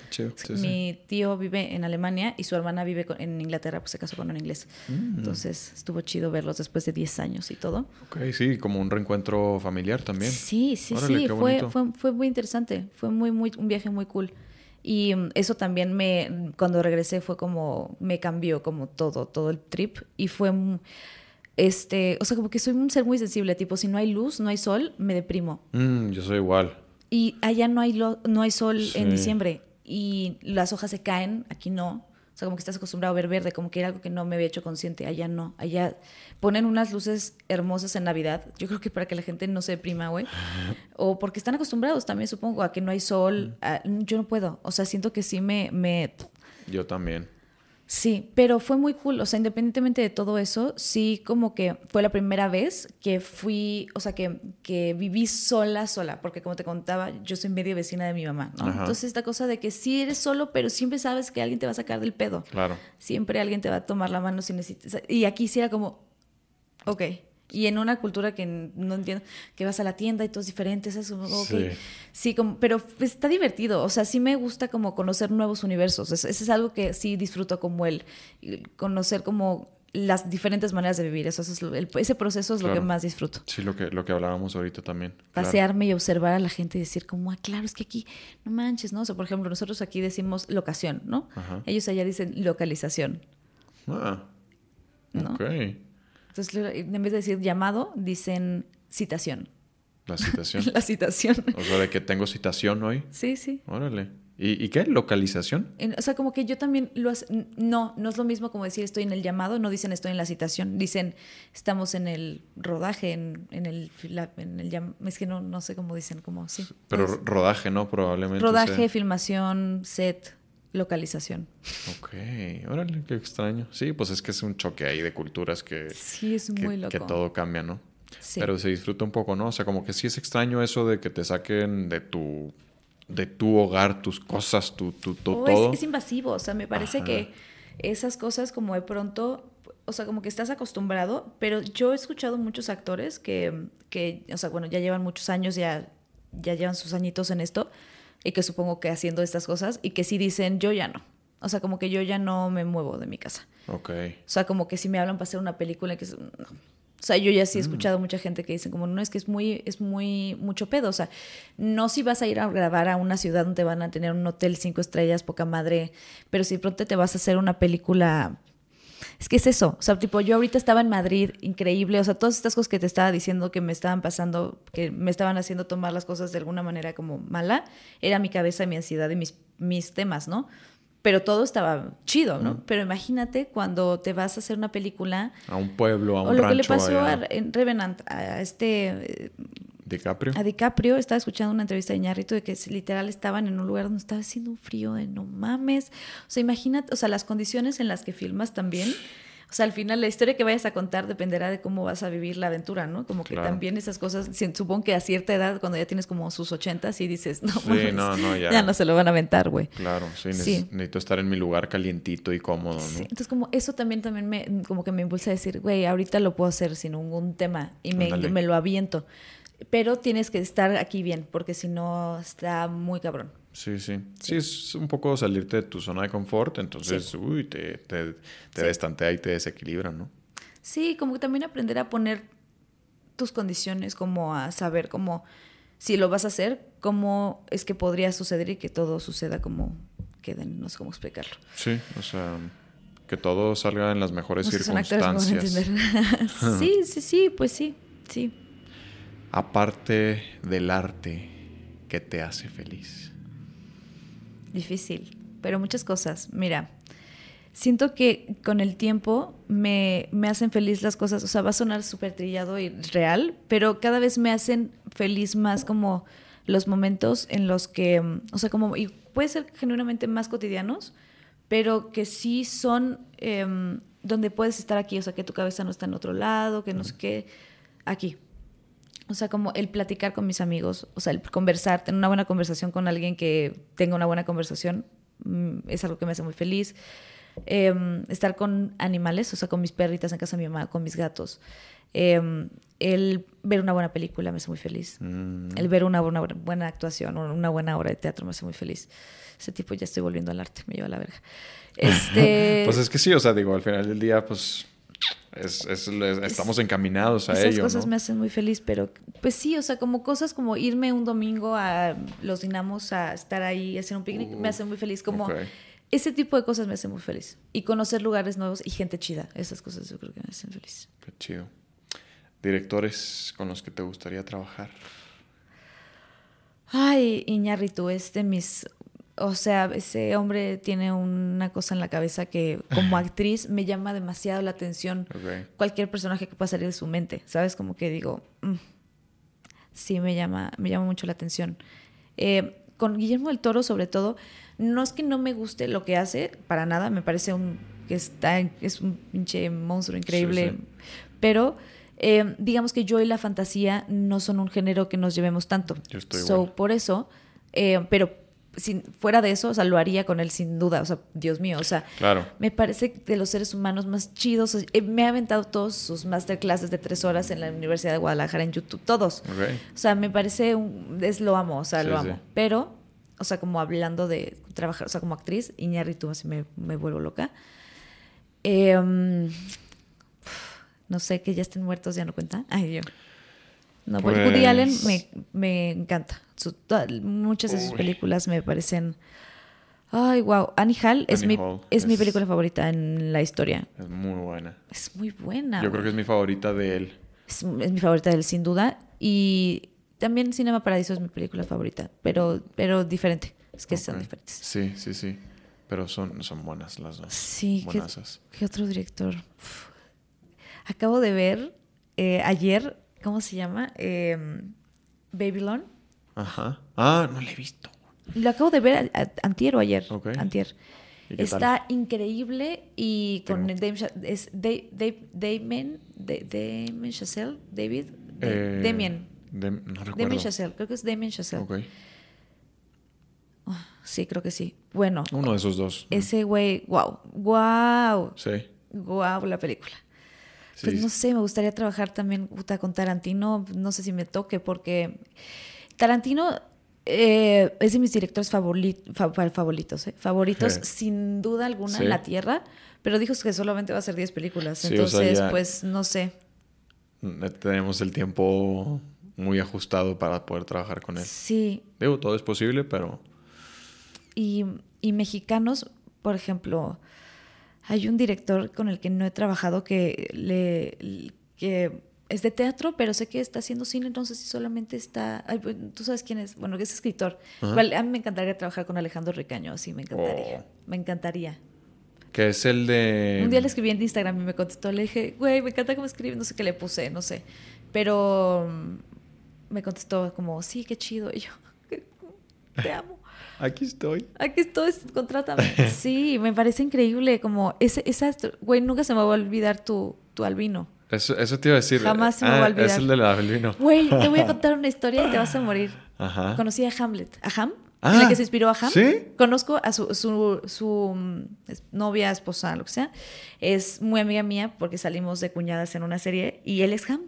mi tío vive en Alemania y su hermana vive en Inglaterra, pues se casó con un inglés. Mm. Entonces estuvo chido verlos después de 10 años y todo. Ok, sí, como un reencuentro familiar también. Sí, sí, sí, fue, fue, fue, muy interesante. Fue muy, muy, un viaje muy cool. Y mm, eso también me, cuando regresé fue como, me cambió como todo, todo el trip. Y fue este, o sea, como que soy un ser muy sensible, tipo, si no hay luz, no hay sol, me deprimo. Mm, yo soy igual. Y allá no hay, no hay sol en diciembre y las hojas se caen, aquí no. O sea, como que estás acostumbrado a ver verde, como que era algo que no me había hecho consciente. Allá no. Allá ponen unas luces hermosas en Navidad. Yo creo que para que la gente no se deprima, güey. O porque están acostumbrados también, supongo, a que no hay sol. yo no puedo. O sea, siento que sí me... me... Yo también. Sí, pero fue muy cool, o sea, independientemente de todo eso, sí como que fue la primera vez que fui, o sea, que, que viví sola, sola, porque como te contaba, yo soy medio vecina de mi mamá, ¿no? Entonces esta cosa de que sí eres solo, pero siempre sabes que alguien te va a sacar del pedo. Claro. Siempre alguien te va a tomar la mano si necesitas. Y aquí sí era como, ok, y en una cultura que no entiendo, que vas a la tienda y todo es diferente, eso, okay. sí. sí como, pero está divertido, o sea, sí me gusta como conocer nuevos universos, eso, es algo que sí disfruto como el, conocer como las diferentes maneras de vivir, eso, es ese proceso es lo que más disfruto. Sí, lo que, lo que hablábamos ahorita también. Pasearme y observar a la gente y decir como, ah, claro, es que aquí, no manches, ¿no? O sea, por ejemplo, nosotros aquí decimos locación, ¿no? Ellos allá dicen localización. Ah, ¿no? ok. Entonces, en vez de decir llamado, dicen citación. La citación. la citación. O sea, de que tengo citación hoy. Sí, sí. Órale. ¿Y, qué? ¿Localización? o sea, como que yo también lo hace, No, no es lo mismo como decir estoy en el llamado, no dicen estoy en la citación, dicen estamos en el rodaje, en, en el, en el es que no, no sé cómo dicen, como sí. Pero rodaje, ¿no? Probablemente. Rodaje, filmación, set. Localización. Ok, órale, qué extraño. Sí, pues es que es un choque ahí de culturas que... Sí, es muy loco. Que todo cambia, ¿no? Sí. Pero se disfruta un poco, ¿no? O sea, como que sí es extraño eso de que te saquen de tu de tu hogar, tus cosas, tu, tu, oh, todo. Es, invasivo, o sea, me parece que esas cosas como de pronto, o sea, como que estás acostumbrado, pero yo he escuchado muchos actores que, que o sea, bueno, ya llevan muchos años, ya, ya llevan sus añitos en esto, y que supongo que haciendo estas cosas y que sí dicen, yo ya no. O sea, como que yo ya no me muevo de mi casa. Ok. O sea, como que si me hablan para hacer una película, que es, no. O sea, yo ya sí he mm. escuchado mucha gente que dicen como, no, es que es muy, es muy, mucho pedo. O sea, no si vas a ir a grabar a una ciudad donde van a tener un hotel cinco estrellas, poca madre, pero si pronto te vas a hacer una película es que es eso, o sea, tipo, yo ahorita estaba en Madrid, increíble, o sea, todas estas cosas que te estaba diciendo que me estaban pasando, que me estaban haciendo tomar las cosas de alguna manera como mala, era mi cabeza, mi ansiedad y mis, mis temas, ¿no? Pero todo estaba chido, ¿no? Pero imagínate cuando te vas a hacer una película... A un pueblo, a un O lo que le pasó a, en Revenant, a este DiCaprio. A DiCaprio estaba escuchando una entrevista de Ñarrito de que literal estaban en un lugar donde estaba haciendo un frío de no mames. O sea, imagínate, o sea, las condiciones en las que filmas también. O sea, al final la historia que vayas a contar dependerá de cómo vas a vivir la aventura, ¿no? Como que también esas cosas, supongo que a cierta edad, cuando ya tienes como sus ochentas y dices, no, sí, no, no, ya. ya. no se lo van a aventar, güey. Claro, sí, necesito estar en mi lugar calientito y cómodo, ¿no? Sí, entonces como eso también, también me, como que me impulsa a decir, güey, ahorita lo puedo hacer sin ningún tema y me, me lo aviento pero tienes que estar aquí bien, porque si no está muy cabrón. Sí, sí, sí. es un poco salirte de tu zona de confort, entonces, uy, te, te, te destantea y te desequilibra, ¿no? Sí, como que también aprender a poner tus condiciones, como a saber cómo, si lo vas a hacer, cómo es que podría suceder y que todo suceda como queden, no sé cómo explicarlo. Sí, o sea, que todo salga en las mejores circunstancias. sí, sí, sí, pues sí, sí aparte del arte que te hace feliz? Difícil, pero muchas cosas. Mira, siento que con el tiempo me, hacen feliz las cosas, o sea, va a sonar súper trillado y real, pero cada vez me hacen feliz más como los momentos en los que, o sea, como, y puede ser genuinamente más cotidianos, pero que sí son em, donde puedes estar aquí, o sea, que tu cabeza no está en otro lado, que no sé qué, aquí. O sea, como el platicar con mis amigos, o sea, el conversar, tener una buena conversación con alguien que tenga una buena conversación, mm, es algo que me hace muy feliz. Em, estar con animales, o sea, con mis perritas en casa de mi mamá, con mis gatos. Em, el ver una buena película me hace muy feliz. Mm. El ver una buena, buena actuación, una buena obra de teatro me hace muy feliz. Ese tipo ya estoy volviendo al arte, me lleva a la verga. Este... pues es que sí, o sea, digo, al final del día, pues es, estamos encaminados a ello. Esas cosas me hacen muy feliz, pero pues sí, o sea, como cosas como irme un domingo a los dinamos a estar ahí, a hacer un picnic, me hace muy feliz. Como ese tipo de cosas me hacen muy feliz. Y conocer lugares nuevos y gente chida, esas cosas yo creo que me hacen feliz. Qué chido. ¿Directores con los que te gustaría trabajar? Ay, Iñarritu es de mis o sea, ese hombre tiene una cosa en la cabeza que como actriz me llama demasiado la atención. Cualquier personaje que pueda salir de su mente, ¿sabes? Como que digo, mm, sí me llama, me llama mucho la atención. Eh, con Guillermo del Toro, sobre todo, no es que no me guste lo que hace, para nada, me parece un que está, es un pinche monstruo increíble, pero eh, digamos que yo y la fantasía no son un género que nos llevemos tanto. Yo estoy so, por eso, eh, pero fuera de eso, o sea, lo haría con él sin duda, o sea, Dios mío, o sea, claro. me parece de los seres humanos más chidos, eh, me ha aventado todos sus masterclasses de tres horas en la Universidad de Guadalajara en YouTube, todos. O sea, me parece, un, es lo amo, o sea, lo amo. Pero, o sea, como hablando de trabajar, o sea, como actriz, Iñárritu así me, me vuelvo loca. Em, no sé, que ya estén muertos, ya no cuenta. Ay, yo. No, pues... Woody Allen me, me encanta muchas de sus películas me parecen... Ay, wow. Annie Hall es, mi, es, mi película favorita en la historia. Es muy buena. Es muy buena. Yo creo que es mi favorita de él. Es, mi favorita de él, sin duda. Y también Cinema Paradiso es mi película favorita, pero, pero diferente. Es que son diferentes. Sí, sí, sí. Pero son, son buenas las dos. Sí, ¿qué, ¿qué, otro director? Acabo de ver eh, ayer, ¿cómo se llama? Eh, Babylon. Ajá. Ah, no la he visto. Lo acabo de ver antier o ayer. Antier. Está increíble y con el Dame, es Dave, Dave, Damien, Damien Chazelle, David, eh, Damien. no recuerdo. Damien Chazelle, creo que es Damien Chazelle. Okay. Ah, sí, creo que sí. Bueno. Uno de esos dos. Ese güey, wow, wow. Sí. Wow, la película. Pues no sé, me gustaría trabajar también con Tarantino, no sé si me toque, porque Tarantino eh, es de mis directores favoritos, ¿eh? favoritos sin duda alguna en la Tierra, pero dijo que solamente va a ser 10 películas, entonces pues no sé. Tenemos el tiempo muy ajustado para poder trabajar con él. Sí. Digo, todo es posible, pero... Y, y mexicanos, por ejemplo, hay un director con el que no he trabajado que le... que es de teatro, pero sé que está haciendo cine, entonces sí solamente está... Tú sabes quién es, bueno, que es escritor. a mí me encantaría trabajar con Alejandro Ricaño, sí, me encantaría. Oh. Me encantaría. Que es el de... Un día le escribí en Instagram y me contestó, le dije, güey, me encanta cómo escribe, no sé qué le puse, no sé. Pero mm, me contestó como, sí, qué chido. Y yo, te amo. Aquí estoy. Aquí estoy, contrátame. sí, me parece increíble, como, ese, esa, güey, nunca se me va a olvidar tu, tu albino. Eso, eso te iba a decir. Jamás se me va a ah, olvidar. Es el del albino. Güey, te voy a contar una historia y te vas a morir. Ajá. Conocí a Hamlet. ¿A Ham? Ah, ¿En que se inspiró a Ham? ¿Sí? Conozco a su, su, su, mm, novia, esposa, lo que sea. Es muy amiga mía porque salimos de cuñadas en una serie y él es Ham.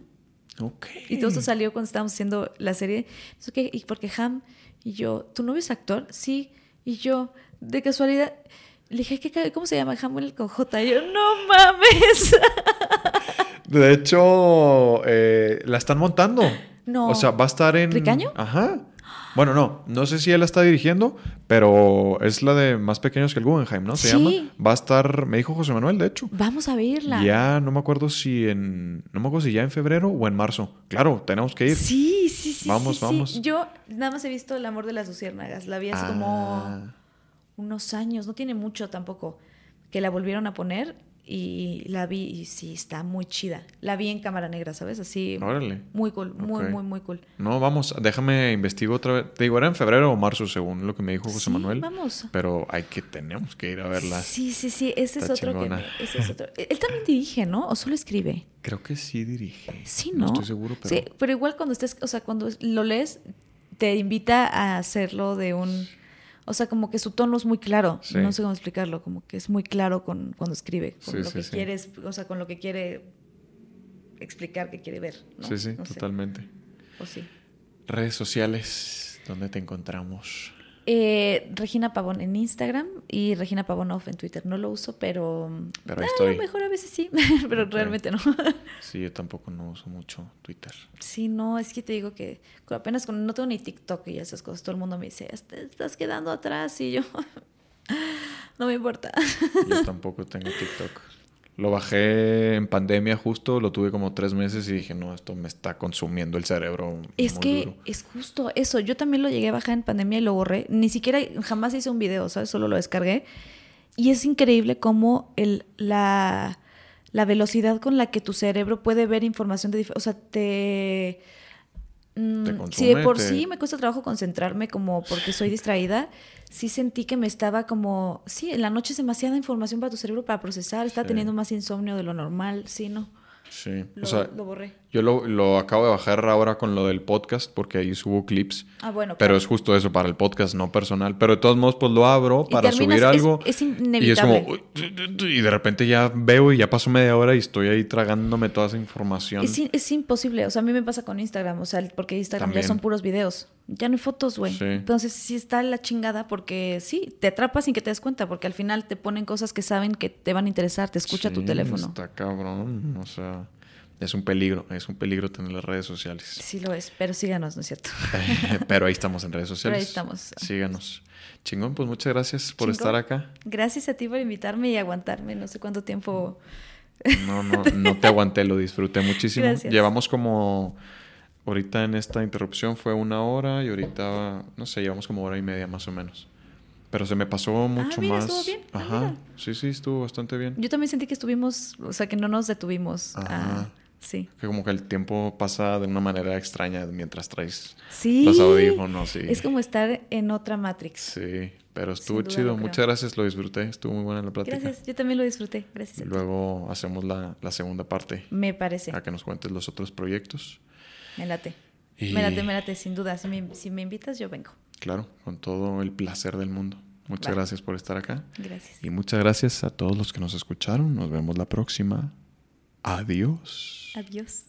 Ok. Y todo eso salió cuando estábamos haciendo la serie. ¿qué? ¿Y porque Ham? Y yo, ¿tu novio es actor? Sí. Y yo, de casualidad, le dije, ¿qué, ¿cómo se llama Ham con J? Y yo, no mames. De hecho, eh, la están montando. No. O sea, va a estar en. ¿Ricaño? Ajá. Bueno, no, no sé si él la está dirigiendo, pero es la de más pequeños que el Guggenheim, ¿no? Se llama. Va a estar, me dijo José Manuel, de hecho. Vamos a verla. Ya no me acuerdo si en, no me acuerdo si ya en febrero o en marzo. Claro, tenemos que ir. Sí, sí, sí. Vamos, vamos. Yo nada más he visto El amor de las luciérnagas. La vi hace como ah. unos años, no tiene mucho tampoco, que la volvieron a poner y la vi y sí, está muy chida. La vi en cámara negra, ¿sabes? Así. Órale. Muy cool, muy, muy, muy cool. No, vamos, déjame investigar otra vez. Te digo, era en febrero o marzo, según lo que me dijo José Manuel. vamos. Pero hay que, tenemos que ir a verla. Sí, sí, sí, ese es otro que ese es otro. Él también dirige, ¿no? ¿O solo escribe? Creo que sí dirige. Sí, ¿no? No estoy seguro, pero... Sí, pero igual cuando estés, o sea, cuando lo lees, te invita a hacerlo de un o sea, como que su tono es muy claro. No sé cómo explicarlo, como que es muy claro con, cuando escribe, con lo que quieres, o sea, con lo que quiere explicar, que quiere ver. Sí, sí, totalmente. O sí. Redes sociales, ¿dónde te encontramos? Eh, Regina Pavón en Instagram y Regina Pavón off en Twitter. No lo uso, pero. Pero ahí estoy. mejor a veces sí, pero realmente no. sí, yo tampoco no uso mucho Twitter. Sí, no, es que te digo que apenas con, no tengo ni TikTok y esas cosas. Todo el mundo me dice, estás quedando atrás y yo. no me importa. yo tampoco tengo TikTok. Lo bajé en pandemia justo, lo tuve como tres meses y dije, no, esto me está consumiendo el cerebro. Es que es justo eso. Yo también lo llegué a bajar en pandemia y lo borré. Ni siquiera, jamás hice un video, ¿sabes? Solo lo descargué. Y es increíble cómo el, la, la velocidad con la que tu cerebro puede ver información de... O sea, te... Mm, si de por sí me cuesta trabajo concentrarme como porque soy distraída, sí sentí que me estaba como, sí, en la noche es demasiada información para tu cerebro para procesar, está teniendo más insomnio de lo normal, sí, ¿no? Sí, lo, o sea, lo borré. Yo lo, lo, acabo de bajar ahora con lo del podcast porque ahí subo clips. Ah, bueno. Pero es justo eso para el podcast, no personal. Pero de todos modos, pues lo abro para subir algo. Es, inevitable. Y es como. Y de repente ya veo y ya pasó media hora y estoy ahí tragándome toda esa información. Es, es imposible. O sea, a mí me pasa con Instagram. O sea, porque Instagram ya son puros videos. Ya no hay fotos, güey. Entonces sí está la chingada porque sí, te atrapas sin que te des cuenta. Porque al final te ponen cosas que saben que te van a interesar. Te escucha tu teléfono. Está cabrón. O sea. Es un peligro, es un peligro tener las redes sociales. Sí lo es, pero síganos, ¿no es cierto? pero ahí estamos en redes sociales. ahí estamos. Síganos. Chingón, pues muchas gracias por estar acá. Gracias a ti por invitarme y aguantarme, no sé cuánto tiempo. No, no, no te aguanté, lo disfruté muchísimo. Llevamos como, ahorita en esta interrupción fue una hora y ahorita, no sé, llevamos como hora y media más o menos. Pero se me pasó ah, mucho más. Estuvo bien. Ah, Ajá. sí, sí, estuvo bastante bien. Yo también sentí que estuvimos, o sea, que no nos detuvimos a Sí. Que como que el tiempo pasa de una manera extraña mientras traes los audífonos. Es como estar en otra Matrix. Sí, pero estuvo chido. Muchas gracias, lo disfruté. Estuvo muy buena la plática. Gracias, yo también lo disfruté. Gracias. Y luego hacemos la, segunda parte. Me parece. A que nos cuentes los otros proyectos. Me late. Me late, me late, sin duda. Si me, si me, invitas, yo vengo. Claro, con todo el placer del mundo. Muchas gracias por estar acá. Gracias. Y muchas gracias a todos los que nos escucharon. Nos vemos la próxima. Adiós. Adiós.